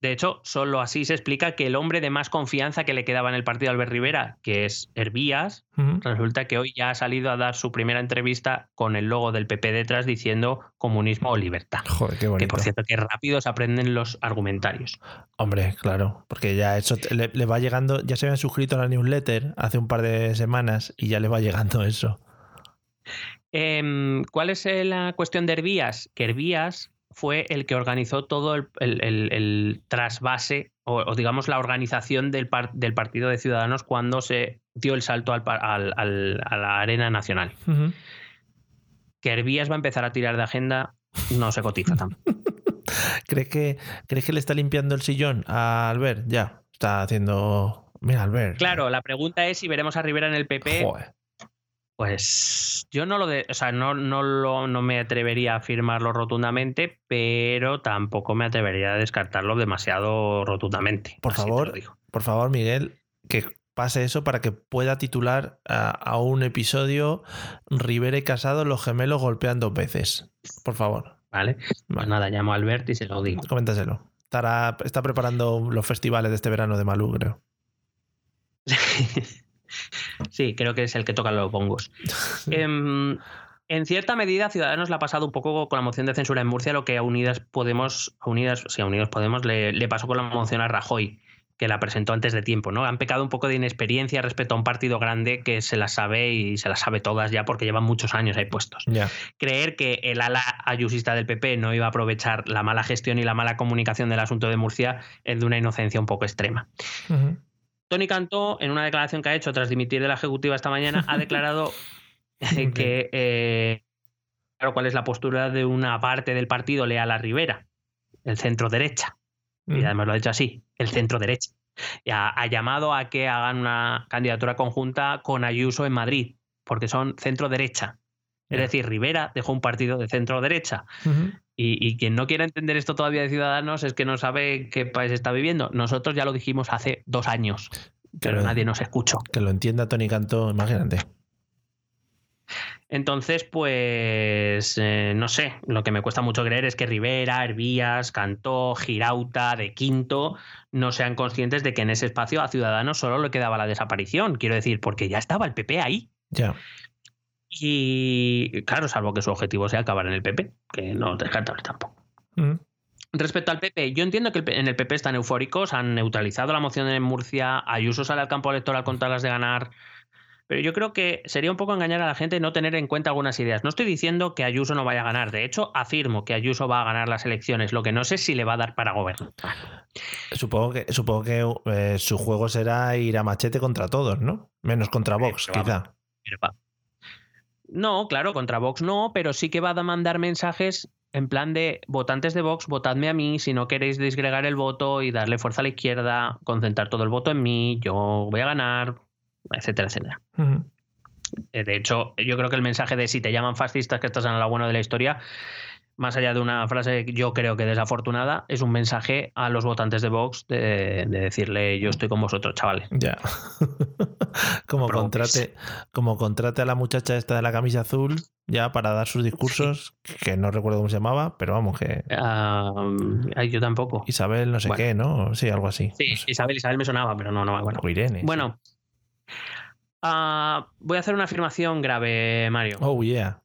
De hecho, solo así se explica que el hombre de más confianza que le quedaba en el partido a Albert Rivera, que es Hervías, resulta que hoy ya ha salido a dar su primera entrevista con el logo del PP detrás diciendo comunismo o libertad. Joder, qué Que bonito. por cierto, que rápido se aprenden los argumentarios. Hombre, claro, porque ya eso le, le va llegando, ya se habían suscrito a la newsletter hace un par de semanas y ya le va llegando eso. Em, ¿Cuál es eh, la cuestión de Hervías? Que Hervías fue el que organizó todo el, el- el- el trasvase o, o digamos la organización del, par- del Partido de Ciudadanos cuando se dio el salto al al- al- a la arena nacional. Que Hervías va a empezar a tirar de agenda, no se cotiza tampoco. ¿Crees que, ¿Crees que le está limpiando el sillón a Albert? Ya, está haciendo... Mira, Albert. Claro, la pregunta es si veremos a Rivera en el PP. Joder. Pues yo no lo de, o sea, no, no, lo, no me atrevería a afirmarlo rotundamente, pero tampoco me atrevería a descartarlo demasiado rotundamente. Por favor, por favor, Miguel, que pase eso para que pueda titular a, a un episodio Rivera y Casado, los gemelos golpean dos veces. Por favor, ¿Vale? Pues Vale. nada, llamo a Albert y se lo digo. coméntaselo. Estará, está preparando los festivales de este verano de Malú, creo. sí, creo que es el que toca los bongos. Em, en cierta medida, Ciudadanos le ha pasado un poco con la moción de censura en Murcia lo que a Unidas Podemos, a Unidas, sí, a Unidos Podemos le, le pasó con la moción a Rajoy, que la presentó antes de tiempo, ¿no? Han pecado un poco de inexperiencia respecto a un partido grande que se las sabe y se las sabe todas ya porque llevan muchos años ahí puestos. Creer que el ala ayusista del PP no iba a aprovechar la mala gestión y la mala comunicación del asunto de Murcia es de una inocencia un poco extrema. Tony Cantó, en una declaración que ha hecho tras dimitir de la Ejecutiva esta mañana, ha declarado que, eh, claro, cuál es la postura de una parte del partido leal a Rivera, el centro derecha. Y además lo ha dicho así, el centro derecha. Y ha, ha llamado a que hagan una candidatura conjunta con Ayuso en Madrid, porque son centro derecha. Es decir, Rivera dejó un partido de centro derecha. Y, y quien no quiera entender esto todavía de Ciudadanos es que no sabe qué país está viviendo. Nosotros ya lo dijimos hace dos años, pero nadie nos escuchó. Que lo entienda Tony Canto, imagínate. Entonces, pues, eh, no sé, lo que me cuesta mucho creer es que Rivera, Hervías, Cantó, Girauta, De Quinto no sean conscientes de que en ese espacio a Ciudadanos solo le quedaba la desaparición. Quiero decir, porque ya estaba el PP ahí. Ya. Y claro, salvo que su objetivo sea acabar en el PP, que no es descartable tampoco. Ujú. Respecto al PP, yo entiendo que en el PP están eufóricos, han neutralizado la moción en Murcia, Ayuso sale al campo electoral con talas de ganar, pero yo creo que sería un poco engañar a la gente no tener en cuenta algunas ideas. No estoy diciendo que Ayuso no vaya a ganar, de hecho afirmo que Ayuso va a ganar las elecciones, lo que no sé si le va a dar para gobernar. Supongo que, supongo que eh, su juego será ir a machete contra todos, ¿no? Menos contra Vox, pero quizá. Pero va. No, claro, contra Vox no, pero sí que va a mandar mensajes en plan de votantes de Vox, votadme a mí si no queréis disgregar el voto y darle fuerza a la izquierda, concentrar todo el voto en mí, yo voy a ganar, etcétera, etcétera. Eh, De hecho, yo creo que el mensaje de si te llaman fascistas que estás en la buena de la historia, más allá de una frase que yo creo que desafortunada, es un mensaje a los votantes de Vox de, de decirle yo estoy con vosotros, chavales. Ya. como, contrate, como contrate a la muchacha esta de la camisa azul ya para dar sus discursos, que no recuerdo cómo se llamaba, pero vamos, que Ah, yo tampoco. Isabel no sé Bueno. qué, ¿no? Sí, algo así. Sí, No sé. Isabel, Isabel me sonaba, pero no, no me acuerdo. O Irene. sí. Bueno, ah, voy a hacer una afirmación grave, Mario. Oh, yeah.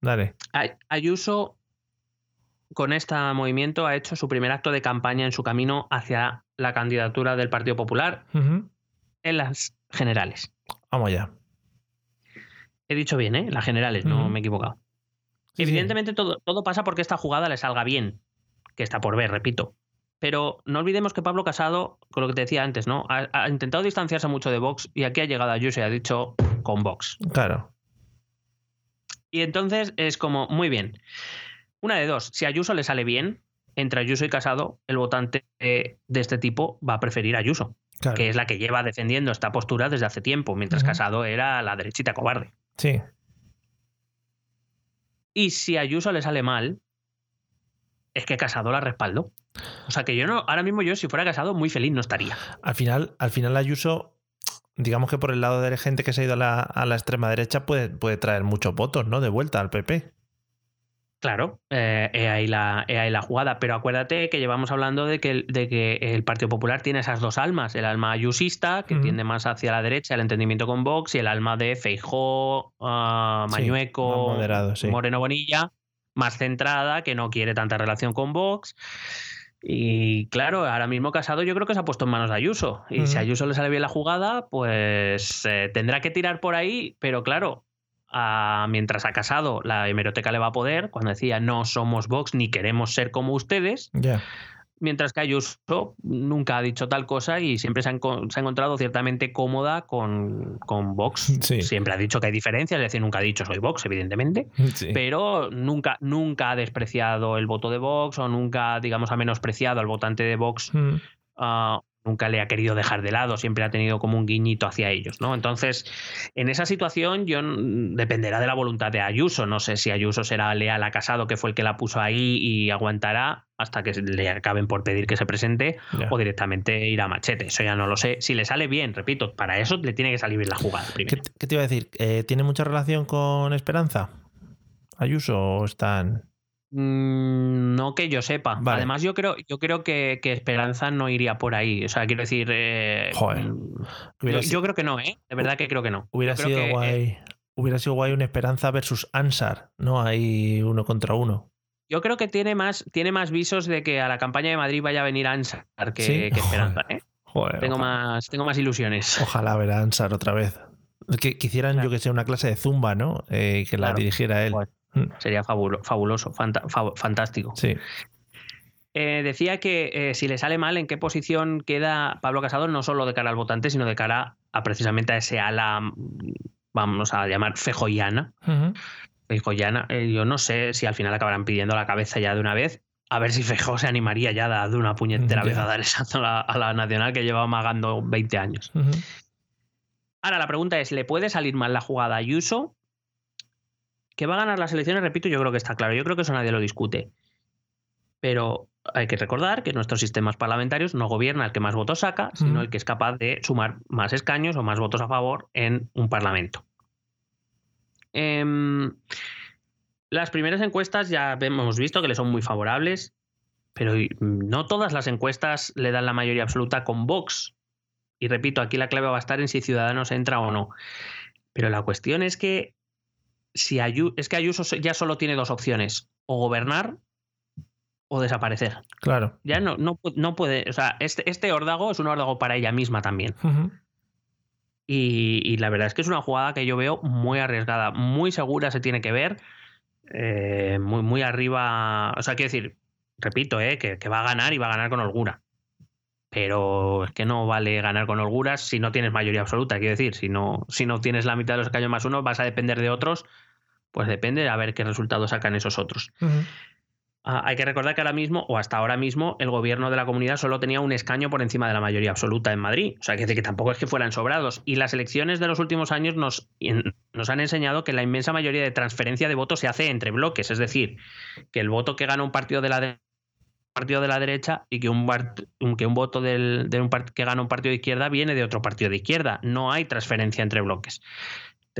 Dale. Ay- Ayuso, con este movimiento, ha hecho su primer acto de campaña en su camino hacia la candidatura del Partido Popular en las generales. Vamos ya. He dicho bien, ¿eh? Las generales, no me he equivocado. Sí, sí. Evidentemente todo, todo pasa porque esta jugada le salga bien, que está por ver, repito. Pero no olvidemos que Pablo Casado, con lo que te decía antes, ¿no? Ha, ha intentado distanciarse mucho de Vox y aquí ha llegado Ayuso y ha dicho con Vox. Claro. Y entonces es como, muy bien. Una de dos, si a Ayuso le sale bien, entre Ayuso y Casado, el votante de este tipo va a preferir a Ayuso. Claro. que es la que lleva defendiendo esta postura desde hace tiempo, mientras. Casado era la derechita cobarde. Sí. Y si a Ayuso le sale mal, es que Casado la respaldó. O sea que yo no, ahora mismo yo si fuera Casado muy feliz no estaría. Al final, al final Ayuso, digamos que por el lado de la gente que se ha ido a la, a la extrema derecha puede, puede traer muchos votos, ¿no? De vuelta al PP. Claro, eh, he ahí la, he ahí la jugada, pero acuérdate que llevamos hablando de que, el- de que el Partido Popular tiene esas dos almas, el alma ayusista, que tiende más hacia la derecha, el entendimiento con Vox, y el alma de Feijó, ah, Mañueco, moderado, sí. Moreno Bonilla, más centrada, que no quiere tanta relación con Vox. Y claro, ahora mismo Casado yo creo que se ha puesto en manos de Ayuso. Y si a. Ayuso le sale bien la jugada, pues eh, tendrá que tirar por ahí, pero claro, a- mientras a Casado la hemeroteca le va a poder, cuando decía no somos Vox ni queremos ser como ustedes, mientras que Ayuso nunca ha dicho tal cosa y siempre se ha, se ha encontrado ciertamente cómoda con, con Vox. Sí. Siempre ha dicho que hay diferencias, es decir, nunca ha dicho soy Vox, evidentemente, Sí. pero nunca, nunca ha despreciado el voto de Vox o nunca, digamos, ha menospreciado al votante de Vox Mm. ah, nunca le ha querido dejar de lado, siempre ha tenido como un guiñito hacia ellos, ¿no? Entonces, en esa situación yo mm, dependerá de la voluntad de Ayuso, no sé si Ayuso será leal a Casado, que fue el que la puso ahí y aguantará hasta que le acaben por pedir que se presente o directamente irá a machete, eso ya no lo sé. Si le sale bien, repito, para eso le tiene que salir bien la jugada ¿Qué, primero. qué te iba a decir? Eh, ¿Tiene mucha relación con Esperanza? ¿Ayuso o están...? Mm, no que yo sepa. Vale. Además, yo creo, yo creo que, que Esperanza no iría por ahí. O sea, quiero decir. eh, Joder. mm, yo, creo que no, ¿eh? De verdad que creo que no. hubiera sido que, eh, guay. Hubiera sido guay una Esperanza versus Ansar, ¿no? Ahí uno contra uno. yo creo que tiene más, tiene más visos de que a la campaña de Madrid vaya a venir Ansar que, ¿Sí? que Esperanza. ¿eh? Joder, Tengo, ojalá, más, tengo más ilusiones. ojalá ver a Ansar otra vez. Que, Claro. yo que sé, una clase de zumba, ¿no? Eh, y que la Claro. dirigiera él. Joder. Mm, Sería fabulo- fabuloso, fanta- fantástico. Sí. Eh, decía que eh, si le sale mal, ¿en qué posición queda Pablo Casado? No solo de cara al votante, sino de cara a precisamente a ese ala, mm, vamos a llamar fejoyana. Ujú. Fejoyana, eh, yo no sé si al final acabarán pidiendo la cabeza ya de una vez. A ver si Feijó se animaría ya de, de una puñetera vez a dar esa a la, a la nacional que lleva amagando 20 años. Ahora la pregunta es, ¿le puede salir mal la jugada a Ayuso? Que va a ganar las elecciones, repito, yo creo que está claro. Yo creo que eso nadie lo discute. Pero hay que recordar que nuestros sistemas parlamentarios no gobierna el que más votos saca, sino Ujú. el que es capaz de sumar más escaños o más votos a favor en un parlamento. Em, las primeras encuestas ya hemos visto que le son muy favorables, pero no todas las encuestas le dan la mayoría absoluta con Vox. Y repito, aquí la clave va a estar en si Ciudadanos entra o no. Pero la cuestión es que si es que Ayuso ya solo tiene dos opciones, o gobernar o desaparecer. Claro. Ya no, no, no puede, o sea, este, este órdago es un órdago para ella misma también. Y, y la verdad es que es una jugada que yo veo muy arriesgada, muy segura se tiene que ver, eh, muy, muy arriba, o sea, quiero decir, repito, eh, que, que va a ganar y va a ganar con holgura. Pero es que no vale ganar con holguras si no tienes mayoría absoluta, quiero decir, si no, si no tienes la mitad de los escaños más uno, vas a depender de otros, pues depende a ver qué resultados sacan esos otros. Ah, hay que recordar que ahora mismo, o hasta ahora mismo, el gobierno de la comunidad solo tenía un escaño por encima de la mayoría absoluta en Madrid. O sea, que, decir que tampoco es que fueran sobrados. Y las elecciones de los últimos años nos, en- nos han enseñado que la inmensa mayoría de transferencia de votos se hace entre bloques. Es decir, que el voto que gana un partido de la de- partido de la derecha y que un, que voto del, de un que gana un partido de izquierda viene de otro partido de izquierda. No hay transferencia entre bloques.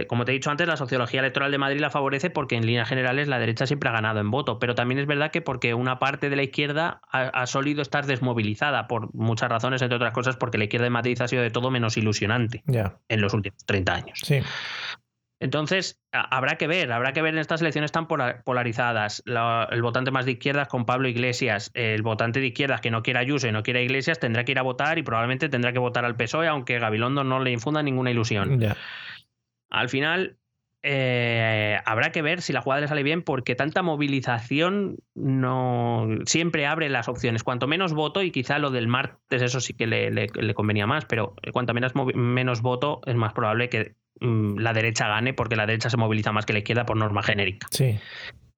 Como te he dicho antes, la sociología electoral de Madrid la favorece porque en líneas generales la derecha siempre ha ganado en voto, pero también es verdad que porque una parte de la izquierda ha, ha solido estar desmovilizada por muchas razones, entre otras cosas porque la izquierda de Madrid ha sido de todo menos ilusionante en los últimos 30 años. Sí. Entonces, habrá que ver, habrá que ver en estas elecciones tan pola- polarizadas. La- el votante más de izquierdas con Pablo Iglesias, el votante de izquierdas que no quiera Ayuso y no quiera Iglesias tendrá que ir a votar y probablemente tendrá que votar al PSOE, aunque Gabilondo no le infunda ninguna ilusión. Ya. Al final, eh, habrá que ver si la jugada le sale bien, porque tanta movilización no siempre abre las opciones. Cuanto menos voto, y quizá lo del martes, eso sí que le, convenía más, pero cuanto menos, menos voto, es más probable que mm, la derecha gane, porque la derecha se moviliza más que la izquierda por norma genérica. Sí.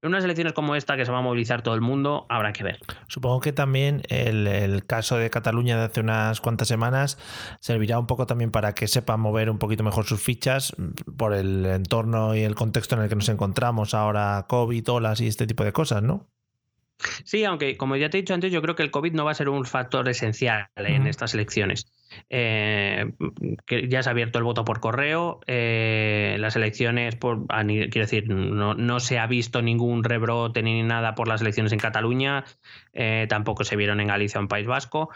En unas elecciones como esta, que se va a movilizar todo el mundo, habrá que ver. Supongo que también el, el caso de Cataluña de hace unas cuantas semanas servirá un poco también para que sepan mover un poquito mejor sus fichas por el entorno y el contexto en el que nos encontramos ahora, COVID, olas y este tipo de cosas, ¿no? Sí, aunque como ya te he dicho antes, yo creo que el COVID no va a ser un factor esencial en estas elecciones. Eh, que ya se ha abierto el voto por correo, eh, las elecciones, por, quiero decir, no, no se ha visto ningún rebrote ni nada por las elecciones en Cataluña, eh, tampoco se vieron en Galicia o en País Vasco.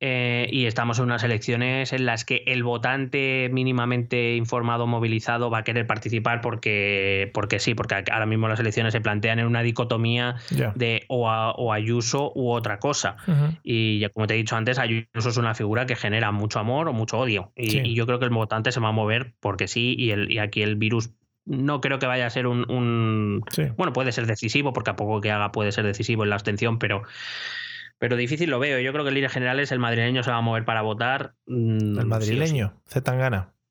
Eh, y estamos en unas elecciones en las que el votante mínimamente informado, movilizado, va a querer participar porque, porque sí, porque ahora mismo las elecciones se plantean en una dicotomía de o, a- o Ayuso u otra cosa. Y ya como te he dicho antes, Ayuso es una figura que genera mucho amor o mucho odio. Y, Sí. y yo creo que el votante se va a mover porque sí, y, el, y aquí el virus no creo que vaya a ser un, un- Sí. Bueno, puede ser decisivo, porque a poco que haga puede ser decisivo en la abstención, pero... Pero difícil lo veo. Yo creo que en líneas generales el madrileño se va a mover para votar. mm, sí El sí. madrileño.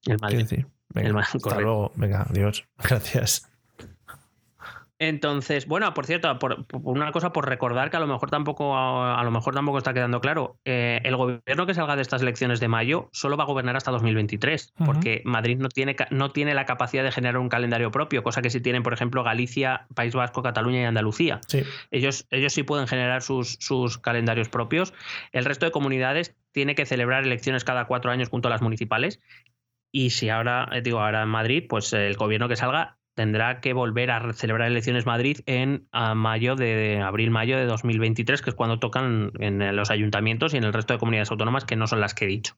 El Madrid. decir. Venga, El ma- hasta luego. Venga, adiós. Gracias. Entonces, bueno, por cierto, por, por una cosa, por recordar que a lo mejor tampoco, a, lo mejor tampoco está quedando claro. eh, el gobierno que salga de estas elecciones de mayo solo va a gobernar hasta 2023, Ujú. porque Madrid no tiene, no tiene la capacidad de generar un calendario propio, cosa que sí tienen, por ejemplo, Galicia, País Vasco, Cataluña y Andalucía. Sí. Ellos, ellos sí pueden generar sus, sus calendarios propios. El resto de comunidades tiene que celebrar elecciones cada cuatro años junto a las municipales. Y si ahora, eh, digo, ahora en Madrid, pues el gobierno que salga tendrá que volver a celebrar elecciones Madrid en a mayo de, de abril-mayo de 2023, que es cuando tocan en los ayuntamientos y en el resto de comunidades autónomas que no son las que he dicho.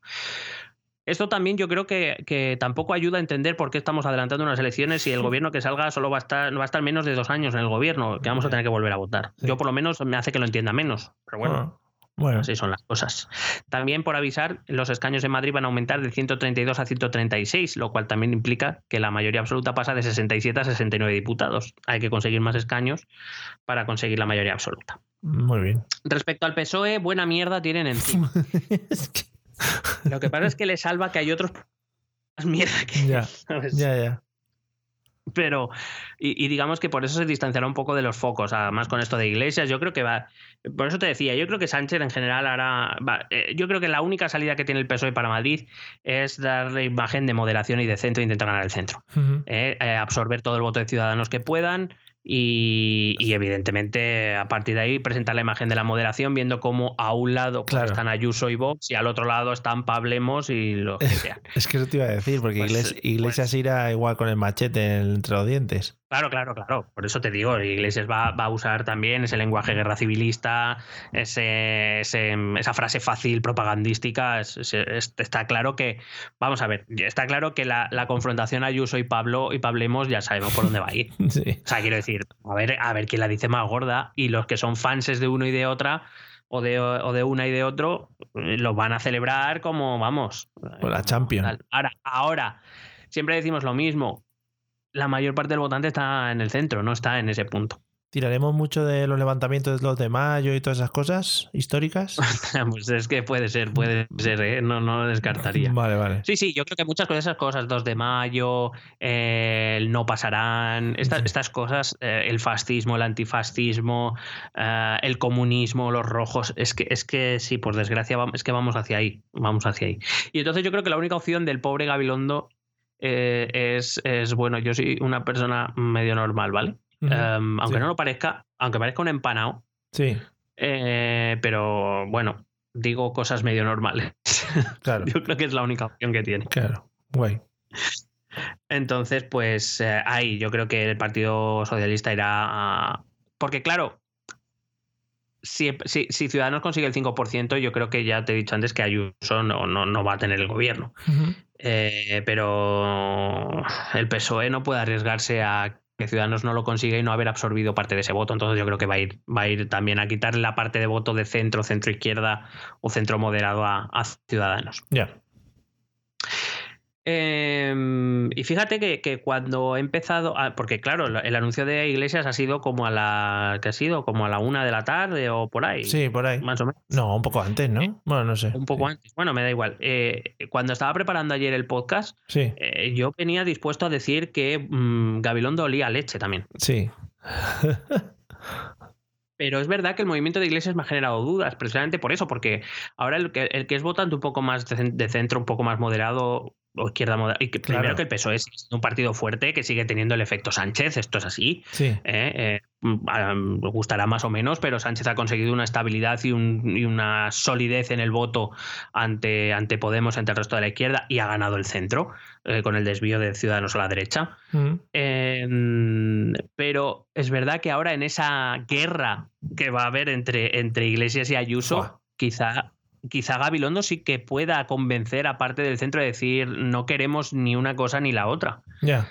Esto también yo creo que, que tampoco ayuda a entender por qué estamos adelantando unas elecciones y el gobierno que salga solo va a estar, va a estar menos de dos años en el gobierno, que vamos a tener que volver a votar. Sí. Yo por lo menos me hace que lo entienda menos, pero bueno. Ah, bueno. Así son las cosas. También por avisar, los escaños en Madrid van a aumentar de 132 a 136, lo cual también implica que la mayoría absoluta pasa de 67 a 69 diputados. Hay que conseguir más escaños para conseguir la mayoría absoluta. Muy bien. Respecto al PSOE, buena mierda tienen encima. Es que- Lo que pasa es que le salva que hay otros más mierda que Ya, ¿sabes? ya, ya. Pero y, y digamos que por eso se distanciará un poco de los focos además con esto de iglesias yo creo que va por eso te decía yo creo que Sánchez en general ahora va- eh, yo creo que la única salida que tiene el PSOE para Madrid es darle imagen de moderación y de centro e intentar ganar el centro. Eh, eh, absorber todo el voto de ciudadanos que puedan y, y, evidentemente a partir de ahí presentar la imagen de la moderación viendo cómo a un lado pues, Claro. están Ayuso y Vox y al otro lado están Pablemos y lo que sean Es que eso te iba a decir, porque Pues, Igles- pues- Iglesias irá igual con el machete entre los dientes. Claro, claro, claro. Por eso te digo, Iglesias va, va a usar también ese lenguaje guerra civilista, ese, ese- esa frase fácil propagandística. Es- es- es- está claro que, vamos a ver, está claro que la, la confrontación Ayuso y Pablo y Pablemos ya sabemos por dónde va a ir. Sí. O sea, quiero decir, a ver, a ver quién la dice más gorda y los que son fanses de uno y de otra o de, o de una y de otro eh, los van a celebrar como, vamos. La Champions. Tal. Ahora, ahora, siempre decimos lo mismo. La mayor parte del votante está en el centro, no está en ese punto. ¿Tiraremos mucho de los levantamientos de los de mayo y todas esas cosas históricas? pues es que puede ser, puede ser, ¿eh? no, no lo descartaría. Vale, vale. Sí, sí, yo creo que muchas cosas, esas cosas, 2 de mayo, eh, el no pasarán, estas, estas cosas, eh, el fascismo, el antifascismo, eh, el comunismo, los rojos, es que, es que sí, por desgracia, es que vamos hacia ahí, vamos hacia ahí. Y entonces yo creo que la única opción del pobre Gabilondo eh, es, es, bueno, yo soy una persona medio normal, ¿vale? Em, aunque Sí. no lo parezca, aunque parezca un empanado, Sí, eh, pero bueno, digo cosas medio normales. claro. Yo creo que es la única opción que tiene. Claro. Guay. Entonces, pues eh, ahí yo creo que el Partido Socialista irá a... Porque claro, si, si, si Ciudadanos consigue el 5%, yo creo que ya te he dicho antes que Ayuso no, no, no va a tener el gobierno. Ujú. Eh, pero el PSOE no puede arriesgarse a que Ciudadanos no lo consiga y no haber absorbido parte de ese voto. Entonces yo creo que va a ir, va a ir también a quitarle la parte de voto de centro, centro izquierda o centro moderado a, a Ciudadanos. Ya. Eh, y fíjate que, que cuando he empezado, a- porque claro, el anuncio de Iglesias ha sido como a la, que ha sido como a la una de la tarde o por ahí, Sí, por ahí. más o menos, No, un poco antes, ¿no? Bueno, no sé. un poco Sí. antes. Bueno, me da igual. Eh, cuando estaba preparando ayer el podcast, Sí, eh, yo venía dispuesto a decir que mm, Gabilondo olía leche también. sí. Pero es verdad que el movimiento de iglesias me ha generado dudas, precisamente por eso, porque ahora el que, el que es votante un poco más de centro, un poco más moderado, o izquierda moderada. Y que, Primero que el PSOE es un partido fuerte que sigue teniendo el efecto Sánchez, esto es así. Sí. ¿eh? Eh, gustará más o menos, pero Sánchez ha conseguido una estabilidad y, una solidez en el voto ante, ante Podemos, ante el resto de la izquierda, y ha ganado el centro eh, con el desvío de Ciudadanos a la derecha. Mm. Em, pero es verdad que ahora en esa guerra que va a haber entre, entre Iglesias y Ayuso, quizá quizá Gabilondo sí que pueda convencer a parte del centro de decir no queremos ni una cosa ni la otra. Ya.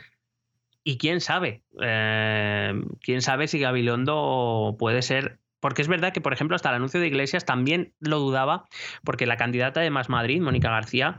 Y quién sabe, eh, quién sabe si Gabilondo puede ser porque es verdad que, por ejemplo, hasta el anuncio de Iglesias también lo dudaba, porque la candidata de Más Madrid, Mónica García,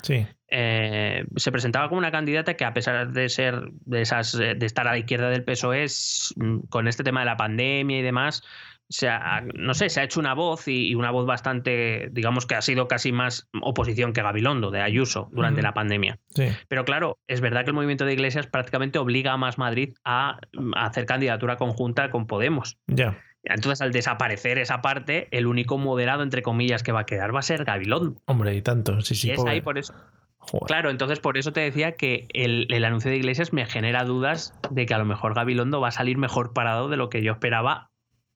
eh, se presentaba como una candidata que, a pesar de ser de esas, de estar a la izquierda del PSOE, mm, con este tema de la pandemia y demás, se no sé, se ha hecho una voz y, una voz bastante, digamos que ha sido casi más oposición que Gabilondo, de Ayuso, durante la pandemia. Pero claro, es verdad que el movimiento de iglesias prácticamente obliga a Más Madrid a, hacer candidatura conjunta con Podemos. Ya. Entonces, al desaparecer esa parte, el único moderado, entre comillas, que va a quedar va a ser Gabilondo. Hombre, y tanto, sí, sí. es ahí por eso. Claro, entonces por eso te decía que el, el, anuncio de Iglesias me genera dudas de que a lo mejor Gabilondo va a salir mejor parado de lo que yo esperaba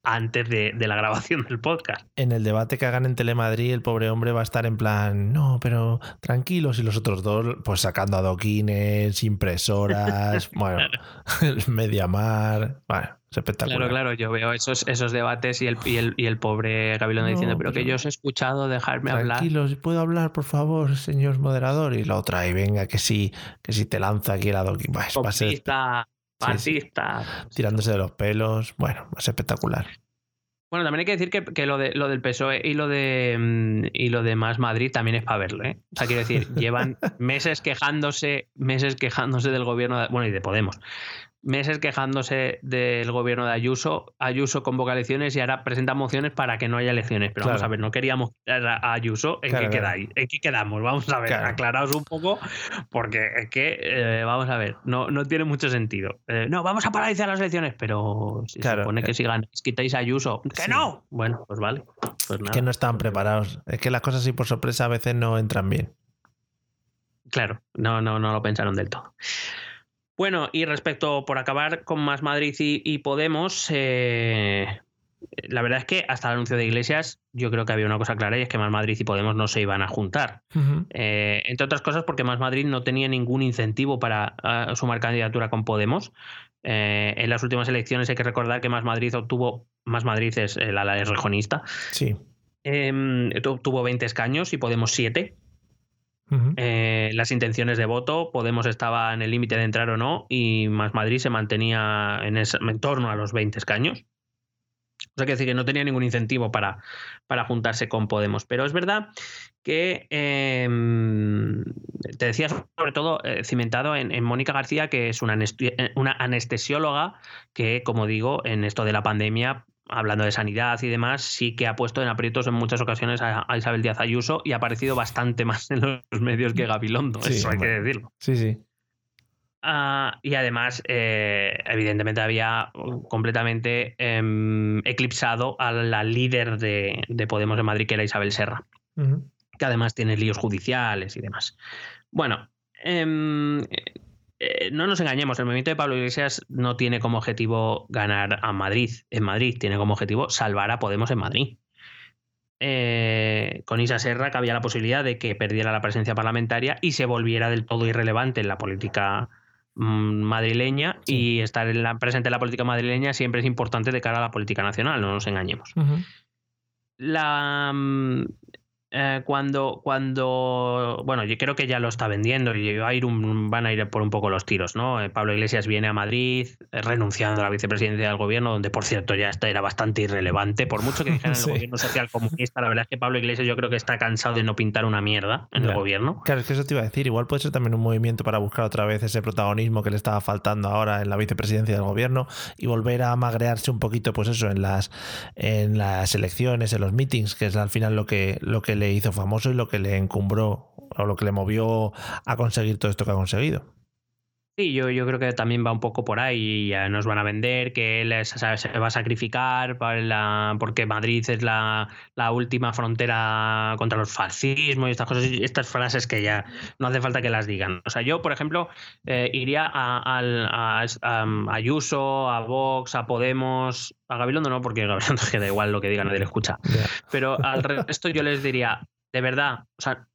antes de, la grabación del podcast. En el debate que hagan en Telemadrid, el pobre hombre va a estar en plan, no, pero tranquilos, y los otros dos, pues sacando adoquines, impresoras, bueno, media mar, bueno. Es espectacular. Claro, claro, yo veo esos, esos debates y el, y el, y el pobre Gabilondo diciendo, pero, que yo os he escuchado, dejarme hablar. Tranquilos, ¿puedo hablar, por favor, señor moderador? Y la otra, y venga, que sí, que si te lanza aquí el adoquín. Va, a ser, Tirándose de los pelos. Bueno, es espectacular. Bueno, también hay que decir que, lo, de, lo del PSOE y lo de mm, y lo de Más Madrid también es para verlo, ¿eh? O sea, quiero decir, llevan meses quejándose, meses quejándose del gobierno, de, bueno, y de Podemos, meses quejándose del gobierno de Ayuso. Ayuso convoca elecciones y ahora presenta mociones para que no haya elecciones. Pero vamos a ver, no queríamos a Ayuso. ¿En qué quedáis? ¿En qué quedamos? Vamos a ver, aclaraos un poco, porque es que, eh, vamos a ver, no, no tiene mucho sentido. Eh, no, vamos a paralizar las elecciones, pero si se supone que eh, si ganáis, quitáis a Ayuso. ¡Que no! Bueno, pues vale. Pues que no están preparados. Es que las cosas así por sorpresa a veces no entran bien. Claro, no, no, no lo pensaron del todo. Bueno, y respecto, por acabar con más Madrid y, Podemos, eh, la verdad es que hasta el anuncio de Iglesias yo creo que había una cosa clara y es que Más Madrid y Podemos no se iban a juntar. Eh, entre otras cosas porque Más Madrid no tenía ningún incentivo para sumar candidatura con Podemos. Eh, en las últimas elecciones hay que recordar que Más Madrid obtuvo, Más Madrid es el ala es rejonista. Sí. Em, tuvo 20 escaños y Podemos 7. Eh, las intenciones de voto, Podemos estaba en el límite de entrar o no, y Más Madrid se mantenía en, ese, en torno a los 20 escaños. O sea, que decir que no tenía ningún incentivo para, para juntarse con Podemos. Pero es verdad que em, te decía sobre todo eh, cimentado en, Mónica García, que es una, una anestesióloga que, como digo, en esto de la pandemia hablando de sanidad y demás, sí que ha puesto en aprietos en muchas ocasiones a, Isabel Díaz Ayuso y ha aparecido bastante más en los medios que Gabilondo, eso hay que decirlo. Sí, sí. Ah, y además, eh, evidentemente, había completamente em, eclipsado a la líder de, Podemos en Madrid, que era Isabel Serra, que además tiene líos judiciales y demás. Bueno, em, eh, no nos engañemos, el movimiento de Pablo Iglesias no tiene como objetivo ganar a Madrid en Madrid, tiene como objetivo salvar a Podemos en Madrid. Eh, con Isa Serra que había la posibilidad de que perdiera la presencia parlamentaria y se volviera del todo irrelevante en la política mm, madrileña y estar en la, presente en la política madrileña siempre es importante de cara a la política nacional, no nos engañemos. La, mm, eh, cuando, cuando, bueno, yo creo que ya lo está vendiendo y va a ir van a ir por un poco los tiros, ¿no? Eh, Pablo Iglesias viene a Madrid eh, renunciando a la vicepresidencia del gobierno, donde por cierto ya esta era bastante irrelevante, por mucho que dijeran el gobierno social comunista, la verdad es que Pablo Iglesias yo creo que está cansado de no pintar una mierda en el gobierno. Claro, es que eso te iba a decir, igual puede ser también un movimiento para buscar otra vez ese protagonismo que le estaba faltando ahora en la vicepresidencia del gobierno y volver a magrearse un poquito, pues eso, en las, en las elecciones, en los meetings, que es al final lo que, lo que le hizo famoso y lo que le encumbró o lo que le movió a conseguir todo esto que ha conseguido. Sí, yo, yo creo que también va un poco por ahí. Ya nos van a vender que él es- se va a sacrificar para la- porque Madrid es la, la última frontera contra los fascismos y estas cosas, estas frases que ya no hace falta que las digan. O sea, yo, por ejemplo, eh, iría a, al- a, a Ayuso, a Vox, a Podemos, a Gabilondo no, porque Gabilondo es que da igual lo que diga, nadie le escucha. Pero al resto yo les diría, de verdad, o sea,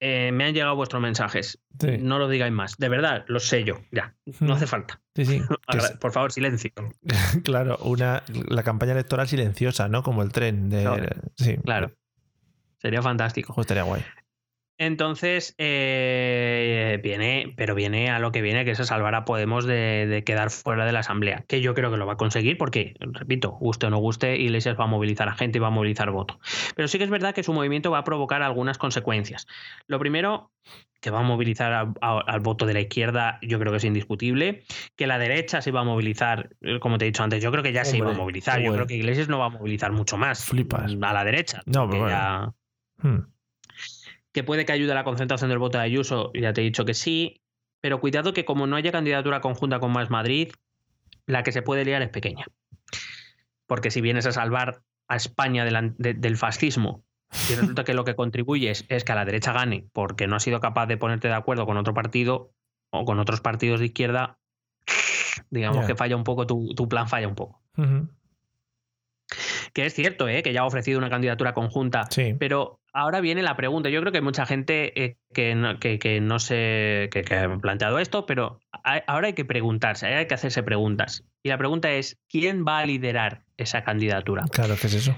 eh, me han llegado vuestros mensajes. Sí. No lo digáis más. De verdad, lo sé yo. Ya. No hace falta. Sí, sí. Por favor, silencio. claro, una, la campaña electoral silenciosa, ¿no? Como el tren de. Claro. Sí, Claro. Sería fantástico. Estaría guay. Entonces, eh, viene, pero viene a lo que viene, que es a salvar a Podemos de, de quedar fuera de la Asamblea, que yo creo que lo va a conseguir porque, repito, guste o no guste, Iglesias va a movilizar a gente y va a movilizar voto. Pero sí que es verdad que su movimiento va a provocar algunas consecuencias. Lo primero, que va a movilizar a- a- al voto de la izquierda, yo creo que es indiscutible. Que la derecha se va a movilizar, eh, como te he dicho antes, yo creo que ya se iba a movilizar. Yo creo que Iglesias no va a movilizar mucho más Flipas. a la derecha. No, pero bueno. ya- Hmm. Que puede que ayude a la concentración del voto de Ayuso, ya te he dicho que sí, pero cuidado que como no haya candidatura conjunta con Más Madrid, la que se puede liar es pequeña. Porque si vienes a salvar a España de- del fascismo y resulta que lo que contribuyes es que a la derecha gane porque no has sido capaz de ponerte de acuerdo con otro partido o con otros partidos de izquierda, digamos que falla un poco, tu, tu plan falla un poco. Que es cierto, ¿eh? que ya ha ofrecido una candidatura conjunta Sí. Pero ahora viene la pregunta. Yo creo que hay mucha gente eh, que, no, que, que no. Que, que ha planteado esto, pero hay- ahora hay que preguntarse, hay que hacerse preguntas. Y la pregunta es: ¿quién va a liderar esa candidatura? Claro, ¿qué es eso?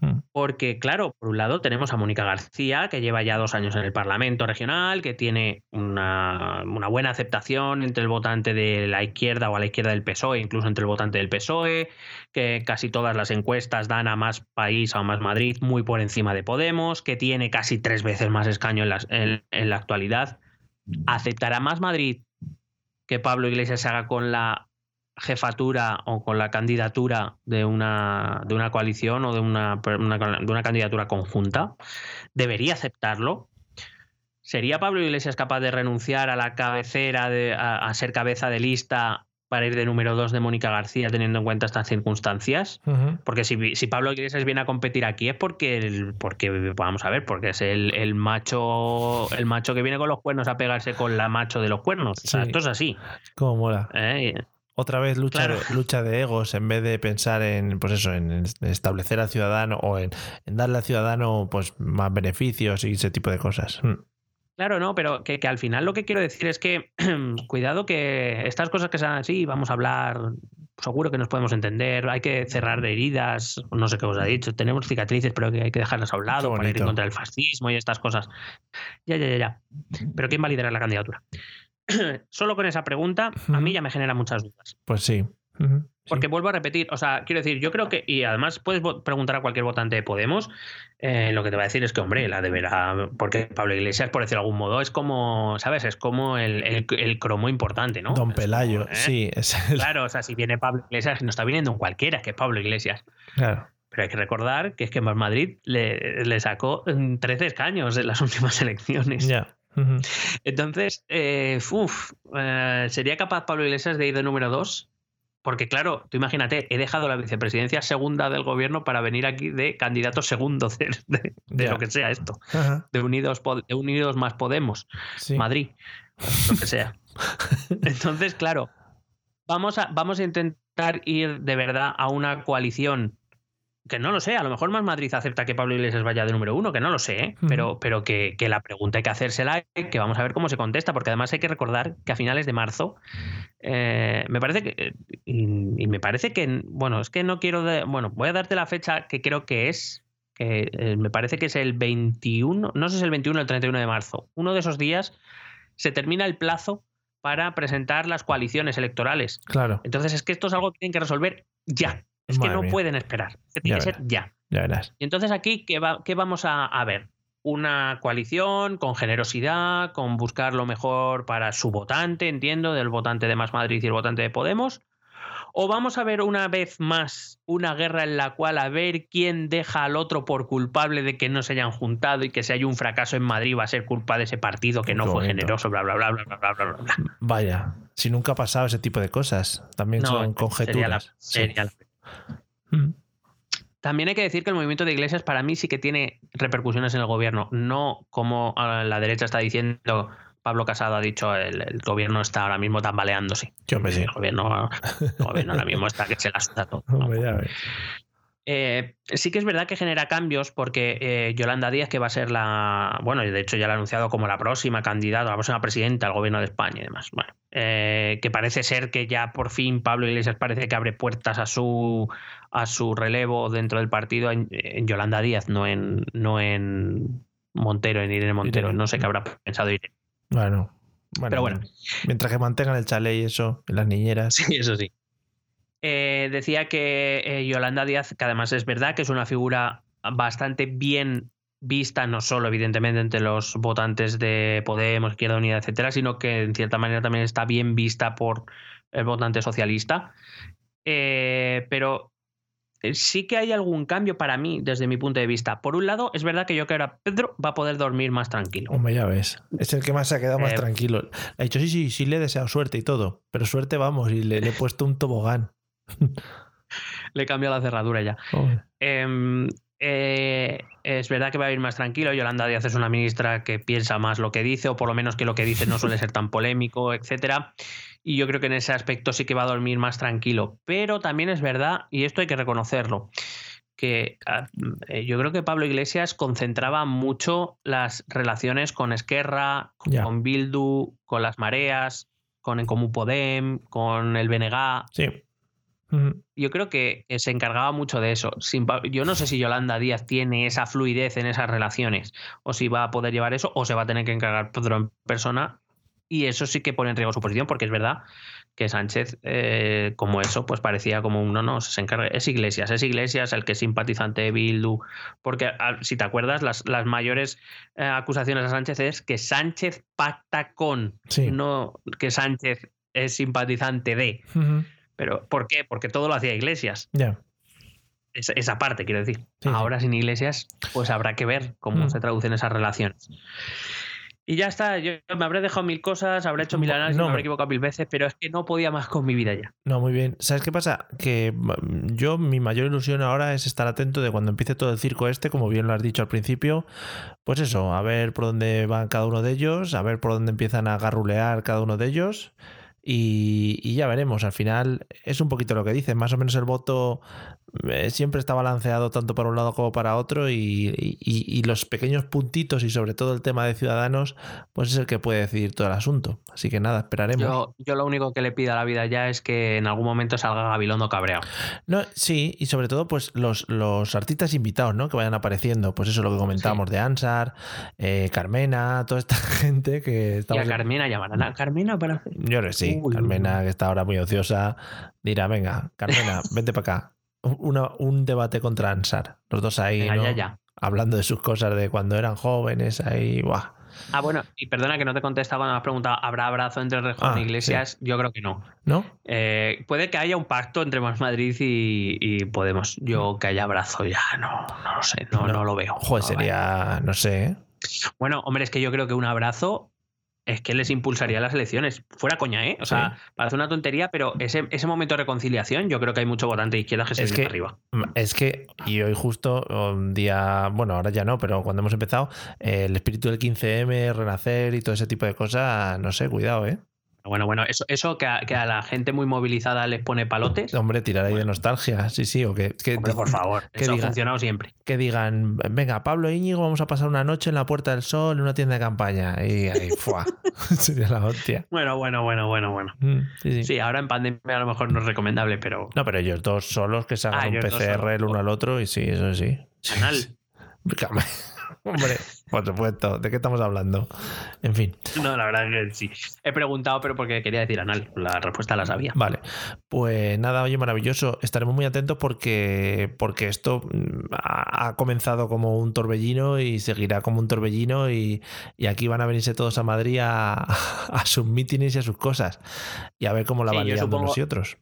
Hmm. Porque, claro, por un lado tenemos a Mónica García, que lleva ya dos años en el Parlamento Regional, que tiene una, una buena aceptación entre el votante de la izquierda o a la izquierda del PSOE, incluso entre el votante del PSOE, que casi todas las encuestas dan a más país o a más Madrid muy por encima de Podemos, que tiene casi tres veces más escaño en, las- en- en la actualidad. ¿Aceptará más Madrid que Pablo Iglesias se haga con la jefatura o con la candidatura de una, de una coalición o de una, una- de una candidatura conjunta? ¿Debería aceptarlo? ¿Sería Pablo Iglesias capaz de renunciar a la cabecera, de, a, a ser cabeza de lista para ir de número dos de Mónica García teniendo en cuenta estas circunstancias? Ujú. Porque si, si Pablo Iglesias viene a competir aquí es porque, el- porque vamos a ver, porque es el, el macho el macho que viene con los cuernos a pegarse con la macho de los cuernos. O sea, Sí. esto es así. Cómo mola. ¿eh? Otra vez lucha, Claro. de, lucha de egos en vez de pensar en, pues eso, en establecer al ciudadano o en, en darle al ciudadano pues más beneficios y ese tipo de cosas. Hmm. Claro, no, pero que, que al final lo que quiero decir es que cuidado que estas cosas que sean así, vamos a hablar, seguro que nos podemos entender, hay que cerrar heridas, no sé qué os ha dicho, tenemos cicatrices, pero que hay que dejarlas a un lado para ir contra el fascismo y estas cosas. Ya, ya, ya, ya. Pero ¿quién va a liderar la candidatura? Solo con esa pregunta a mí ya me genera muchas dudas. Pues sí. Porque vuelvo a repetir, o sea, quiero decir, yo creo que, y además puedes preguntar a cualquier votante de Podemos, eh, lo que te va a decir es que, hombre, la deberá, porque Pablo Iglesias, por decirlo de algún modo, es como, ¿sabes? Es como el, el- el cromo importante, ¿no? Don Pelayo, como, ¿eh? sí, es el- Claro, o sea, si viene Pablo Iglesias, no está viniendo un cualquiera, que es Pablo Iglesias. claro. Pero hay que recordar que es que Más Madrid le, le sacó mm, 13 escaños en las últimas elecciones. Ya. Entonces, eh, uf, eh, ¿sería capaz Pablo Iglesias de ir de número dos? Porque claro, tú imagínate, he dejado la vicepresidencia segunda del gobierno para venir aquí de candidato segundo de, de- de Ya. lo que sea esto, Ajá. de Unidos, de Unidos más Podemos, Sí. Madrid, lo que sea. Entonces, claro, vamos a, vamos a intentar ir de verdad a una coalición que no lo sé, a lo mejor más Madrid acepta que Pablo Iglesias vaya de número uno, que no lo sé, ¿eh? Pero, pero que, que la pregunta hay que hacérsela y que vamos a ver cómo se contesta, porque además hay que recordar que a finales de marzo, eh, me parece que, y, y me parece que, bueno, es que no quiero, de- bueno, voy a darte la fecha que creo que es, que eh, me parece que es el 21, no sé si es el 21 o el 31 de marzo, uno de esos días se termina el plazo para presentar las coaliciones electorales. Claro. Entonces es que esto es algo que tienen que resolver ya. Es que no pueden esperar. Tiene ya que ser ya. Ya verás. Y entonces aquí, ¿qué, qué vamos a, ver? Una coalición con generosidad, con buscar lo mejor para su votante, entiendo, del votante de Más Madrid y el votante de Podemos. ¿O vamos a ver una vez más una guerra en la cual a ver quién deja al otro por culpable de que no se hayan juntado y que si hay un fracaso en Madrid va a ser culpa de ese partido que no fue generoso, bla, bla, bla, bla, bla, bla, bla? Vaya, si nunca ha pasado ese tipo de cosas, también son conjeturas. Sería la, Mm. También hay que decir que el movimiento de iglesias para mí sí que tiene repercusiones en el gobierno, no como la derecha está diciendo, Pablo Casado ha dicho, el, el gobierno está ahora mismo tambaleándose. Yo me sí. El gobierno, el gobierno ahora mismo está que se la suda todo. Eh, sí que es verdad que genera cambios porque eh, Yolanda Díaz, que va a ser la, bueno, y de hecho ya la ha anunciado como la próxima candidata, la próxima presidenta del gobierno de España y demás, bueno, eh, que parece ser que ya por fin Pablo Iglesias parece que abre puertas a su, a su relevo dentro del partido en, en Yolanda Díaz, no en, no en Montero, en Irene Montero, Irene. no sé qué habrá pensado Irene. Bueno, bueno, Pero bueno. Mientras que mantengan el chalet y eso, las niñeras. Sí, eso sí. Eh, decía que eh, Yolanda Díaz, que además es verdad que es una figura bastante bien vista, no solo evidentemente entre los votantes de Podemos, Izquierda Unida, etcétera, sino que en cierta manera también está bien vista por el votante socialista. Eh, pero sí que hay algún cambio para mí desde mi punto de vista. Por un lado, es verdad que yo creo que ahora Pedro va a poder dormir más tranquilo. Hombre, ya ves. Es el que más se ha quedado más Eh, tranquilo. Le ha dicho, sí, sí, sí, le he deseado suerte y todo. Pero suerte vamos, y le, le he puesto un tobogán. Le cambia la cerradura ya. Em, eh, es verdad que va a ir más tranquilo. Yolanda Díaz es una ministra que piensa más lo que dice, o por lo menos que lo que dice no suele ser tan polémico, etcétera. Y yo creo que en ese aspecto sí que va a dormir más tranquilo. Pero también es verdad, y esto hay que reconocerlo, que ah, eh, yo creo que Pablo Iglesias concentraba mucho las relaciones con Esquerra, con Bildu, con las mareas, con En Comú Podem, con el BNG, Sí. Yo creo que se encargaba mucho de eso. Yo no sé si Yolanda Díaz tiene esa fluidez en esas relaciones, o si va a poder llevar eso, o se va a tener que encargar Pedro en persona. Y eso sí que pone en riesgo su posición, porque es verdad que Sánchez, eh, como eso, pues parecía como un no, no, se encarga. Es Iglesias, es Iglesias el que es simpatizante de Bildu. Porque si te acuerdas, las, las mayores eh, acusaciones a Sánchez es que Sánchez pacta con, Sí. no que Sánchez es simpatizante de. Pero, ¿por qué? Porque todo lo hacía Iglesias. Ya. Esa, esa parte, quiero decir. Sí, sí. Ahora sin Iglesias, pues habrá que ver cómo Mm. se traducen esas relaciones. Y ya está, yo me habré dejado mil cosas, habré hecho mil análisis, no, me habré equivocado mil veces, pero es que no podía más con mi vida ya. No, muy bien. ¿Sabes qué pasa? Que mm, yo, mi mayor ilusión ahora es estar atento de cuando empiece todo el circo este, como bien lo has dicho al principio. Pues eso, a ver por dónde van cada uno de ellos, a ver por dónde empiezan a garrulear cada uno de ellos. Y, y ya veremos. Al final es un poquito lo que dicen. Más o menos el voto eh, siempre está balanceado tanto para un lado como para otro. Y, y- y los pequeños puntitos y sobre todo el tema de ciudadanos, pues es el que puede decidir todo el asunto. Así que nada, esperaremos. Yo, yo lo único que le pido a la vida ya es que en algún momento salga Gabilondo cabreado. No, sí, y sobre todo, pues los, los artistas invitados, ¿no? Que vayan apareciendo. Pues eso es lo que comentábamos de Ansar, eh, Carmena, toda esta gente que Y a estamos. Carmena llamarán a Carmena para. Yo creo que sí, Uy. Carmena, que está ahora muy ociosa, dirá, venga, Carmena, vente para acá. Una- un debate contra Ansar. Los dos ahí, Venga, ¿no? ya, ya. Hablando de sus cosas de cuando eran jóvenes, ahí. Ah, bueno, y perdona que no te contesta cuando me has preguntado, ¿habrá abrazo entre Rejón Ah, e Iglesias? Yo creo que no. ¿No? Eh, puede que haya un pacto entre Más Madrid y, y Podemos. Yo que haya abrazo ya no, no lo sé, no, no, lo veo. Joder, No, sería, no sé, ¿eh? Bueno, hombre, es que yo creo que un abrazo es que les impulsaría las elecciones. Fuera coña, ¿eh? O sea, parece una tontería, pero ese, ese momento de reconciliación, yo creo que hay mucho votante de izquierda que se Es viene que- arriba. Es que, y hoy justo, un día, bueno, ahora ya no, pero cuando hemos empezado, eh, el espíritu del 15M, renacer y todo ese tipo de cosas, no sé, cuidado, ¿eh? Bueno, bueno, eso, eso que, a, que a la gente muy movilizada les pone palotes. Hombre, tirar ahí de nostalgia, sí, sí, o que, que, Hombre, por favor, que eso ha diga- funcionado siempre. que digan, venga, Pablo e Íñigo, vamos a pasar una noche en la Puerta del Sol en una tienda de campaña. Y ahí, ¡fua! Sería la hostia. Bueno, bueno, bueno, bueno, bueno. Mm, sí, sí. Sí, ahora en pandemia a lo mejor no es recomendable, pero. No, pero ellos dos solos que se hagan Ah, un PCR el uno al otro y sí, eso sí. Canal. Hombre, por supuesto, ¿de qué estamos hablando? En fin. No, la verdad que sí. He preguntado, pero porque quería decir anal. La respuesta la sabía. Vale, pues nada, oye, maravilloso. Estaremos muy atentos porque, porque esto mm, ha, comenzado como un torbellino y seguirá como un torbellino y, y aquí van a venirse todos a Madrid a, a sus mítines y a sus cosas y a ver cómo la Sí, van liando unos y otros.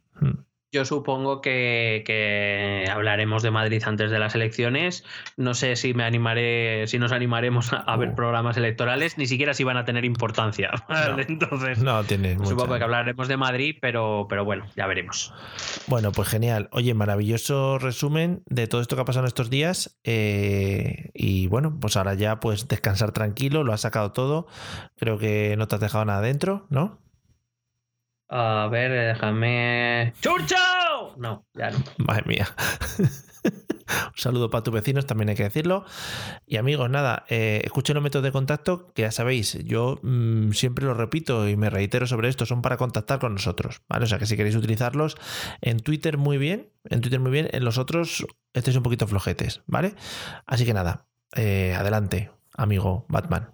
Yo supongo que, que, hablaremos de Madrid antes de las elecciones. No sé si me animaré, si nos animaremos a, ver uh. programas electorales, ni siquiera si van a tener importancia. Entonces, no tiene supongo que hablaremos de Madrid, pero, pero bueno, ya veremos. Bueno, pues genial. Oye, maravilloso resumen de todo esto que ha pasado en estos días. Eh, y bueno, pues ahora ya pues descansar tranquilo, lo has sacado todo. Creo que no te has dejado nada dentro, ¿no? A ver, déjame. ¡Churcho! No, ya no. Madre mía. Un saludo para tus vecinos, también hay que decirlo. Y amigos, nada, eh, escuchen los métodos de contacto, que ya sabéis, yo mm, siempre lo repito y me reitero sobre esto, son para contactar con nosotros, ¿vale? O sea que si queréis utilizarlos en Twitter muy bien, en Twitter muy bien, en los otros estéis un poquito flojetes, ¿vale? Así que nada, eh, adelante, amigo Batman.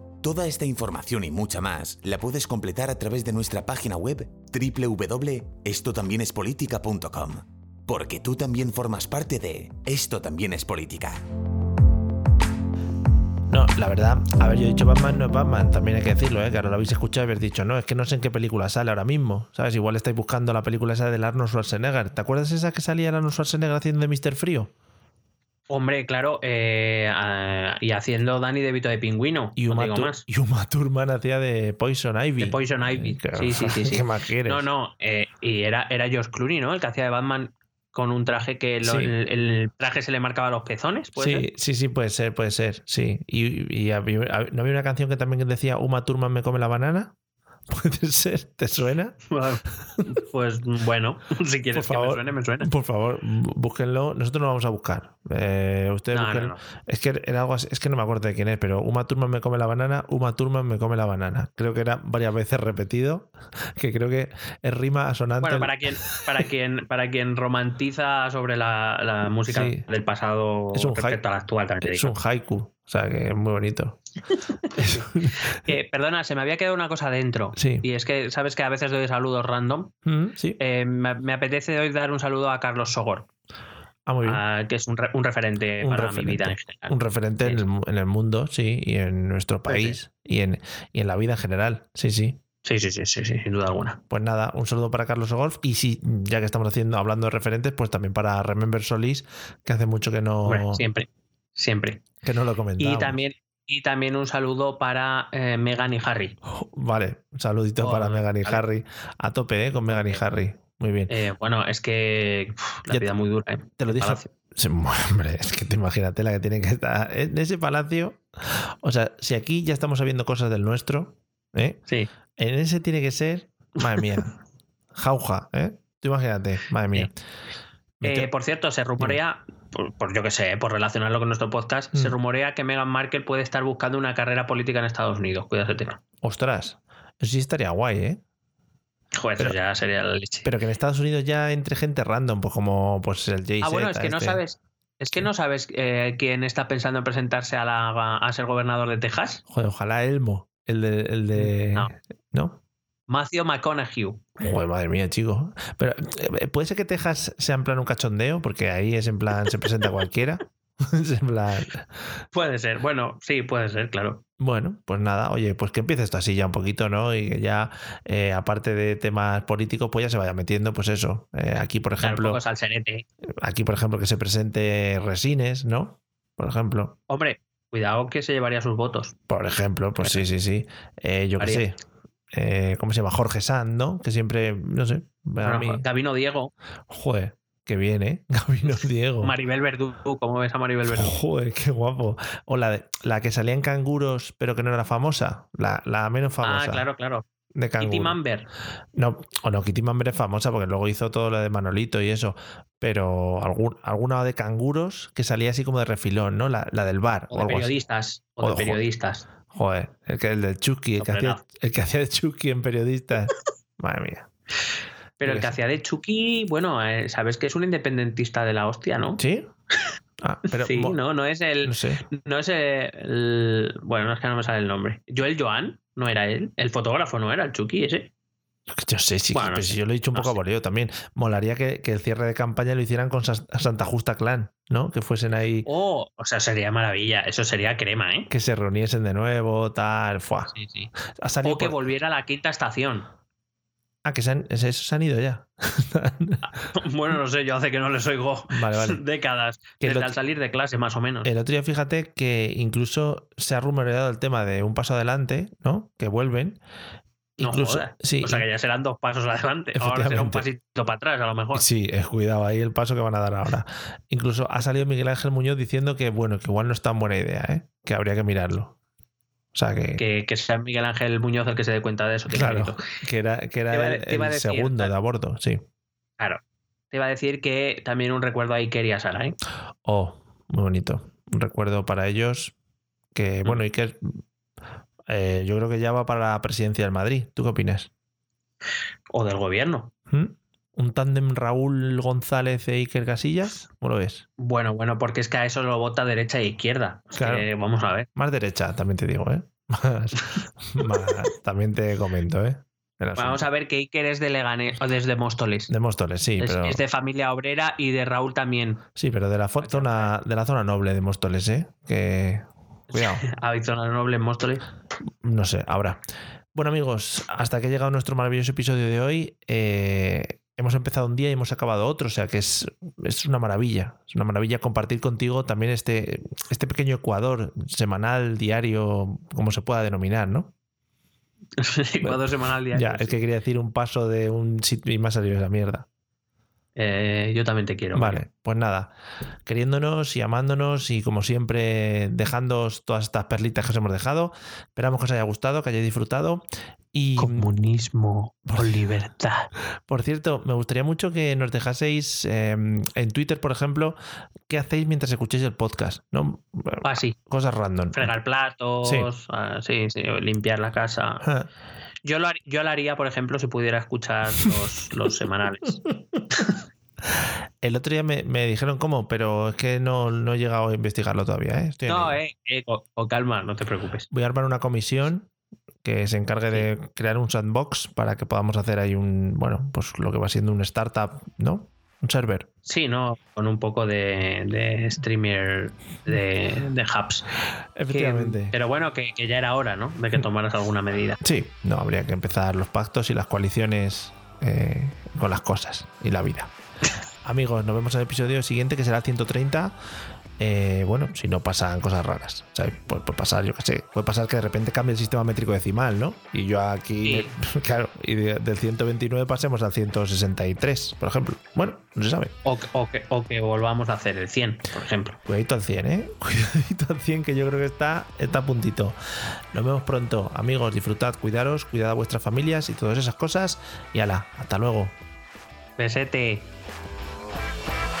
Toda esta información y mucha más la puedes completar a través de nuestra página web www.estotambiénespolitica.com, porque tú también formas parte de Esto también es política. No, la verdad, a ver, yo he dicho Batman no es Batman, también hay que decirlo, ¿eh? que ahora lo habéis escuchado y habéis dicho, no, es que no sé en qué película sale ahora mismo, ¿sabes? Igual estáis buscando la película esa del Arnold Schwarzenegger. ¿Te acuerdas esa que salía Arnold Schwarzenegger haciendo de Mr. Frío? Hombre, claro, eh, y haciendo Danny DeVito de pingüino. Y Uma, no más. y Uma Thurman hacía de Poison Ivy. De Poison Ivy. Sí, sí, sí. sí. ¿Qué más quieres? No, no. Eh, y era, era Josh Clooney, ¿no? El que hacía de Batman con un traje que el, traje se le marcaba los pezones. sí, sí, sí, puede ser, puede ser. Sí. Y, y ¿no había una canción que también decía Uma Thurman me come la banana? ¿Puede ser? ¿Te suena? Pues bueno, si quieres que me suene, me suena. Por favor, búsquenlo. Nosotros lo vamos a buscar. Eh, ustedes Es que era algo es que no me acuerdo de quién es, pero Uma Thurman me come la banana, Uma Thurman me come la banana. Creo que era varias veces repetido, que creo que es rima asonante. Bueno, para quien, para quien, para quien romantiza sobre la, música del pasado es un respecto al actual también. Es un haiku. O sea, que es muy bonito. perdona, se me había quedado una cosa dentro. Sí. Y es que, ¿sabes que a veces doy saludos random? Mm, sí. Eh, me, apetece hoy dar un saludo a Carlos Sogor. Ah, muy bien. Ah, que es un, referente para mi vida en general. Un referente en, el, mundo, sí, y en nuestro país y, en, y en la vida en general. Sí, sí. Sí, sí, sí, sí, sin duda alguna. Pues nada, un saludo para Carlos Ogolf y sí, ya que estamos haciendo, hablando de referentes, pues también para Remember Solís, que hace mucho que no. siempre. Siempre. Que no lo comentamos. Y también, y también un saludo para eh, Megan y Harry. vale, un saludito para Megan y Harry. A tope, ¿eh? Con Megan y Harry. Muy bien. Eh, bueno, es que la vida muy dura. ¿eh? Te lo dije. hombre, es que te imagínate la que tiene que estar en ese palacio. O sea, si aquí ya estamos sabiendo cosas del nuestro, ¿eh? Sí. En ese tiene que ser, madre mía, jauja, ¿eh? Tú imagínate, madre mía. Eh, por cierto, se rumorea, por, yo que sé, por relacionarlo con nuestro podcast, se mm. rumorea que Meghan Markle puede estar buscando una carrera política en Estados Unidos. Cuidado ese tema. Ostras, eso sí estaría guay, ¿eh? Joder, eso ya sería la leche. Pero que en Estados Unidos ya entre gente random, pues como pues el Jay Ah, bueno, es que no este. sabes. Es que no sabes eh, quién está pensando en presentarse a, la, a ser gobernador de Texas. Joder, ojalá Elmo, el de. El de... No. ¿No? Matthew McConaughey. Joder, madre mía, chico. Pero eh, puede ser que Texas sea en plan un cachondeo, porque ahí es en plan, se presenta cualquiera. es en plan. Puede ser, bueno, sí, puede ser, claro. Bueno, pues nada, oye, pues que empiece esto así ya un poquito, ¿no? Y que ya, eh, aparte de temas políticos, pues ya se vaya metiendo, pues eso. Eh, aquí, por ejemplo. aquí, por ejemplo, que se presente Resines, ¿no? Por ejemplo. Hombre, cuidado que se llevaría sus votos. Por ejemplo, pues sí, sí, sí. yo qué sé. Eh, ¿cómo se llama? Jorge Sand, ¿no? Que siempre, no sé. Gabino Diego. Joder, que viene, ¿eh? Gabino Diego. Maribel Verdú, ¿cómo ves a Maribel Verdú? Joder, qué guapo. O la, la que salía en canguros, pero que no era famosa. La, la menos ah, famosa. Ah, claro, claro. De Kitty Mamber. No, o no, Kitty Mamber es famosa porque luego hizo todo lo de Manolito y eso. Pero algún, alguna de canguros que salía así como de refilón, ¿no? La, la del bar. O, de periodistas. O, de periodistas. Joder, el, que, el de Chucky, el que, hacía, el que hacía de Chucky en periodistas. Madre mía. Pero el qué que hacía de Chucky, bueno, eh, sabes que es un independentista de la hostia, ¿no? ¿Sí? Ah, pero sí, no, no es el. no sé. No es el. Bueno, es que no me sale el nombre. Joel Joan, no era él. El fotógrafo no era el Chucky ese. Yo sé, sí, Bueno, no pero sé, si yo lo he dicho un no poco a sé. voleo también. Molaría que, que el cierre de campaña lo hicieran con Sa- Santa Justa Clan, ¿no? Que fuesen ahí, Oh, o sea, sería maravilla. Eso sería crema, ¿eh? que se reuniesen de nuevo, tal, fuá. Sí, sí. O que por- volviera a la quinta estación. Ah, que se han, se han ido ya. Bueno, no sé, yo hace que no les oigo Vale, vale. décadas. Que Desde al salir de clase, más o menos. El otro día, fíjate que incluso se ha rumoreado el tema de un paso adelante, ¿no? Que vuelven. No Incluso, jodas. sí, o sea que ya serán dos pasos adelante. Ahora será un pasito para atrás, a lo mejor. Sí, eh, cuidado ahí el paso que van a dar ahora. Incluso ha salido Miguel Ángel Muñoz diciendo que, bueno, que igual no es tan buena idea, ¿eh? Que habría que mirarlo. O sea que, Que, que sea Miguel Ángel Muñoz el que se dé cuenta de eso. claro, que era, que era el, decir, segundo de abordo, sí. Claro. Te iba a decir que también un recuerdo a Iker y a Sara, ¿eh? Oh, muy bonito. Un recuerdo para ellos. Que, Mm. bueno, y que eh, yo creo que ya va para la presidencia del Madrid. ¿Tú qué opinas? O del gobierno. ¿Mm? ¿Un tándem Raúl González e Iker Casillas? ¿Cómo lo ves? Bueno, bueno, porque es que a eso lo vota derecha e izquierda. Claro. vamos a ver. Más derecha, también te digo, ¿eh? Más, más- también te comento, ¿eh? Vamos a ver que Iker es de Leganés o desde Móstoles. De Móstoles, sí, es, pero, es de familia obrera y de Raúl también. sí, pero de la zona, de la zona noble de Móstoles, ¿eh? Que. Cuidado. Hay zona noble en Móstoles. No sé, ahora. Bueno, amigos, hasta que ha llegado nuestro maravilloso episodio de hoy. eh, hemos empezado un día y hemos acabado otro, o sea que es, es una maravilla. Es una maravilla compartir contigo también este, este pequeño Ecuador, semanal, diario, como se pueda denominar, ¿no? Ecuador semanal diario. Ya, es que quería decir un paso de un sitio y más salido esa mierda. Eh, yo también te quiero. Vale, pues nada, queriéndonos y amándonos y como siempre dejándoos todas estas perlitas que os hemos dejado. Esperamos que os haya gustado, que hayáis disfrutado. Y Comunismo o libertad. por cierto, me gustaría mucho que nos dejaseis eh, en Twitter, por ejemplo, qué hacéis mientras escuchéis el podcast. ¿no? Ah, sí. Cosas random. Fregar platos, Sí. ah, sí, sí, limpiar la casa. Ah, Yo lo, yo lo haría, por ejemplo, si pudiera escuchar los, los semanales. El otro día me, me dijeron cómo, pero es que no, no he llegado a investigarlo todavía. ¿eh? Estoy No, eh, eh, con, con calma, no te preocupes. Voy a armar una comisión que se encargue de crear un sandbox para que podamos hacer ahí un, bueno, pues lo que va siendo un startup, ¿no? Un server. Sí, ¿no? Con un poco de, de streamer de, de hubs. Que- Efectivamente. pero bueno, que, que ya era hora, ¿no? De que tomaras alguna medida. Sí, no, habría que empezar los pactos y las coaliciones eh, con las cosas y la vida. Amigos, nos vemos en el episodio siguiente que será el 130. Eh, bueno, si no pasan cosas raras. O sea, puede, puede pasar, yo qué sé, puede pasar que de repente cambie el sistema métrico decimal, ¿no? Y yo aquí, claro, y de- del 129 pasemos al 163, por ejemplo. Bueno, no se sabe. O, que- o que, o que volvamos a hacer el 100, por ejemplo. Cuidadito al 100, ¿eh? Cuidadito al 100, que yo creo que está, está a puntito. Nos vemos pronto, amigos. Disfrutad, cuidaros, cuidad a vuestras familias y todas esas cosas. Y ala, hasta luego. Besete. Thank you.